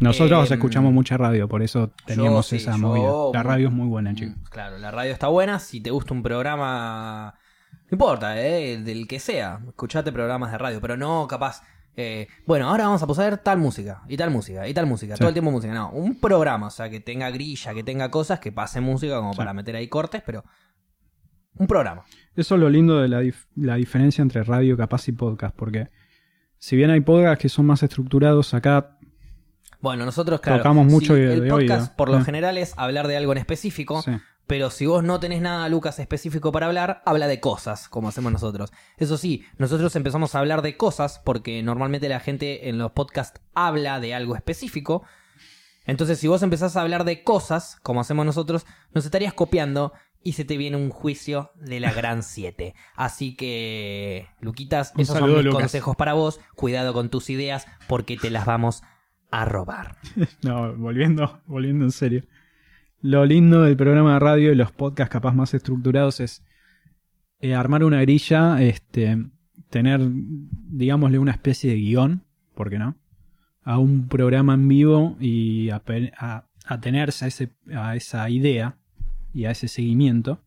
Nosotros Eh, escuchamos mucha radio, por eso teníamos esa yo- movida. La radio es muy buena, Mm, chicos. Claro, la radio está buena. Si te gusta un programa, no importa, eh, del que sea, escuchate programas de radio, pero no capaz. Eh, bueno, ahora vamos a poner tal música, y tal música, y tal música, Sí. todo el tiempo música. No, un programa, o sea, que tenga grilla, que tenga cosas, que pase música como Sí. para meter ahí cortes, pero un programa. Eso es lo lindo de la, dif- la diferencia entre radio capaz y podcast, porque si bien hay podcasts que son más estructurados, acá Bueno, nosotros, claro, Tocamos mucho si de- el de podcast oído. por lo general es hablar de algo en específico, sí, Pero si vos no tenés nada, Lucas, específico para hablar, habla de cosas, como hacemos nosotros. Eso sí, nosotros empezamos a hablar de cosas porque normalmente la gente en los podcasts habla de algo específico. Entonces, si vos empezás a hablar de cosas, como hacemos nosotros, nos estarías copiando y se te viene un juicio de la gran 7. Así que, Luquitas, Un esos son mis Lucas. consejos para vos. Cuidado con tus ideas porque te las vamos a robar. No, volviendo, volviendo en serio. Lo lindo del programa de radio y los podcasts capaz más estructurados es eh, armar una grilla, este, tener, digámosle, una especie de guion, ¿por qué no? A un programa en vivo y ape- a- atenerse a, ese, a esa idea y a ese seguimiento,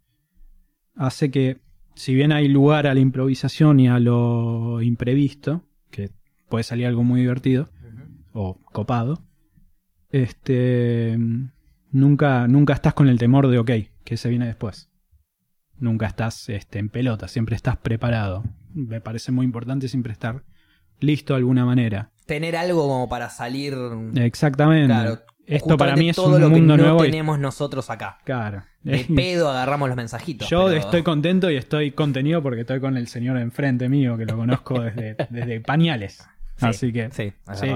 hace que, si bien hay lugar a la improvisación y a lo imprevisto, que puede salir algo muy divertido, o copado, este nunca, nunca estás con el temor de ok, que se viene después. Nunca estás este, en pelota, siempre estás preparado. Me parece muy importante siempre estar listo de alguna manera. Tener algo como para salir. Exactamente. Claro, Esto para mí es todo un lo mundo que no nuevo. y- tenemos nosotros acá. Claro. De pedo agarramos los mensajitos. Yo pero- estoy contento y estoy contenido porque estoy con el señor enfrente mío, que lo conozco desde, desde pañales. Sí, Así que Sí, es sí.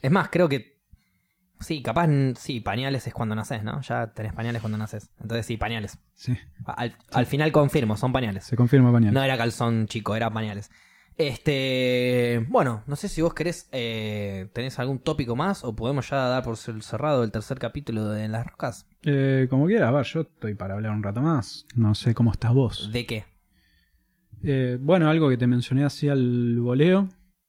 Es más, creo que. Sí, capaz, sí, pañales es cuando naces, ¿no? Ya tenés pañales cuando naces. Entonces sí, pañales. sí, Al, al final confirmo, son pañales. se confirma pañales. No era calzón chico, era pañales. Este. Bueno, no sé si vos querés. eh, ¿Tenés algún tópico más? O podemos ya dar por cerrado el tercer capítulo de las Rocas. Eh, como quiera, a ver, yo estoy para hablar un rato más. No sé cómo estás vos. ¿De qué? Eh, bueno, algo que te mencioné así al voleo.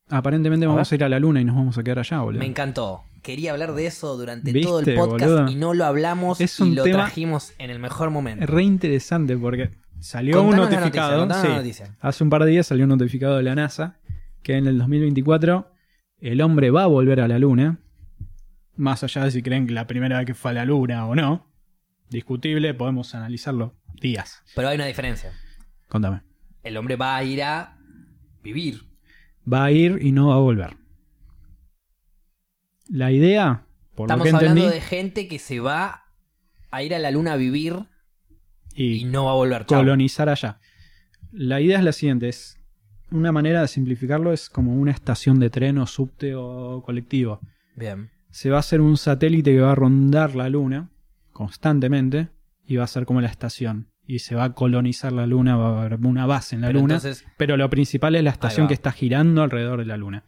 Aparentemente A vamos ver. a ir a la luna y nos vamos a quedar allá, boludo. Me encantó. Quería hablar de eso durante ¿Viste, todo el podcast boludo? y no lo hablamos Es y lo tema- trajimos en el mejor momento. Es re interesante porque salió un Contanos notificado. sí, noticia. hace un par de días salió un notificado de la NASA que en el 2024 el hombre va a volver a la luna. Más allá de si creen que la primera vez que fue a la luna o no. Discutible, podemos analizarlo días. Pero hay una diferencia. Contame. El hombre va a ir a vivir. Va a ir y no va a volver. La idea, por Estamos lo que hablando entendí, de gente que se va a ir a la luna a vivir y y no va a volver. Chau. colonizar allá. La idea es la siguiente, es una manera de simplificarlo es como una estación de tren o subte o colectivo. Bien. Se va a hacer un satélite que va a rondar la luna constantemente y va a ser como la estación y se va a colonizar la luna, va a haber una base en la Pero luna, entonces, pero lo principal es la estación que está girando alrededor de la luna.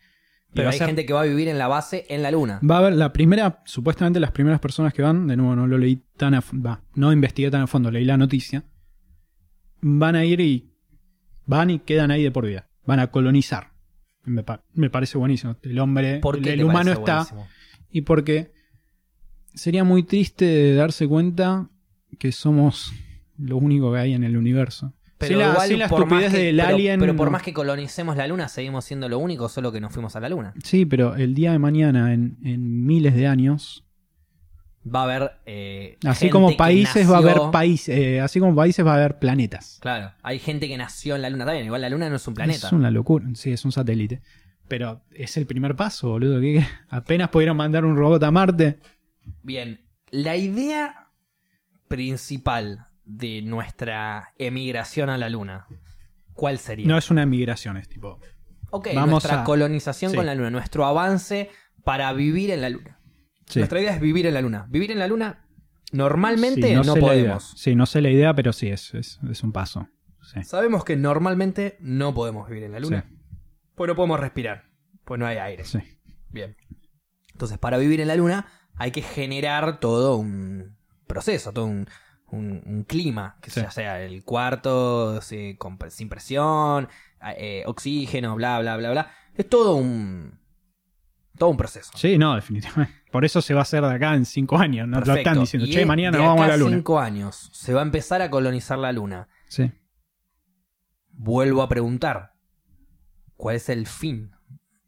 Pero hay ser- gente que va a vivir en la base en la luna. Va a haber la primera, supuestamente las primeras personas que van, de nuevo no lo leí tan a va, no investigué tan a fondo, leí la noticia, van a ir y van y quedan ahí de por vida, van a colonizar. Me, pa- me parece buenísimo. El hombre, ¿Por el, qué el te humano está buenísimo? y porque sería muy triste darse cuenta que somos lo único que hay en el universo. Pero la, igual, la por más que- del pero- alien. Pero por no- más que colonicemos la luna, seguimos siendo lo único, solo que nos fuimos a la luna. Sí, pero el día de mañana, en, en miles de años, Va a haber. eh, Así gente como que países va a haber países, eh, así como países va a haber planetas. Claro, hay gente que nació en la luna. Está bien, igual la luna no es un planeta. Es una locura, sí, es un satélite. Pero es el primer paso, boludo. que apenas pudieron mandar un robot a Marte. Bien, la idea principal de nuestra emigración a la luna, ¿cuál sería? No es una migración, es tipo. ok, vamos nuestra a- colonización sí. con la luna, nuestro avance para vivir en la luna. Sí. Nuestra idea es vivir en la luna. Vivir en la luna, normalmente Sí, no, idea. podemos. Sí, no sé la idea, pero sí, es, es, es un paso. Sabemos que normalmente no podemos vivir en la luna. Pues no podemos respirar, pues no hay aire. Sí. Bien. Entonces, para vivir en la luna hay que generar todo un proceso, todo un, un- un clima, que Sí. ya sea el cuarto con- sin presión, eh, oxígeno, bla, bla, bla, bla. Es todo un... Todo un proceso. Sí, no, definitivamente. Por eso se va a hacer de acá en cinco años. No lo están diciendo, Y che, mañana nos vamos a la luna. cinco años se va a empezar a colonizar la luna. Sí. Vuelvo a preguntar, ¿cuál es el fin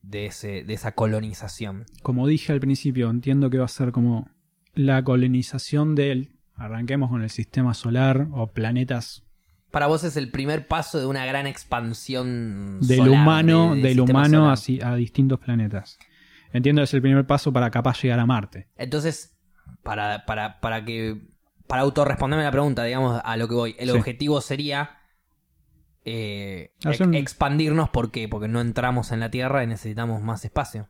de, ese, de esa colonización? Como dije al principio, entiendo que va a ser como la colonización del. Arranquemos con el sistema solar o planetas Para vos es el primer paso de una gran expansión del solar, humano, de- del humano a distintos planetas. Entiendo que es el primer paso para capaz llegar a Marte. Entonces, para, para, para que. Para autorresponderme la pregunta, digamos, a lo que voy. El Sí. objetivo sería. eh, Hacer expandirnos, ¿por qué? Porque no entramos en la Tierra y necesitamos más espacio.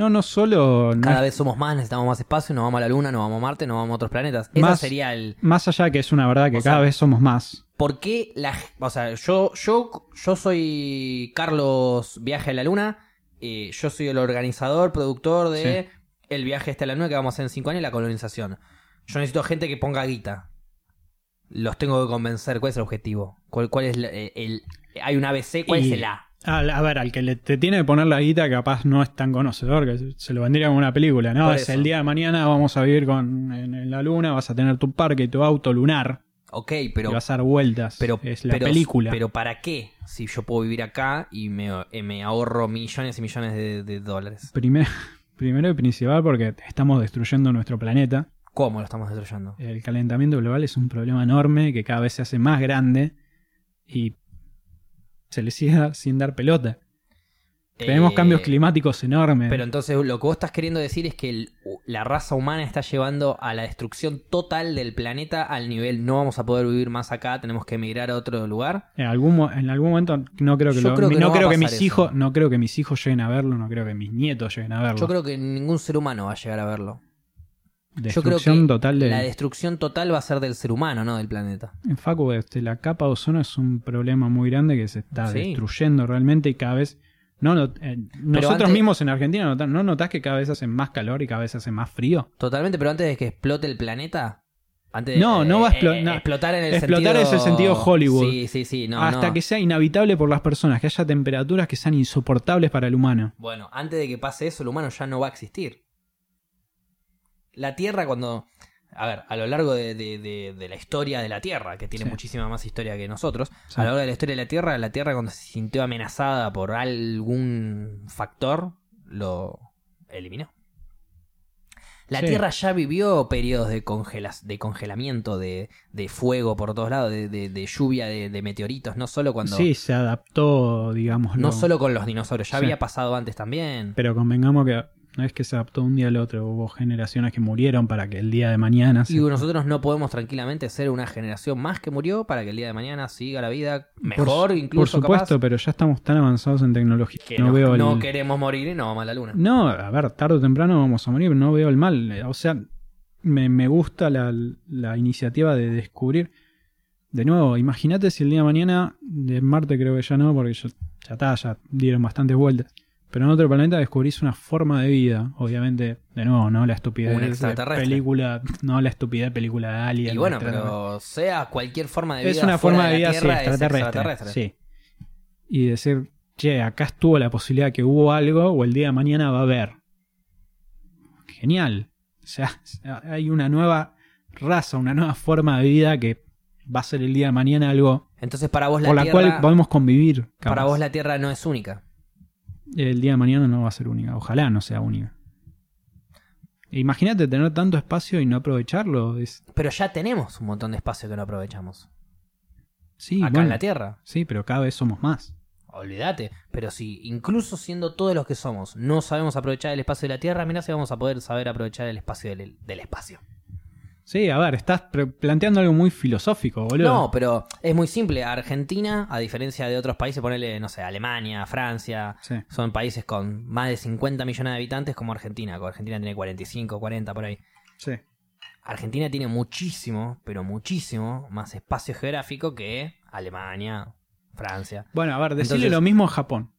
No, no solo. Cada vez somos más, necesitamos más espacio, nos vamos a la Luna, nos vamos a Marte, nos vamos a otros planetas. Más- sería el... Más allá que es una verdad que O cada sea- vez somos más. ¿Por qué la... O sea, yo, yo, yo soy Carlos Viaje a la Luna, eh, yo soy el organizador, productor de el viaje este a la Luna que vamos a hacer en 5 años y la colonización. Yo necesito gente que ponga guita. Los tengo que convencer. ¿Cuál es el objetivo? ¿Cuál, cuál es la- eh, el, Hay un ABC, ¿cuál Y- es el A? Al- a ver, al que le, te tiene que poner la guita, capaz no es tan conocedor, que se lo vendría como una película, ¿no? Por Es eso. el día de mañana vamos a vivir con, en, en la luna, vas a tener tu parque y tu auto lunar, Ok, y pero... vas a dar vueltas. Pero, es la pero- película. Pero ¿para qué? Si yo puedo vivir acá y me, eh, me ahorro millones y millones de, de dólares. Primer- primero y principal porque estamos destruyendo nuestro planeta. ¿Cómo lo estamos destruyendo? El calentamiento global es un problema enorme que cada vez se hace más grande y se le sigue sin dar pelota. Tenemos Eh, cambios climáticos enormes. Pero entonces lo que vos estás queriendo decir es que el- la raza humana está llevando a la destrucción total del planeta al nivel no vamos a poder vivir más acá, tenemos que emigrar a otro lugar. En algún, en algún momento no creo que, lo- creo que no creo que mis eso. hijos no creo que mis hijos lleguen a verlo, no creo que mis nietos lleguen a verlo. Yo creo que ningún ser humano va a llegar a verlo. Yo creo Destrucción que total de la destrucción total va a ser del ser humano, no del planeta. en Facu, este, la capa de ozono es un problema muy grande que se está Sí. destruyendo realmente y cada vez no, not- eh, nosotros antes- mismos en Argentina no notás que cada vez hace más calor y cada vez hace más frío. Totalmente, pero antes de que explote el planeta, antes de, No, no va a explo- no. explotar en el Explotar sentido... es el sentido Hollywood. Sí, sí, sí, no, hasta no. que sea inhabitable por las personas, que haya temperaturas que sean insoportables para el humano. Bueno, antes de que pase eso, el humano ya no va a existir. La Tierra cuando... A ver, a lo largo de, de- de- de la historia de la Tierra, que tiene Sí. muchísima más historia que nosotros, Sí. a lo largo de la historia de la Tierra, la Tierra cuando se sintió amenazada por algún factor, lo eliminó. La Sí. Tierra ya vivió periodos de, congelas, de congelamiento, de, de fuego por todos lados, de, de- de lluvia de, meteoritos, no solo cuando... Sí, se adaptó, digamos. No solo con los dinosaurios, ya Sí. había pasado antes también. Pero convengamos que no es que se adaptó un día al otro, hubo generaciones que murieron para que el día de mañana se- Y nosotros no podemos tranquilamente ser una generación más que murió para que el día de mañana siga la vida mejor, por, incluso Por supuesto, capaz, pero ya estamos tan avanzados en tecnología. que no, no, veo no el... queremos morir y no vamos a la luna. No, a ver, tarde o temprano vamos a morir, no veo el mal. O sea, me, me gusta la, la iniciativa de descubrir. De nuevo, imagínate si el día de mañana, de Marte creo que ya no, porque ya, ya está, ya dieron bastantes vueltas. Pero en otro planeta descubrís una forma de vida, obviamente, de nuevo, no la estupidez de película, no la estupidez película de Alien. y bueno, pero sea cualquier forma de vida es una forma de vida sí, Tierra, extraterrestre, extraterrestre. Sí. Y decir, che, acá estuvo la posibilidad que hubo algo o el día de mañana va a haber. Genial. O sea, hay una nueva raza, una nueva forma de vida que va a ser el día de mañana algo Entonces para vos la por la Tierra, cual podemos convivir. para vos la Tierra no es única. El día de mañana no va a ser única. Ojalá no sea única. Imagínate tener tanto espacio y no aprovecharlo. Es... Pero ya tenemos un montón de espacio que no aprovechamos. Sí, Acá bueno, en la Tierra. sí, pero cada vez somos más. Olvídate. Pero si incluso siendo todos los que somos, no sabemos aprovechar el espacio de la Tierra, mirá si vamos a poder saber aprovechar el espacio del, del espacio. Sí, a ver, estás planteando algo muy filosófico, boludo. No, pero es muy simple. Argentina, a diferencia de otros países, ponele, no sé, Alemania, Francia, Sí. son países con más de 50 millones de habitantes como Argentina. Argentina tiene 45, 40 por ahí. Sí. Argentina tiene muchísimo, pero muchísimo más espacio geográfico que Alemania, Francia, Bueno, a ver, decirle Entonces- lo mismo a Japón.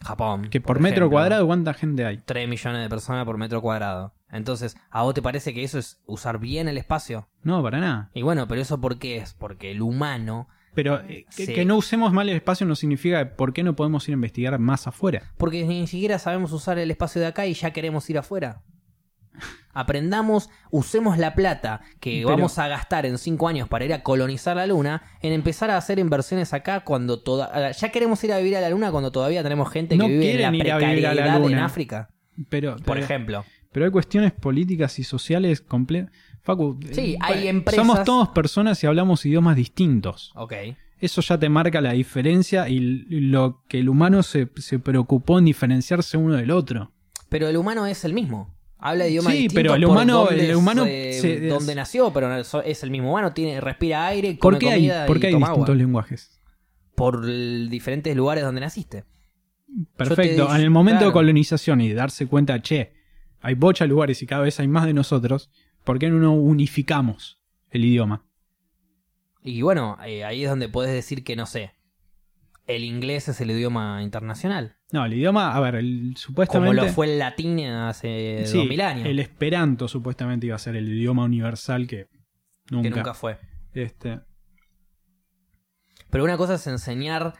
Japón. Que por, metro ejemplo, cuadrado, ¿cuánta gente hay? 3 millones de personas por metro cuadrado. Entonces, ¿a vos te parece que eso es usar bien el espacio? No, para nada. Y bueno, pero eso ¿por qué es? Porque el humano... Pero eh, que, no usemos mal el espacio no significa por qué no podemos ir a investigar más afuera. Porque ni siquiera sabemos usar el espacio de acá y ya queremos ir afuera. Aprendamos, usemos la plata que Pero- vamos a gastar en 5 años para ir a colonizar la luna en empezar a hacer inversiones acá cuando toda... Ya queremos ir a vivir a la luna cuando todavía tenemos gente No que vive en la a la precariedad en. África, Pero, por ejemplo. Pero hay cuestiones políticas y sociales completas. Facu, Sí, eh, hay eh, empresas- Somos todos personas y hablamos idiomas distintos. Ok. Eso ya te marca la diferencia y lo que el humano se, se preocupó en diferenciarse uno del otro. Pero el humano es el mismo. Habla idiomas Sí, distintos pero el por humano- dónde el humano se- se- dónde nació, pero es el mismo humano, tiene respira aire, ¿Por come qué hay, por y qué hay toma distintos agua. lenguajes? Por el- diferentes lugares donde naciste. Perfecto. dije- en el momento claro. de colonización y de darse cuenta, che, hay bocha lugares y cada vez hay más de nosotros, ¿por qué no unificamos el idioma? Y bueno, eh, ahí es donde puedes decir que, no sé, el inglés es el idioma internacional. No, el idioma, a ver, el, Como supuestamente... lo fue el latín hace Sí, 2000 años. el esperanto supuestamente iba a ser el idioma universal que nunca... que nunca fue. Este, Pero una cosa es enseñar.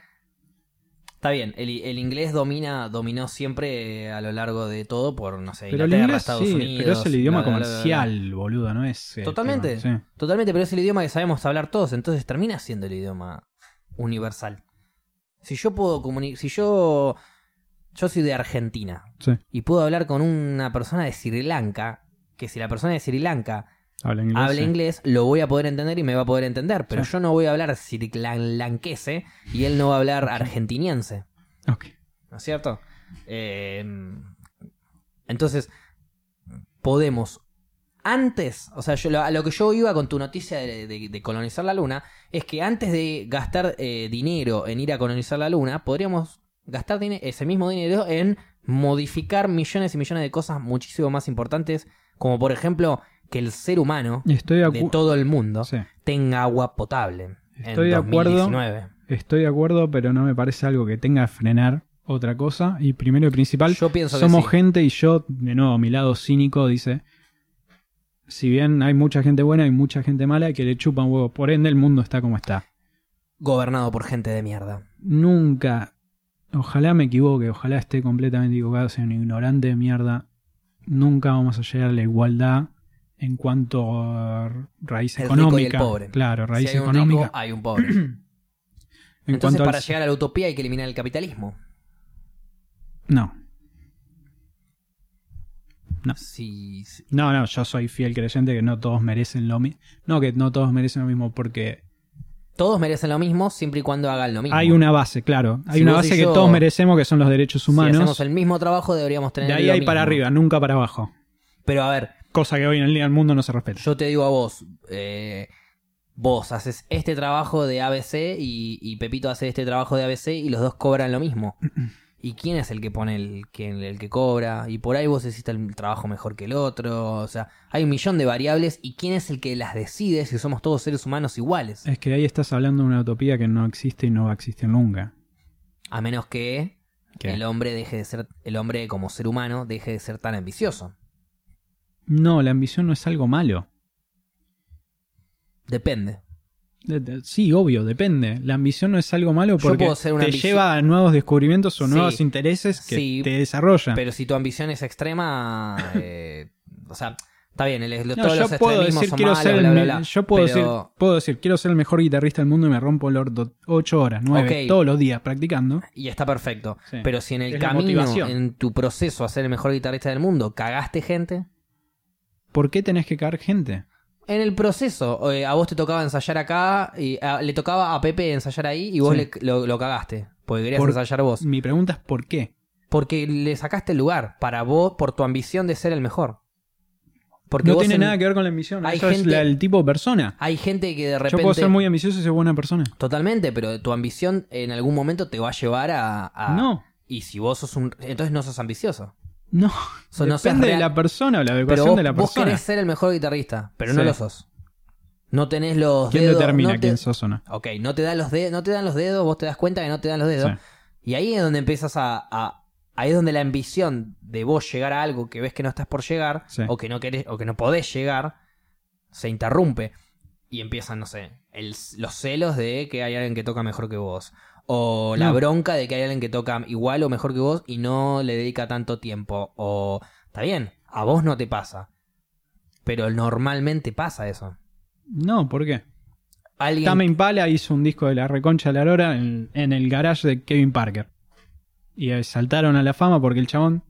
Está bien, el, el inglés domina, dominó siempre a lo largo de todo por, no sé, pero el inglés Estados sí, Unidos. pero es el idioma comercial, boludo, no es... este, Totalmente. sí. Totalmente, pero es el idioma que sabemos hablar todos, entonces termina siendo el idioma universal. Si yo puedo comunicar, si yo yo soy de Argentina Sí, y puedo hablar con una persona de Sri Lanka, que si la persona de Sri Lanka habla inglés. habla sí. inglés, lo voy a poder entender y me va a poder entender, pero Sí. yo no voy a hablar srilanquese y él no va a hablar argentiniense. Ok. ¿No es cierto? Eh, entonces, podemos. Antes, o sea, yo, lo- a lo que yo iba con tu noticia de, de- de colonizar la luna, es que antes de gastar eh, dinero en ir a colonizar la luna, podríamos gastar ese mismo dinero en modificar millones y millones de cosas muchísimo más importantes, como por ejemplo que el ser humano Estoy de, todo el mundo sí. tenga agua potable. Estoy en de acuerdo. 2019. Estoy de acuerdo, pero no me parece algo que tenga que frenar otra cosa. Y primero y principal, Yo pienso que somos sí. gente y yo, de nuevo, mi lado cínico dice, si bien hay mucha gente buena, hay mucha gente mala que le chupan huevo. Por ende, el mundo está como está. Gobernado por gente de mierda. Nunca, ojalá me equivoque, ojalá esté completamente equivocado, sea un ignorante de mierda. Nunca vamos a llegar a la igualdad en cuanto a raíz El rico y el económica. pobre. Claro, raíz si hay un económica. rico, hay un pobre. en Entonces, al- para llegar a la utopía hay que eliminar el capitalismo. No, No. Si- no, no, yo soy fiel creyente que no todos merecen lo mismo. No, que no todos merecen lo mismo porque todos merecen lo mismo siempre y cuando hagan lo mismo. hay una base, claro. Hay Si una base yo- que todos merecemos, que son los derechos Si humanos. hacemos el mismo trabajo deberíamos tener de ahí lo hay para arriba, nunca para abajo. Pero a ver, Cosa que hoy en el día del mundo no se respeta. yo te digo a vos, eh, vos haces este trabajo de ABC y, y Pepito hace este trabajo de ABC y los dos cobran lo mismo. ¿Y quién es el que pone el que, el que cobra? Y por ahí vos hiciste el trabajo mejor que el otro. O sea, hay un millón de variables y quién es el que las decide si somos todos seres humanos iguales. Es que ahí estás hablando de una utopía que no existe y no va a existir nunca. A menos que ¿Qué? el hombre deje de ser, el hombre como ser humano deje de ser tan ambicioso. No, la ambición no es algo malo. Depende. Sí, obvio, depende. La ambición no es algo malo porque te ambici- lleva a nuevos descubrimientos o Sí. nuevos intereses que Sí, te desarrollan. Pero si tu ambición es extrema, eh, o sea, está bien, el, No, todos yo los puedo decir quiero malos, ser el bla, bla, yo puedo pero- decir puedo decir quiero ser el mejor guitarrista del mundo y me rompo el orto ocho horas, nueve, Ok. todos los días practicando. Y está perfecto. Sí. Pero si en el Es camino, en tu proceso a ser el mejor guitarrista del mundo, cagaste gente, ¿Por qué tenés que caer gente? En el proceso, eh, a vos te tocaba ensayar acá, y a- le tocaba a Pepe ensayar ahí y vos Sí. le- lo, lo cagaste, porque querías Por- ensayar vos. Mi pregunta es ¿por qué? Porque le sacaste el lugar, para vos, por tu ambición de ser el mejor. Porque No tiene en- nada que ver con la ambición. hay Eso es gente- la- el tipo de persona. Hay gente que de Yo repente... puedo ser muy ambicioso y ser buena persona. Totalmente, pero tu ambición en algún momento te va a llevar a... a- No, Y si vos sos un... Entonces no sos ambicioso. No. No Depende de real- la persona o la vos, de la vos persona. querés ser el mejor guitarrista, pero no lo sos. No tenés los ¿Quién dedos... determina no te- quién sos o no? Ok, no te, dan los de- no te dan los dedos, vos te das cuenta que no te dan los dedos. Sí. Y ahí es donde empiezas a, a- Ahí es donde la ambición de vos llegar a algo que ves que no estás por llegar, Sí. o que no querés, o que no podés llegar, se interrumpe. Y empiezan, no sé, el- los celos de que hay alguien que toca mejor que vos. O la No. bronca de que hay alguien que toca igual o mejor que vos y no le dedica tanto tiempo. O. Está bien, a vos no te pasa. Pero normalmente pasa eso. No, ¿por qué? Alguien. Tame Impala hizo un disco de la reconcha de la lora en, en el garage de Kevin Parker. Y saltaron a la fama porque el chabón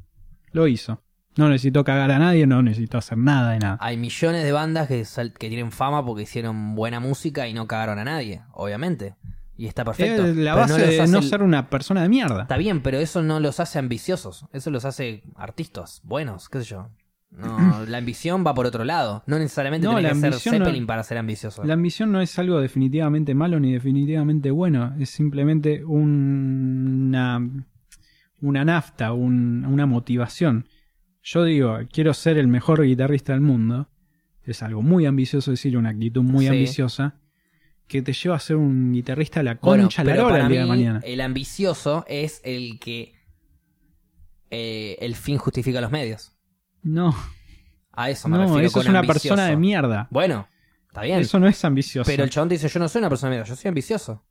lo hizo. No necesitó cagar a nadie, no necesitó hacer nada de nada. Hay millones de bandas que, sal- que tienen fama porque hicieron buena música y no cagaron a nadie, obviamente. Y está perfecto. es la base no de no ser una persona de mierda. Está bien, pero eso no los hace ambiciosos. Eso los hace artistas buenos, qué sé yo. No, la ambición va por otro lado. No necesariamente No, la que ser no- Zeppelin para ser ambicioso. La ambición no es algo definitivamente malo ni definitivamente bueno. Es simplemente una, una nafta, un- una motivación. Yo digo, quiero ser el mejor guitarrista del mundo. Es algo muy ambicioso decir, una actitud muy Sí. ambiciosa. Que te lleva a ser un guitarrista a la Bueno, concha la para el día de mañana. el ambicioso es el que eh, el fin justifica los medios. No, A eso me no, refiero eso con es una ambicioso. persona de mierda. Bueno, está bien. Eso no es ambicioso. pero el chabón te dice, yo no soy una persona de mierda, yo soy ambicioso.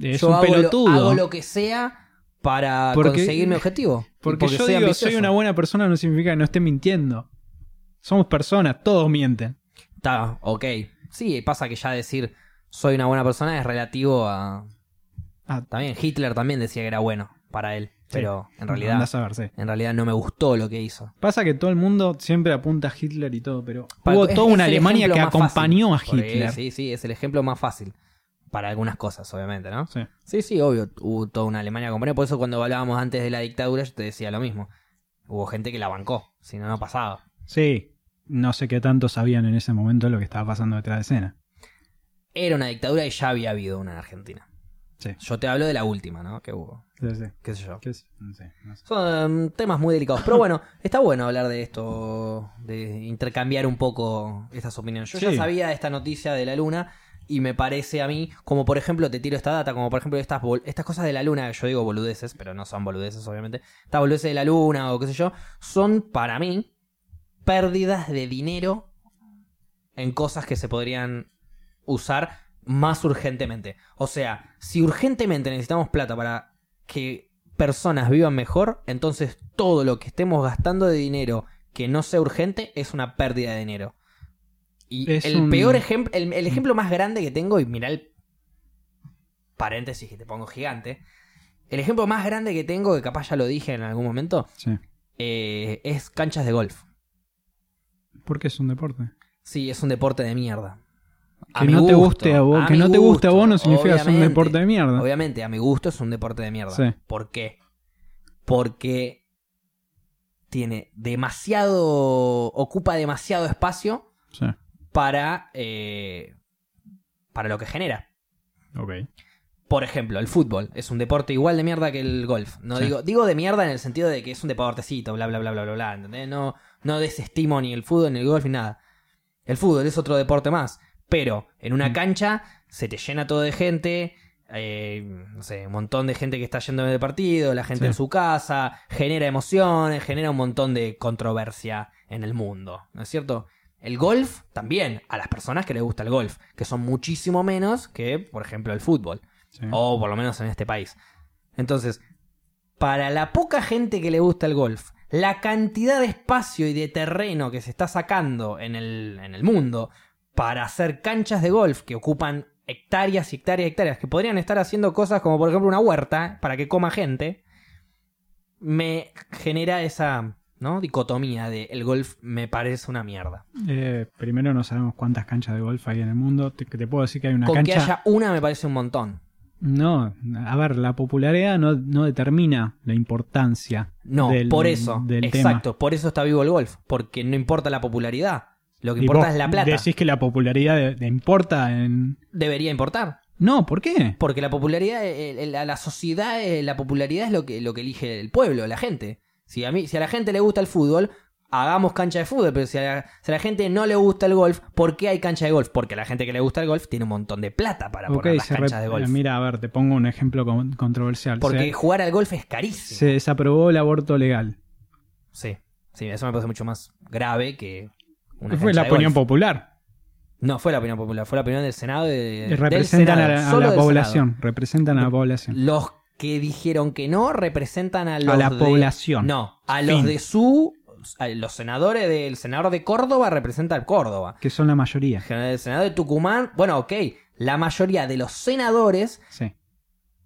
es yo un hago lo, pelotudo. hago lo que sea para Porque- conseguir mi objetivo. Porque, yo soy digo, soy una buena persona no significa que no esté mintiendo. Somos personas, todos mienten. Está, ok. Sí, pasa que ya decir soy una buena persona es relativo a... Ah, También Hitler también decía que era bueno para él, pero en realidad... Andá a saber, sí. En realidad no me gustó lo que hizo. Pasa que todo el mundo siempre apunta a Hitler y todo, pero hubo toda una Alemania que fácil. acompañó a ahí, Hitler. Sí, sí, es el ejemplo más fácil. Para algunas cosas, obviamente, ¿no? Sí. Sí, sí, obvio. Hubo toda una Alemania que acompañó. Por eso cuando hablábamos antes de la dictadura, yo te decía lo mismo. Hubo gente que la bancó, si no, no pasaba. Sí, no sé qué tanto sabían en ese momento lo que estaba pasando detrás de escena. Era una dictadura y ya había habido una en Argentina. Sí. Yo te hablo de la última, ¿no? Que hubo. Sí, sí. ¿Qué sé yo? ¿Qué es? No sé, no sé. Son um, temas muy delicados. Pero bueno, está bueno hablar de esto, de intercambiar un poco estas opiniones. Yo ya sabía esta noticia de la luna y me parece a mí, como por ejemplo, te tiro esta data, como por ejemplo estas, estas cosas de la luna, yo digo boludeces, pero no son boludeces obviamente, estas boludeces de la luna o qué sé yo, son para mí pérdidas de dinero en cosas que se podrían usar más urgentemente. O sea, si urgentemente necesitamos plata para que personas vivan mejor, entonces todo lo que estemos gastando de dinero que no sea urgente es una pérdida de dinero. Y Es el un- peor ejemplo, el, el ejemplo más grande que tengo, y mira el paréntesis que te pongo gigante, el ejemplo más grande que tengo, que capaz ya lo dije en algún momento, Sí. eh, es canchas de golf. Porque es un deporte. Sí, es un deporte de mierda. Que no te guste a vos, que no te guste a vos no significa que es un deporte de mierda. Obviamente, a mi gusto es un deporte de mierda. Sí. ¿Por qué? Porque tiene demasiado. ocupa demasiado espacio Sí. para. eh, para lo que genera. Por ejemplo, el fútbol es un deporte igual de mierda que el golf. No Sí. digo, digo de mierda en el sentido de que es un deportecito, bla bla bla bla bla bla. ¿entendés? No, no desestimo ni el fútbol ni el golf ni nada. El fútbol es otro deporte más. Pero en una cancha se te llena todo de gente. eh, no sé, un montón de gente que está yendo del partido, la gente Sí. en su casa, genera emociones, genera un montón de controversia en el mundo, ¿no es cierto? El golf también, a las personas que les gusta el golf, que son muchísimo menos que, por ejemplo, el fútbol. Sí. O por lo menos en este país. Entonces, para la poca gente que le gusta el golf, la cantidad de espacio y de terreno que se está sacando en el, en el mundo para hacer canchas de golf que ocupan hectáreas y hectáreas y hectáreas, que podrían estar haciendo cosas como por ejemplo una huerta para que coma gente, me genera esa ¿no? dicotomía de el golf me parece una mierda. Eh, primero no sabemos cuántas canchas de golf hay en el mundo. Te, te puedo decir que hay una Con cancha. que haya una me parece un montón. No, a ver, la popularidad no, no determina la importancia. No, del- por eso. del tema. exacto, por eso está vivo el golf. Porque no importa la popularidad. Lo que Y importa es la plata. Decís que la popularidad de- de importa en. Debería importar. No, ¿por qué? Porque la popularidad, eh, eh, la, la sociedad, eh, la popularidad es lo que, lo que elige el pueblo, la gente. Si a, mí, si a la gente le gusta el fútbol, hagamos cancha de fútbol. Pero si a, la, si a la gente no le gusta el golf, ¿por qué hay cancha de golf? Porque a la gente que le gusta el golf tiene un montón de plata para Ok, poner las canchas de golf. Mira, a ver, te pongo un ejemplo con- controversial. Porque se, jugar al golf es carísimo. se desaprobó el aborto legal. Sí, sí, eso me parece mucho más grave que una Fue la opinión popular. No fue la opinión popular, fue la opinión del Senado. de- Y del representan Senado, a la, a población. Representan a la población. Los que dijeron que no representan a los A la de- población. No, a los Fin. de su. a los senadores del senador de Córdoba representa a Córdoba. Que son la mayoría. El senador de Tucumán, bueno, ok, la mayoría de los senadores Sí.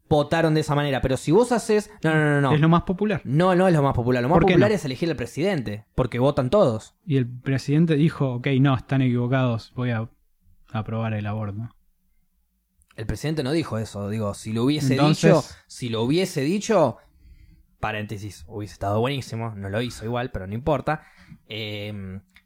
Votaron de esa manera, pero si vos haces. No, no, no, no. Es lo más popular. No, no es lo más popular. Lo más ¿Por qué popular no? es elegir al presidente, porque votan todos. Y el presidente dijo, ok, no, están equivocados, voy a aprobar el aborto. El presidente no dijo eso, digo, si lo hubiese Entonces- dicho, si lo hubiese dicho, paréntesis, hubiese estado buenísimo, no lo hizo igual, pero no importa. Eh,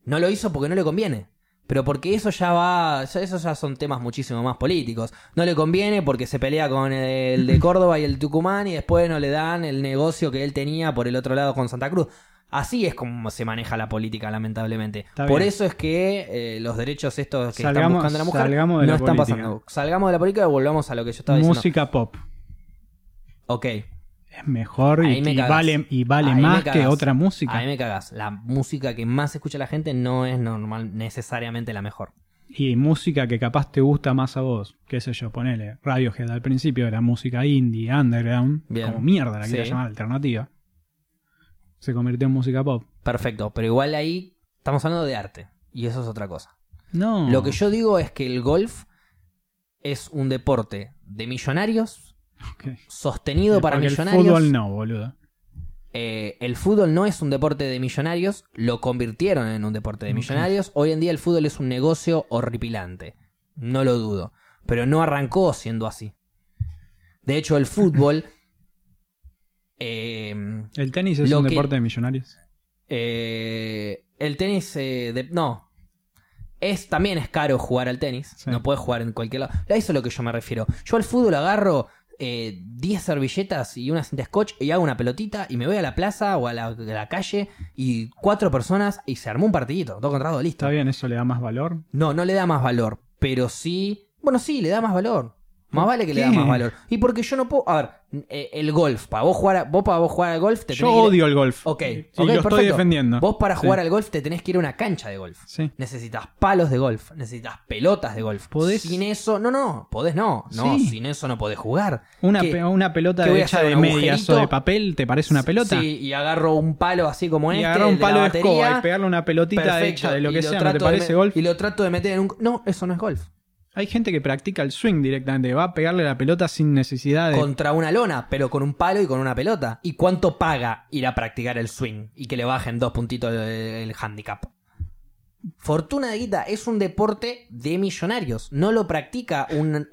no lo hizo porque no le conviene. Pero porque eso ya va, ya- esos ya son temas muchísimo más políticos. No le conviene porque se pelea con el de Córdoba y el Tucumán y después no le dan el negocio que él tenía por el otro lado con Santa Cruz. Así es como se maneja la política, lamentablemente. Está Por bien. eso es que eh, los derechos estos que están Salgamos- buscando la mujer salgamos de no la están política. pasando. Salgamos de la política y volvamos a lo que yo estaba diciendo. Música pop. Ok. Es mejor y, vale, y vale Ahí más que otra música. A mí me cagas. La música que más escucha la gente no es normal, necesariamente la mejor. Y música que capaz te gusta más a vos. Qué sé yo, ponele. Radiohead al principio era música indie, underground. Bien. Como mierda la Sí. llamar alternativa. Se convirtió en música pop. Perfecto, pero igual ahí estamos hablando de arte. Y eso es otra cosa. No. Lo que yo digo es que el golf es un deporte de millonarios, Sostenido para millonarios. El fútbol no, boludo. Eh, el fútbol no es un deporte de millonarios, lo convirtieron en un deporte de millonarios. Hoy en día el fútbol es un negocio horripilante, no lo dudo, pero no arrancó siendo así. De hecho, el fútbol... eh, El tenis es un que- deporte de millonarios. eh, el tenis... eh, de- no. Es, también es caro jugar al tenis. Sí. No puedes jugar en cualquier lado. A eso es lo que yo me refiero. Yo al fútbol agarro eh, 10 servilletas y una cinta scotch y hago una pelotita y me voy a la plaza o a la, a la calle y cuatro personas y se armó un partidito. Dos contra dos, listo. Está bien, eso le da más valor. No, no le da más valor. Pero sí. Bueno, sí, le da más valor. Más vale que le da qué? más valor. Y porque yo no puedo. A ver, eh, el golf. Para vos jugar, a- vos para vos jugar al golf te Yo tenés que ir- odio el golf. Ok, Y ok, lo estoy defendiendo. Vos para Sí. jugar al golf te tenés que ir a una cancha de golf. Sí. Necesitas palos de golf, necesitas pelotas de golf. ¿Podés? Sin eso, no, no, podés no. No, Sí. sin eso no podés jugar. Una, ¿Qué? pe- una pelota qué voy a hecha hacer, de un medias o agujerito? de papel, ¿te parece una pelota? Sí, y agarro un palo así como y este. agarrar un el de la palo de escoba batería, y pegarle una pelotita perfecto, hecha de lo y que sea, ¿no te trato de parece me- golf? Y lo trato de meter en un. No, eso no es golf. Hay gente que practica el swing directamente, va a pegarle la pelota sin necesidad de... Contra una lona, pero con un palo y con una pelota. ¿Y cuánto paga ir a practicar el swing? Y que le bajen dos puntitos el, el handicap. Fortuna de guita es un deporte de millonarios. No lo practica un,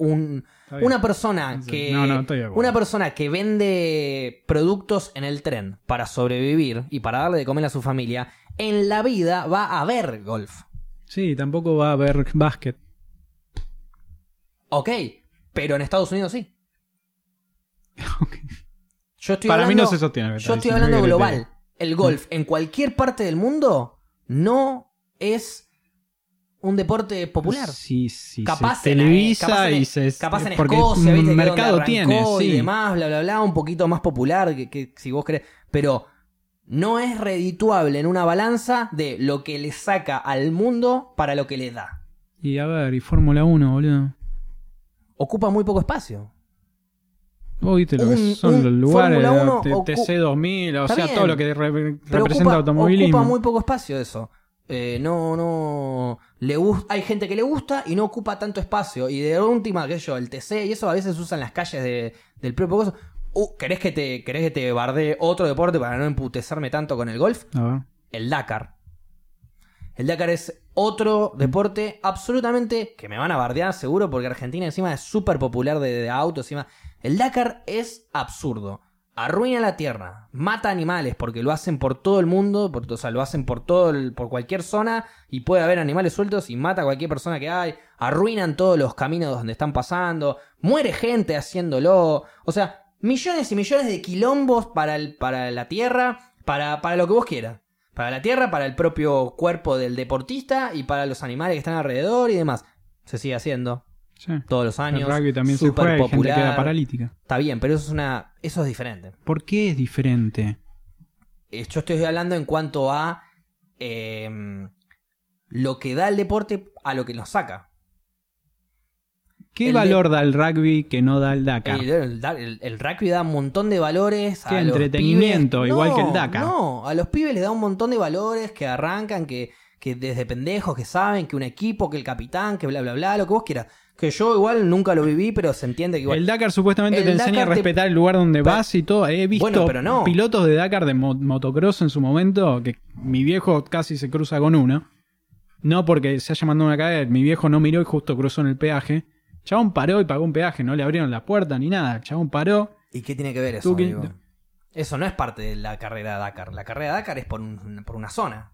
una persona que. no, no, una persona que vende productos en el tren para sobrevivir y para darle de comer a su familia. En la vida va a ver golf. Sí, tampoco va a haber básquet. Ok, pero en Estados Unidos sí. Ok. Yo estoy Para mí hablando- no se sostiene. Yo estoy hablando global. El golf en cualquier parte del mundo no es un deporte popular. Sí, sí. Capaz se en- televisa capaz en- y se... Capaz en porque Escocia, ¿viste? mercado tiene, arrancó y sí. demás, bla, bla, bla, un poquito más popular que, que si vos querés. Pero no es redituable en una balanza de lo que le saca al mundo para lo que le da. Y a ver, y Fórmula 1, boludo. Ocupa muy poco espacio. Vos viste lo que son un los lugares, Fórmula 1 T- ocu- TC2000, o sea, bien. todo lo que re- representa ocupa, automovilismo. ocupa muy poco espacio eso. Eh, no, no. Le hay gente que le gusta y no ocupa tanto espacio. Y de última, sé yo, el TC y eso a veces usan las calles de- del propio coso. Uh, ¿querés que te, querés que te bardee otro deporte para no emputecerme tanto con el golf? A ver. El Dakar. El Dakar es otro deporte absolutamente que me van a bardear seguro porque Argentina encima es súper popular de, de autos. Encima. El Dakar es absurdo. Arruina la tierra, mata animales porque lo hacen por todo el mundo, o sea, lo hacen por todo el- por cualquier zona y puede haber animales sueltos y mata a cualquier persona que hay, arruinan todos los caminos donde están pasando, muere gente haciéndolo, o sea, millones y millones de quilombos para, el- para la tierra, para, para lo que vos quieras. Para la tierra, para el propio cuerpo del deportista y para los animales que están alrededor y demás. Se sigue haciendo Sí. todos los El años. rugby también se juega gente popular. queda paralítica. Está bien, pero eso es una. Eso es diferente. ¿Por qué es diferente? Eh, Yo estoy hablando en cuanto a eh, lo que da el deporte a lo que nos saca. ¿Qué El valor da el rugby que no da el Dakar? El, el- el- el rugby da un montón de valores. Qué a los entretenimiento, pibes. igual No, que el Dakar. No, a los pibes les da un montón de valores que arrancan, que, que desde pendejos que saben que un equipo, que el capitán, que bla, bla, bla, lo que vos quieras. Que yo igual nunca lo viví, pero se entiende que igual. El Dakar supuestamente El te enseña a te- respetar el lugar donde Pero- vas y todo. He visto Bueno, pero no. pilotos de Dakar de mo- motocross en su momento que mi viejo casi se cruza con uno. No porque se haya mandado una cagada, mi viejo no miró y justo cruzó en el peaje. Chabón paró y pagó un peaje, no le abrieron la puerta ni nada. Chabón paró. ¿Y qué tiene que ver eso? Que- amigo? Eso no es parte de la carrera de Dakar. La carrera de Dakar es por, un- por una zona.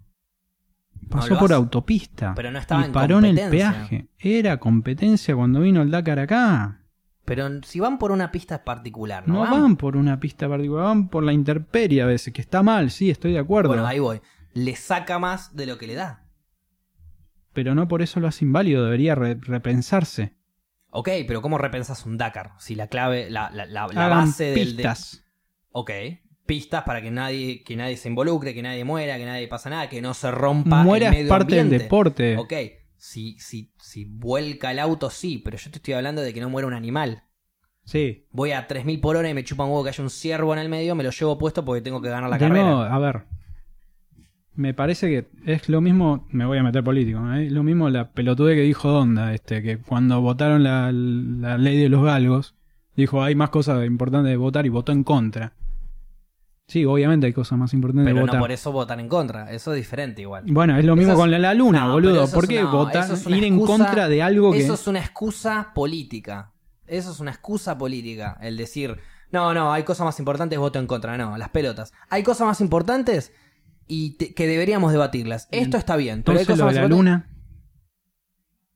Pasó por hace. autopista. Pero no estaba y en paró en el peaje. Era competencia cuando vino el Dakar acá. Pero si van por una pista particular, No, ¿no? van? por una pista particular, van por la intemperie a veces, que está mal, sí, estoy de acuerdo. Bueno, ahí voy. Le saca más de lo que le da. Pero no por eso lo hace inválido, debería re- repensarse. Ok, pero ¿cómo repensas un Dakar? Si la clave, la, la, la, la base del... de- pistas. Ok. Pistas para que nadie, que nadie se involucre, que nadie muera, que nadie pasa nada, que no se rompa Muera el es medio parte del ambiente. deporte. Ok, si, si, si vuelca el auto, sí, pero yo te estoy hablando de que no muera un animal. Sí. Voy a 3000 por hora y me chupa un huevo que haya un ciervo en el medio, me lo llevo puesto porque tengo que ganar la De carrera. nuevo, a ver. Me parece que es lo mismo, me voy a meter político, ¿eh? lo mismo la pelotude que dijo Donda, este, que cuando votaron la, la ley de los galgos, dijo hay más cosas importantes de votar y votó en contra. Sí, obviamente hay cosas más importantes Pero de no votar. por eso votan en contra, eso es diferente igual. Bueno, es lo mismo es- con la, la luna, No, pero boludo. ¿Por qué una- votar, es ir en contra de algo que... Eso es una excusa política. Eso es una excusa política. El decir, no, no, hay cosas más importantes, voto en contra. No, las pelotas. Hay cosas más importantes y te- que deberíamos debatirlas. Esto está bien, pero hay cosas lo de la luna...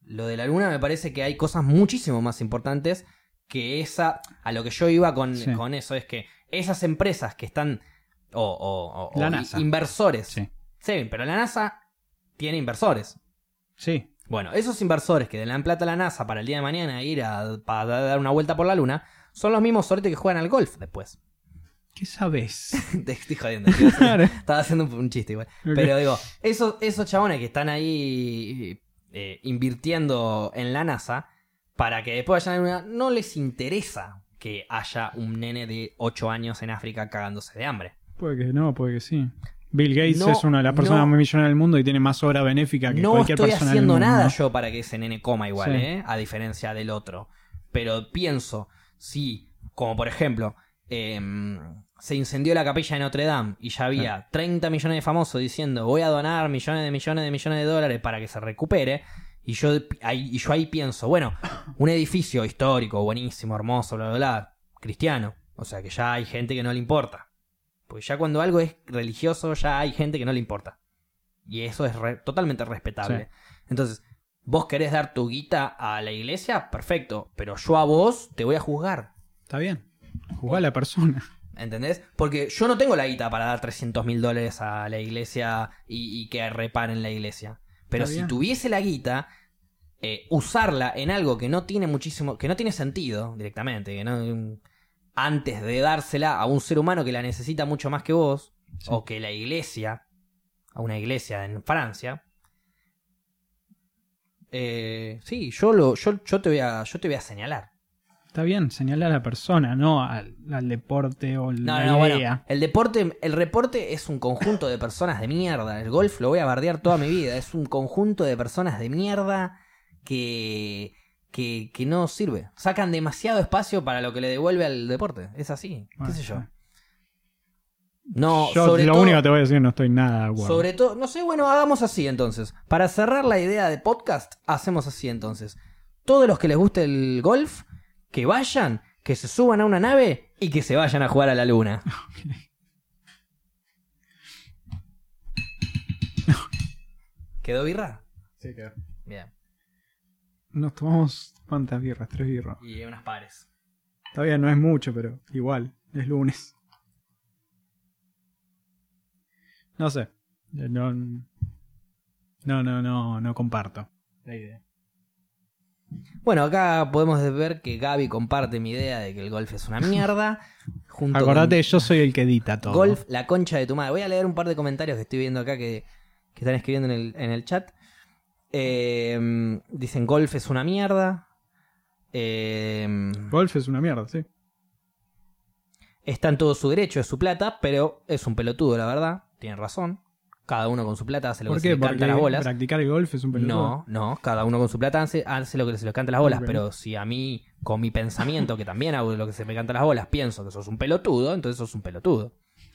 Lo de la luna me parece que hay cosas muchísimo más importantes que esa. A lo que yo iba con, Sí. con eso es que esas empresas que están. O, o- o- La o NASA. inversores. Sí. Sí, pero la NASA tiene inversores. Sí. Bueno, esos inversores que le dan plata a la NASA para el día de mañana ir a, para dar una vuelta por la luna son los mismos sorete que juegan al golf después. ¿Qué sabes? Te estoy jodiendo. estoy haciendo- Estaba haciendo un, un chiste igual. Pero digo, esos, esos chabones que están ahí eh, invirtiendo en la NASA para que después vayan a la luna, no les interesa que haya un nene de 8 años en África cagándose de hambre. Puede que no, puede que sí. Bill Gates No, es una de las personas no. más millonarias del mundo y tiene más obra benéfica que No cualquier estoy persona haciendo del mundo. nada yo para que ese nene coma igual, Sí. ¿eh? A diferencia del otro. Pero pienso, si, como por ejemplo, em, se incendió la capilla de Notre Dame y ya había 30 millones de famosos diciendo voy a donar millones de millones de millones de dólares para que se recupere. Y yo ahí, y yo ahí pienso, bueno, un edificio histórico, buenísimo, hermoso, bla, bla, bla, cristiano. O sea que ya hay gente que no le importa. Porque ya cuando algo es religioso, ya hay gente que no le importa. Y eso es re- totalmente respetable. Entonces, vos querés dar tu guita a la iglesia, perfecto. Pero yo a vos te voy a juzgar. Está bien. Jugá a la persona. ¿Entendés? Porque yo no tengo la guita para dar 300 mil dólares a la iglesia y, y que reparen la iglesia. Pero Está si bien. tuviese la guita, eh, usarla en algo que no tiene muchísimo, que no tiene sentido directamente, que no antes de dársela a un ser humano que la necesita mucho más que vos, Sí. o que la iglesia, a una iglesia en Francia. Eh, sí, yo lo, yo, yo te voy a, yo te voy a señalar. Está bien, señalar a la persona, no al, al deporte o No, la no, bueno, idea. el deporte, el reporte es un conjunto de personas de mierda. El golf lo voy a bardear toda mi vida. Es un conjunto de personas de mierda que, que, que no sirve. Sacan demasiado espacio para lo que le devuelve al deporte. Es así, Bueno, qué sé yo. No, Yo sobre lo todo, único que te voy a decir, no estoy nada de acuerdo. sobre todo, no sé, bueno, hagamos así entonces. Para cerrar la idea de podcast, hacemos así entonces. Todos los que les guste el golf, que vayan, que se suban a una nave y que se vayan a jugar a la luna. ¿Quedó birra? Sí, quedó. Bien. Nos tomamos cuántas birras, tres birras. Y unas pares. Bien, no es mucho, pero igual, es lunes. No sé. No, no, no, no, no comparto la idea. Bueno, acá podemos ver que Gaby comparte mi idea de que el golf es una mierda. Junto Acordate, con yo soy el que edita todo. Golf, la concha de tu madre. Voy a leer un par de comentarios que estoy viendo acá que, que están escribiendo en el, en el chat. Eh, dicen golf es una mierda. Eh, Golf es una mierda, sí. está en todo su derecho, es su plata, pero es un pelotudo, la verdad. Tiene razón. Cada uno con su plata hace lo ¿Por que se le Porque canta las bolas. practicar el golf es un pelotudo. No, no, cada uno con su plata hace, hace lo que se le canta las bolas, Ok. pero si a mí, con mi pensamiento, que también hago lo que se me canta las bolas, pienso que sos un pelotudo, entonces sos un pelotudo.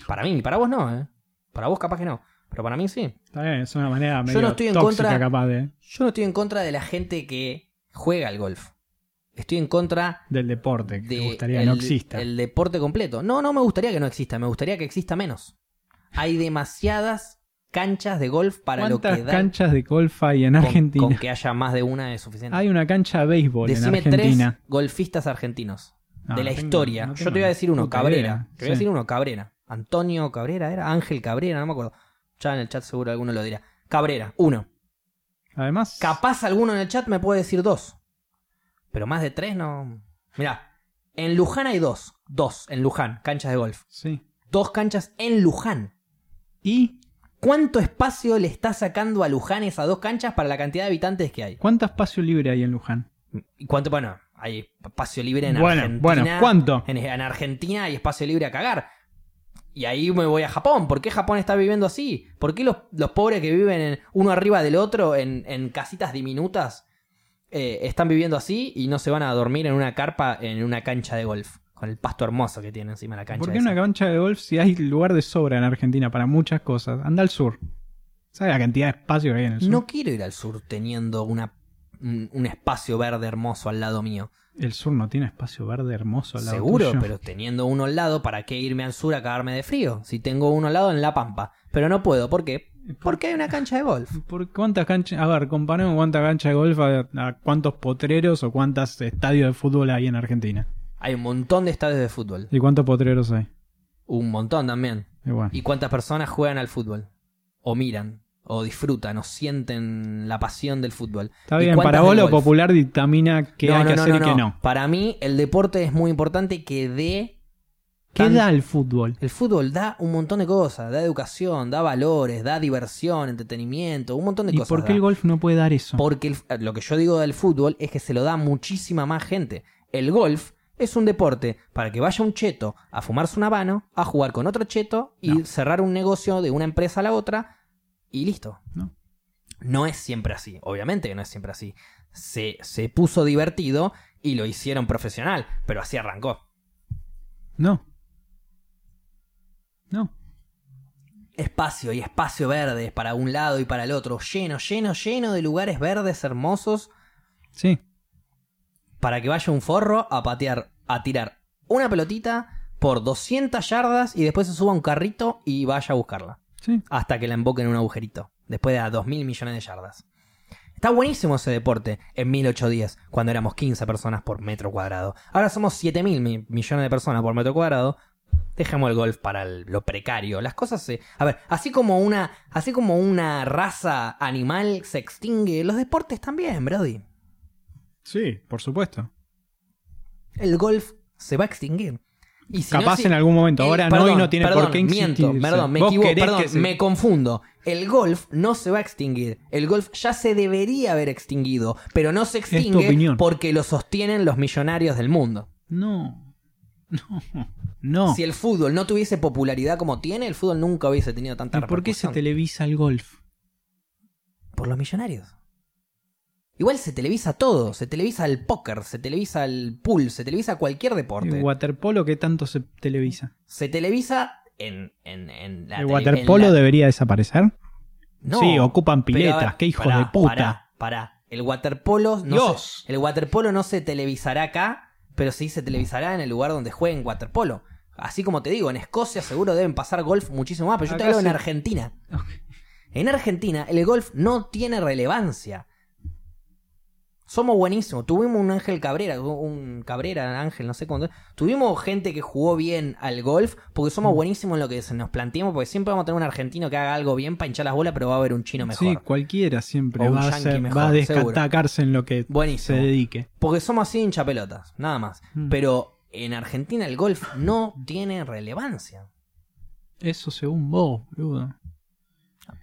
Para mí, para vos no, ¿eh? Para vos capaz que no, pero para mí sí. Está bien, es una manera Yo medio no estoy en tóxica contra- capaz de, Yo no estoy en contra de la gente que juega al golf. Estoy en contra del deporte, que de te gustaría que no exista. el deporte completo. No, no me gustaría que no exista, me gustaría que exista menos. Hay demasiadas canchas de golf para lo ¿Cuántas que da. canchas de golf hay en Argentina? Con, que haya más de una es suficiente. Hay una cancha de béisbol Decime en Argentina. tres golfistas argentinos No, de la no tengo- historia. no Yo te voy a decir uno, Cabrera. idea. Te voy a decir uno, Cabrera. Antonio Cabrera era, Ángel Cabrera, no me acuerdo. Ya en el chat seguro alguno lo dirá. Cabrera, uno. Además, Capaz alguno en el chat me puede decir dos. Pero más de tres no. Mirá, en Luján hay dos. Dos, en Luján, canchas de golf. sí. Dos canchas en Luján. ¿Y ¿Cuánto espacio le está sacando a Luján esas dos canchas para la cantidad de habitantes que hay? cuánto espacio libre hay en Luján? ¿Y cuánto? Bueno, hay espacio libre en Bueno, Argentina. bueno, ¿cuánto? En, en Argentina hay espacio libre a cagar. Y ahí me voy a Japón. ¿Por qué Japón está viviendo así? ¿Por qué los, los pobres que viven en- uno arriba del otro en, en casitas diminutas eh, están viviendo así y no se van a dormir en una carpa en una cancha de golf? Con el pasto hermoso que tiene encima la cancha. ¿Por qué esa. una cancha de golf si hay lugar de sobra en Argentina para muchas cosas? Anda al sur. ¿Sabes la cantidad de espacio que hay en el sur? No quiero ir al sur teniendo una, un, espacio verde hermoso al lado mío. El sur no tiene espacio verde hermoso al lado Seguro, tuyo. pero teniendo uno al lado, ¿para qué irme al sur a cagarme de frío? Si tengo uno al lado en La Pampa. Pero no puedo, ¿por qué? Porque hay una cancha de golf. ¿Por cuántas canchas? A ver, comparemos cuántas canchas de golf a, a cuántos potreros o cuántos estadios de fútbol hay en Argentina. Hay un montón de estadios de fútbol. ¿Y cuántos potreros hay? Un montón también. Y bueno, ¿Y cuántas personas juegan al fútbol? O miran, o disfrutan, o sienten la pasión del fútbol. está ¿Y bien, para vos lo popular dictamina qué No, hay no, que no, hacer y qué no. Para mí, el deporte es muy importante que dé. ¿Qué tan- da el fútbol? El fútbol da un montón de cosas, da educación, da valores, da diversión, entretenimiento, un montón de ¿Y cosas. por qué da. el golf no puede dar eso? Porque el- lo que yo digo del fútbol es que se lo da muchísima más gente. El golf es un deporte para que vaya un cheto a fumarse un habano, a jugar con otro cheto y No. cerrar un negocio de una empresa a la otra y listo. No. No es siempre así, obviamente que no es siempre así. Se, se puso divertido y lo hicieron profesional, pero así arrancó. No. No. Espacio y espacio verde para un lado y para el otro, lleno, lleno, lleno de lugares verdes hermosos Sí. para que vaya un forro a patear, a tirar una pelotita por 200 yardas y después se suba a un carrito y vaya a buscarla. Sí. Hasta que la emboque en un agujerito. Después de a 2.000 millones de yardas. Está buenísimo ese deporte en 1810, cuando éramos 15 personas por metro cuadrado. Ahora somos 7.000 mi- millones de personas por metro cuadrado. Dejemos el golf para el- lo precario. Las cosas se... A ver, así como una, así como una raza animal se extingue, los deportes también, Brody. Sí, por supuesto. El golf se va a extinguir. Y si no Capaz en algún momento. el- Ahora no y no tiene perdón, por qué Miento, existirse. perdón, me equivoco, perdón, se- me confundo. El golf no se va a extinguir. El golf ya se debería haber extinguido, pero no se extingue porque lo sostienen los millonarios del mundo. No. No. No. Si el fútbol no tuviese popularidad como tiene, el fútbol nunca hubiese tenido tanta ¿Y por qué se televisa el golf? Por los millonarios. Igual se televisa todo, se televisa el póker, se televisa el pool, se televisa cualquier deporte. ¿El waterpolo qué tanto se televisa? Se televisa en, en, en la ¿El waterpolo la- debería desaparecer? No, sí, ocupan piletas, ver, qué hijos pará, de puta. Pará, pará. El waterpolo no Dios. se, el waterpolo no se televisará acá, pero sí se televisará en el lugar donde jueguen waterpolo. Así como te digo, en Escocia seguro deben pasar golf muchísimo más, pero yo te hablo en Argentina. En Argentina el golf no tiene relevancia. Somos buenísimos. Tuvimos un Ángel Cabrera, un Cabrera, Ángel, no sé cómo. Tuvimos gente que jugó bien al golf porque somos buenísimos en lo que se nos planteamos. Porque siempre vamos a tener un argentino que haga algo bien para hinchar las bolas, pero va a haber un chino mejor. Sí, cualquiera siempre va a, ser- mejor, va a seguro. destacarse en lo que Buenísimo. se dedique. Porque somos así hincha pelotas, nada más. Mm. Pero en Argentina el golf no tiene relevancia. Eso según vos, boludo.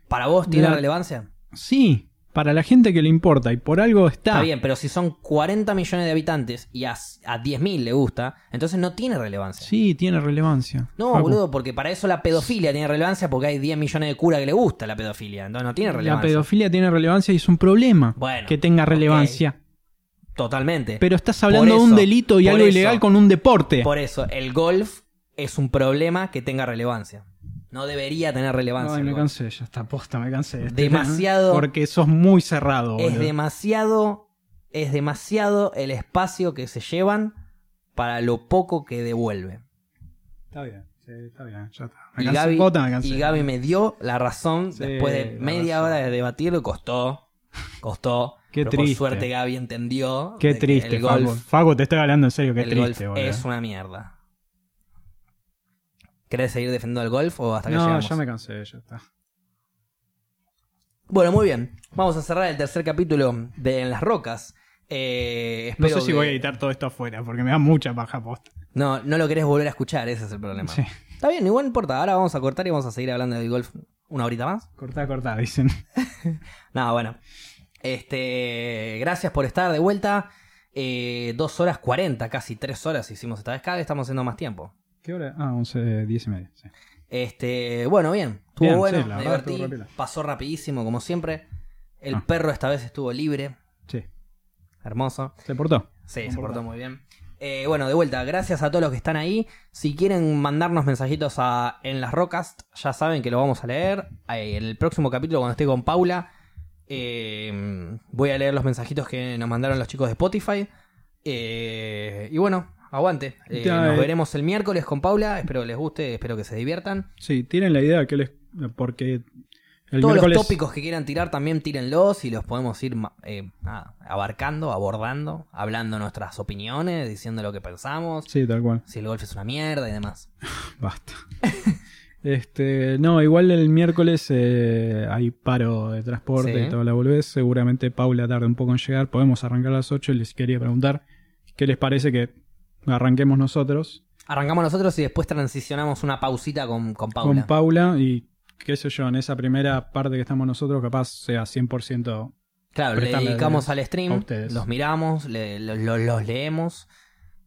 ¿Para vos tiene La- relevancia? Sí, para la gente que le importa y por algo está. Está bien, pero si son 40 millones de habitantes y a, a 10.000 le gusta, entonces no tiene relevancia. Sí, tiene relevancia. No, Facu. boludo, porque para eso la pedofilia tiene relevancia porque hay 10 millones de curas que le gusta la pedofilia. Entonces no tiene La relevancia. pedofilia tiene relevancia y es un problema Bueno, que tenga relevancia. Totalmente. Pero estás hablando de un delito y algo eso. ilegal con un deporte. Por eso, el golf es un problema que tenga relevancia. No debería tener relevancia. Ay, me cansé, ya está posta, me cansé. este Demasiado- tema, Porque sos muy cerrado, Es boludo. demasiado. Es demasiado el espacio que se llevan para lo poco que devuelve. Está bien, sí. Está bien, ya está. Me Y cansé, Gaby, posta, me cansé. y Gaby me dio la razón Sí, después de media razón. hora de debatirlo. Costó. Costó. Qué pero triste. Por suerte Gaby entendió. Qué que triste, el Facu. te estoy hablando en serio, qué el triste, golf boludo. es una mierda. ¿Querés seguir defendiendo el golf o hasta que No, llegamos? ya me cansé, ya está. Bueno, muy bien. Vamos a cerrar el tercer capítulo de En las Rocas. Eh, No sé si voy a editar todo esto afuera, porque me da mucha paja posta. No, no lo querés volver a escuchar, ese es el problema. Sí. Está bien, igual no importa. Ahora vamos a cortar y vamos a seguir hablando del golf una horita más. Cortá, cortá, dicen. No, bueno. Este, gracias por estar de vuelta. Eh, dos horas cuarenta, casi tres horas hicimos esta vez. Cada vez estamos haciendo más tiempo. ¿Qué hora? Ah, 11, 10 y media. Sí. Este, bueno, bien. Estuvo Bien, bueno, sí, me divertí. estuvo. Pasó rapidísimo, como siempre. El Ah. perro esta vez estuvo libre. Sí. Hermoso. ¿Se portó? Sí, se portó muy bien. Eh, bueno, de vuelta, gracias a todos los que están ahí. Si quieren mandarnos mensajitos a, en las rocas, ya saben que lo vamos a leer. Eh, En el próximo capítulo, cuando esté con Paula, eh, voy a leer los mensajitos que nos mandaron los chicos de Spotify. Eh, y bueno, aguante. Eh, Ya, nos eh. veremos el miércoles con Paula. Espero que les guste, espero que se diviertan. Sí, tienen la idea que les. Porque el Todos miércoles. los tópicos que quieran tirar también tírenlos y los podemos ir eh, nada, abarcando, abordando, hablando nuestras opiniones, diciendo lo que pensamos. Sí, tal cual. si el golf es una mierda y demás. Basta. este, no, igual el miércoles eh, hay paro de transporte Sí. y toda la volvés. Seguramente Paula tarde un poco en llegar. Podemos arrancar a las 8 y les quería preguntar qué les parece que arranquemos nosotros Arrancamos nosotros y después transicionamos una pausita con, con Paula. con Paula y qué sé yo, en esa primera parte que estamos nosotros capaz sea 100% claro, le dedicamos al stream, los miramos, le- lo- lo- los leemos,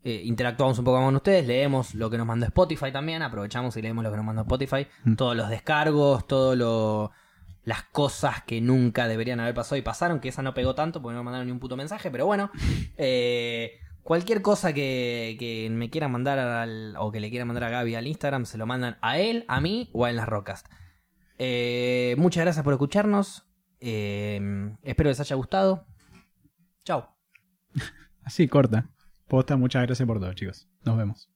eh, interactuamos un poco con ustedes, leemos lo que nos mandó Spotify también, aprovechamos y leemos lo que nos mandó Spotify, Mm. todos los descargos, todo lo las cosas que nunca deberían haber pasado y pasaron, que esa no pegó tanto porque no me mandaron ni un puto mensaje, pero bueno, eh, cualquier cosa que, me quieran mandar al- o que le quieran mandar a Gaby al Instagram, se lo mandan a él, a mí o a En las Rocas. Eh, muchas gracias por escucharnos. eh, espero les haya gustado. Chao. así corta. Posta, muchas gracias por todo, chicos. Nos vemos.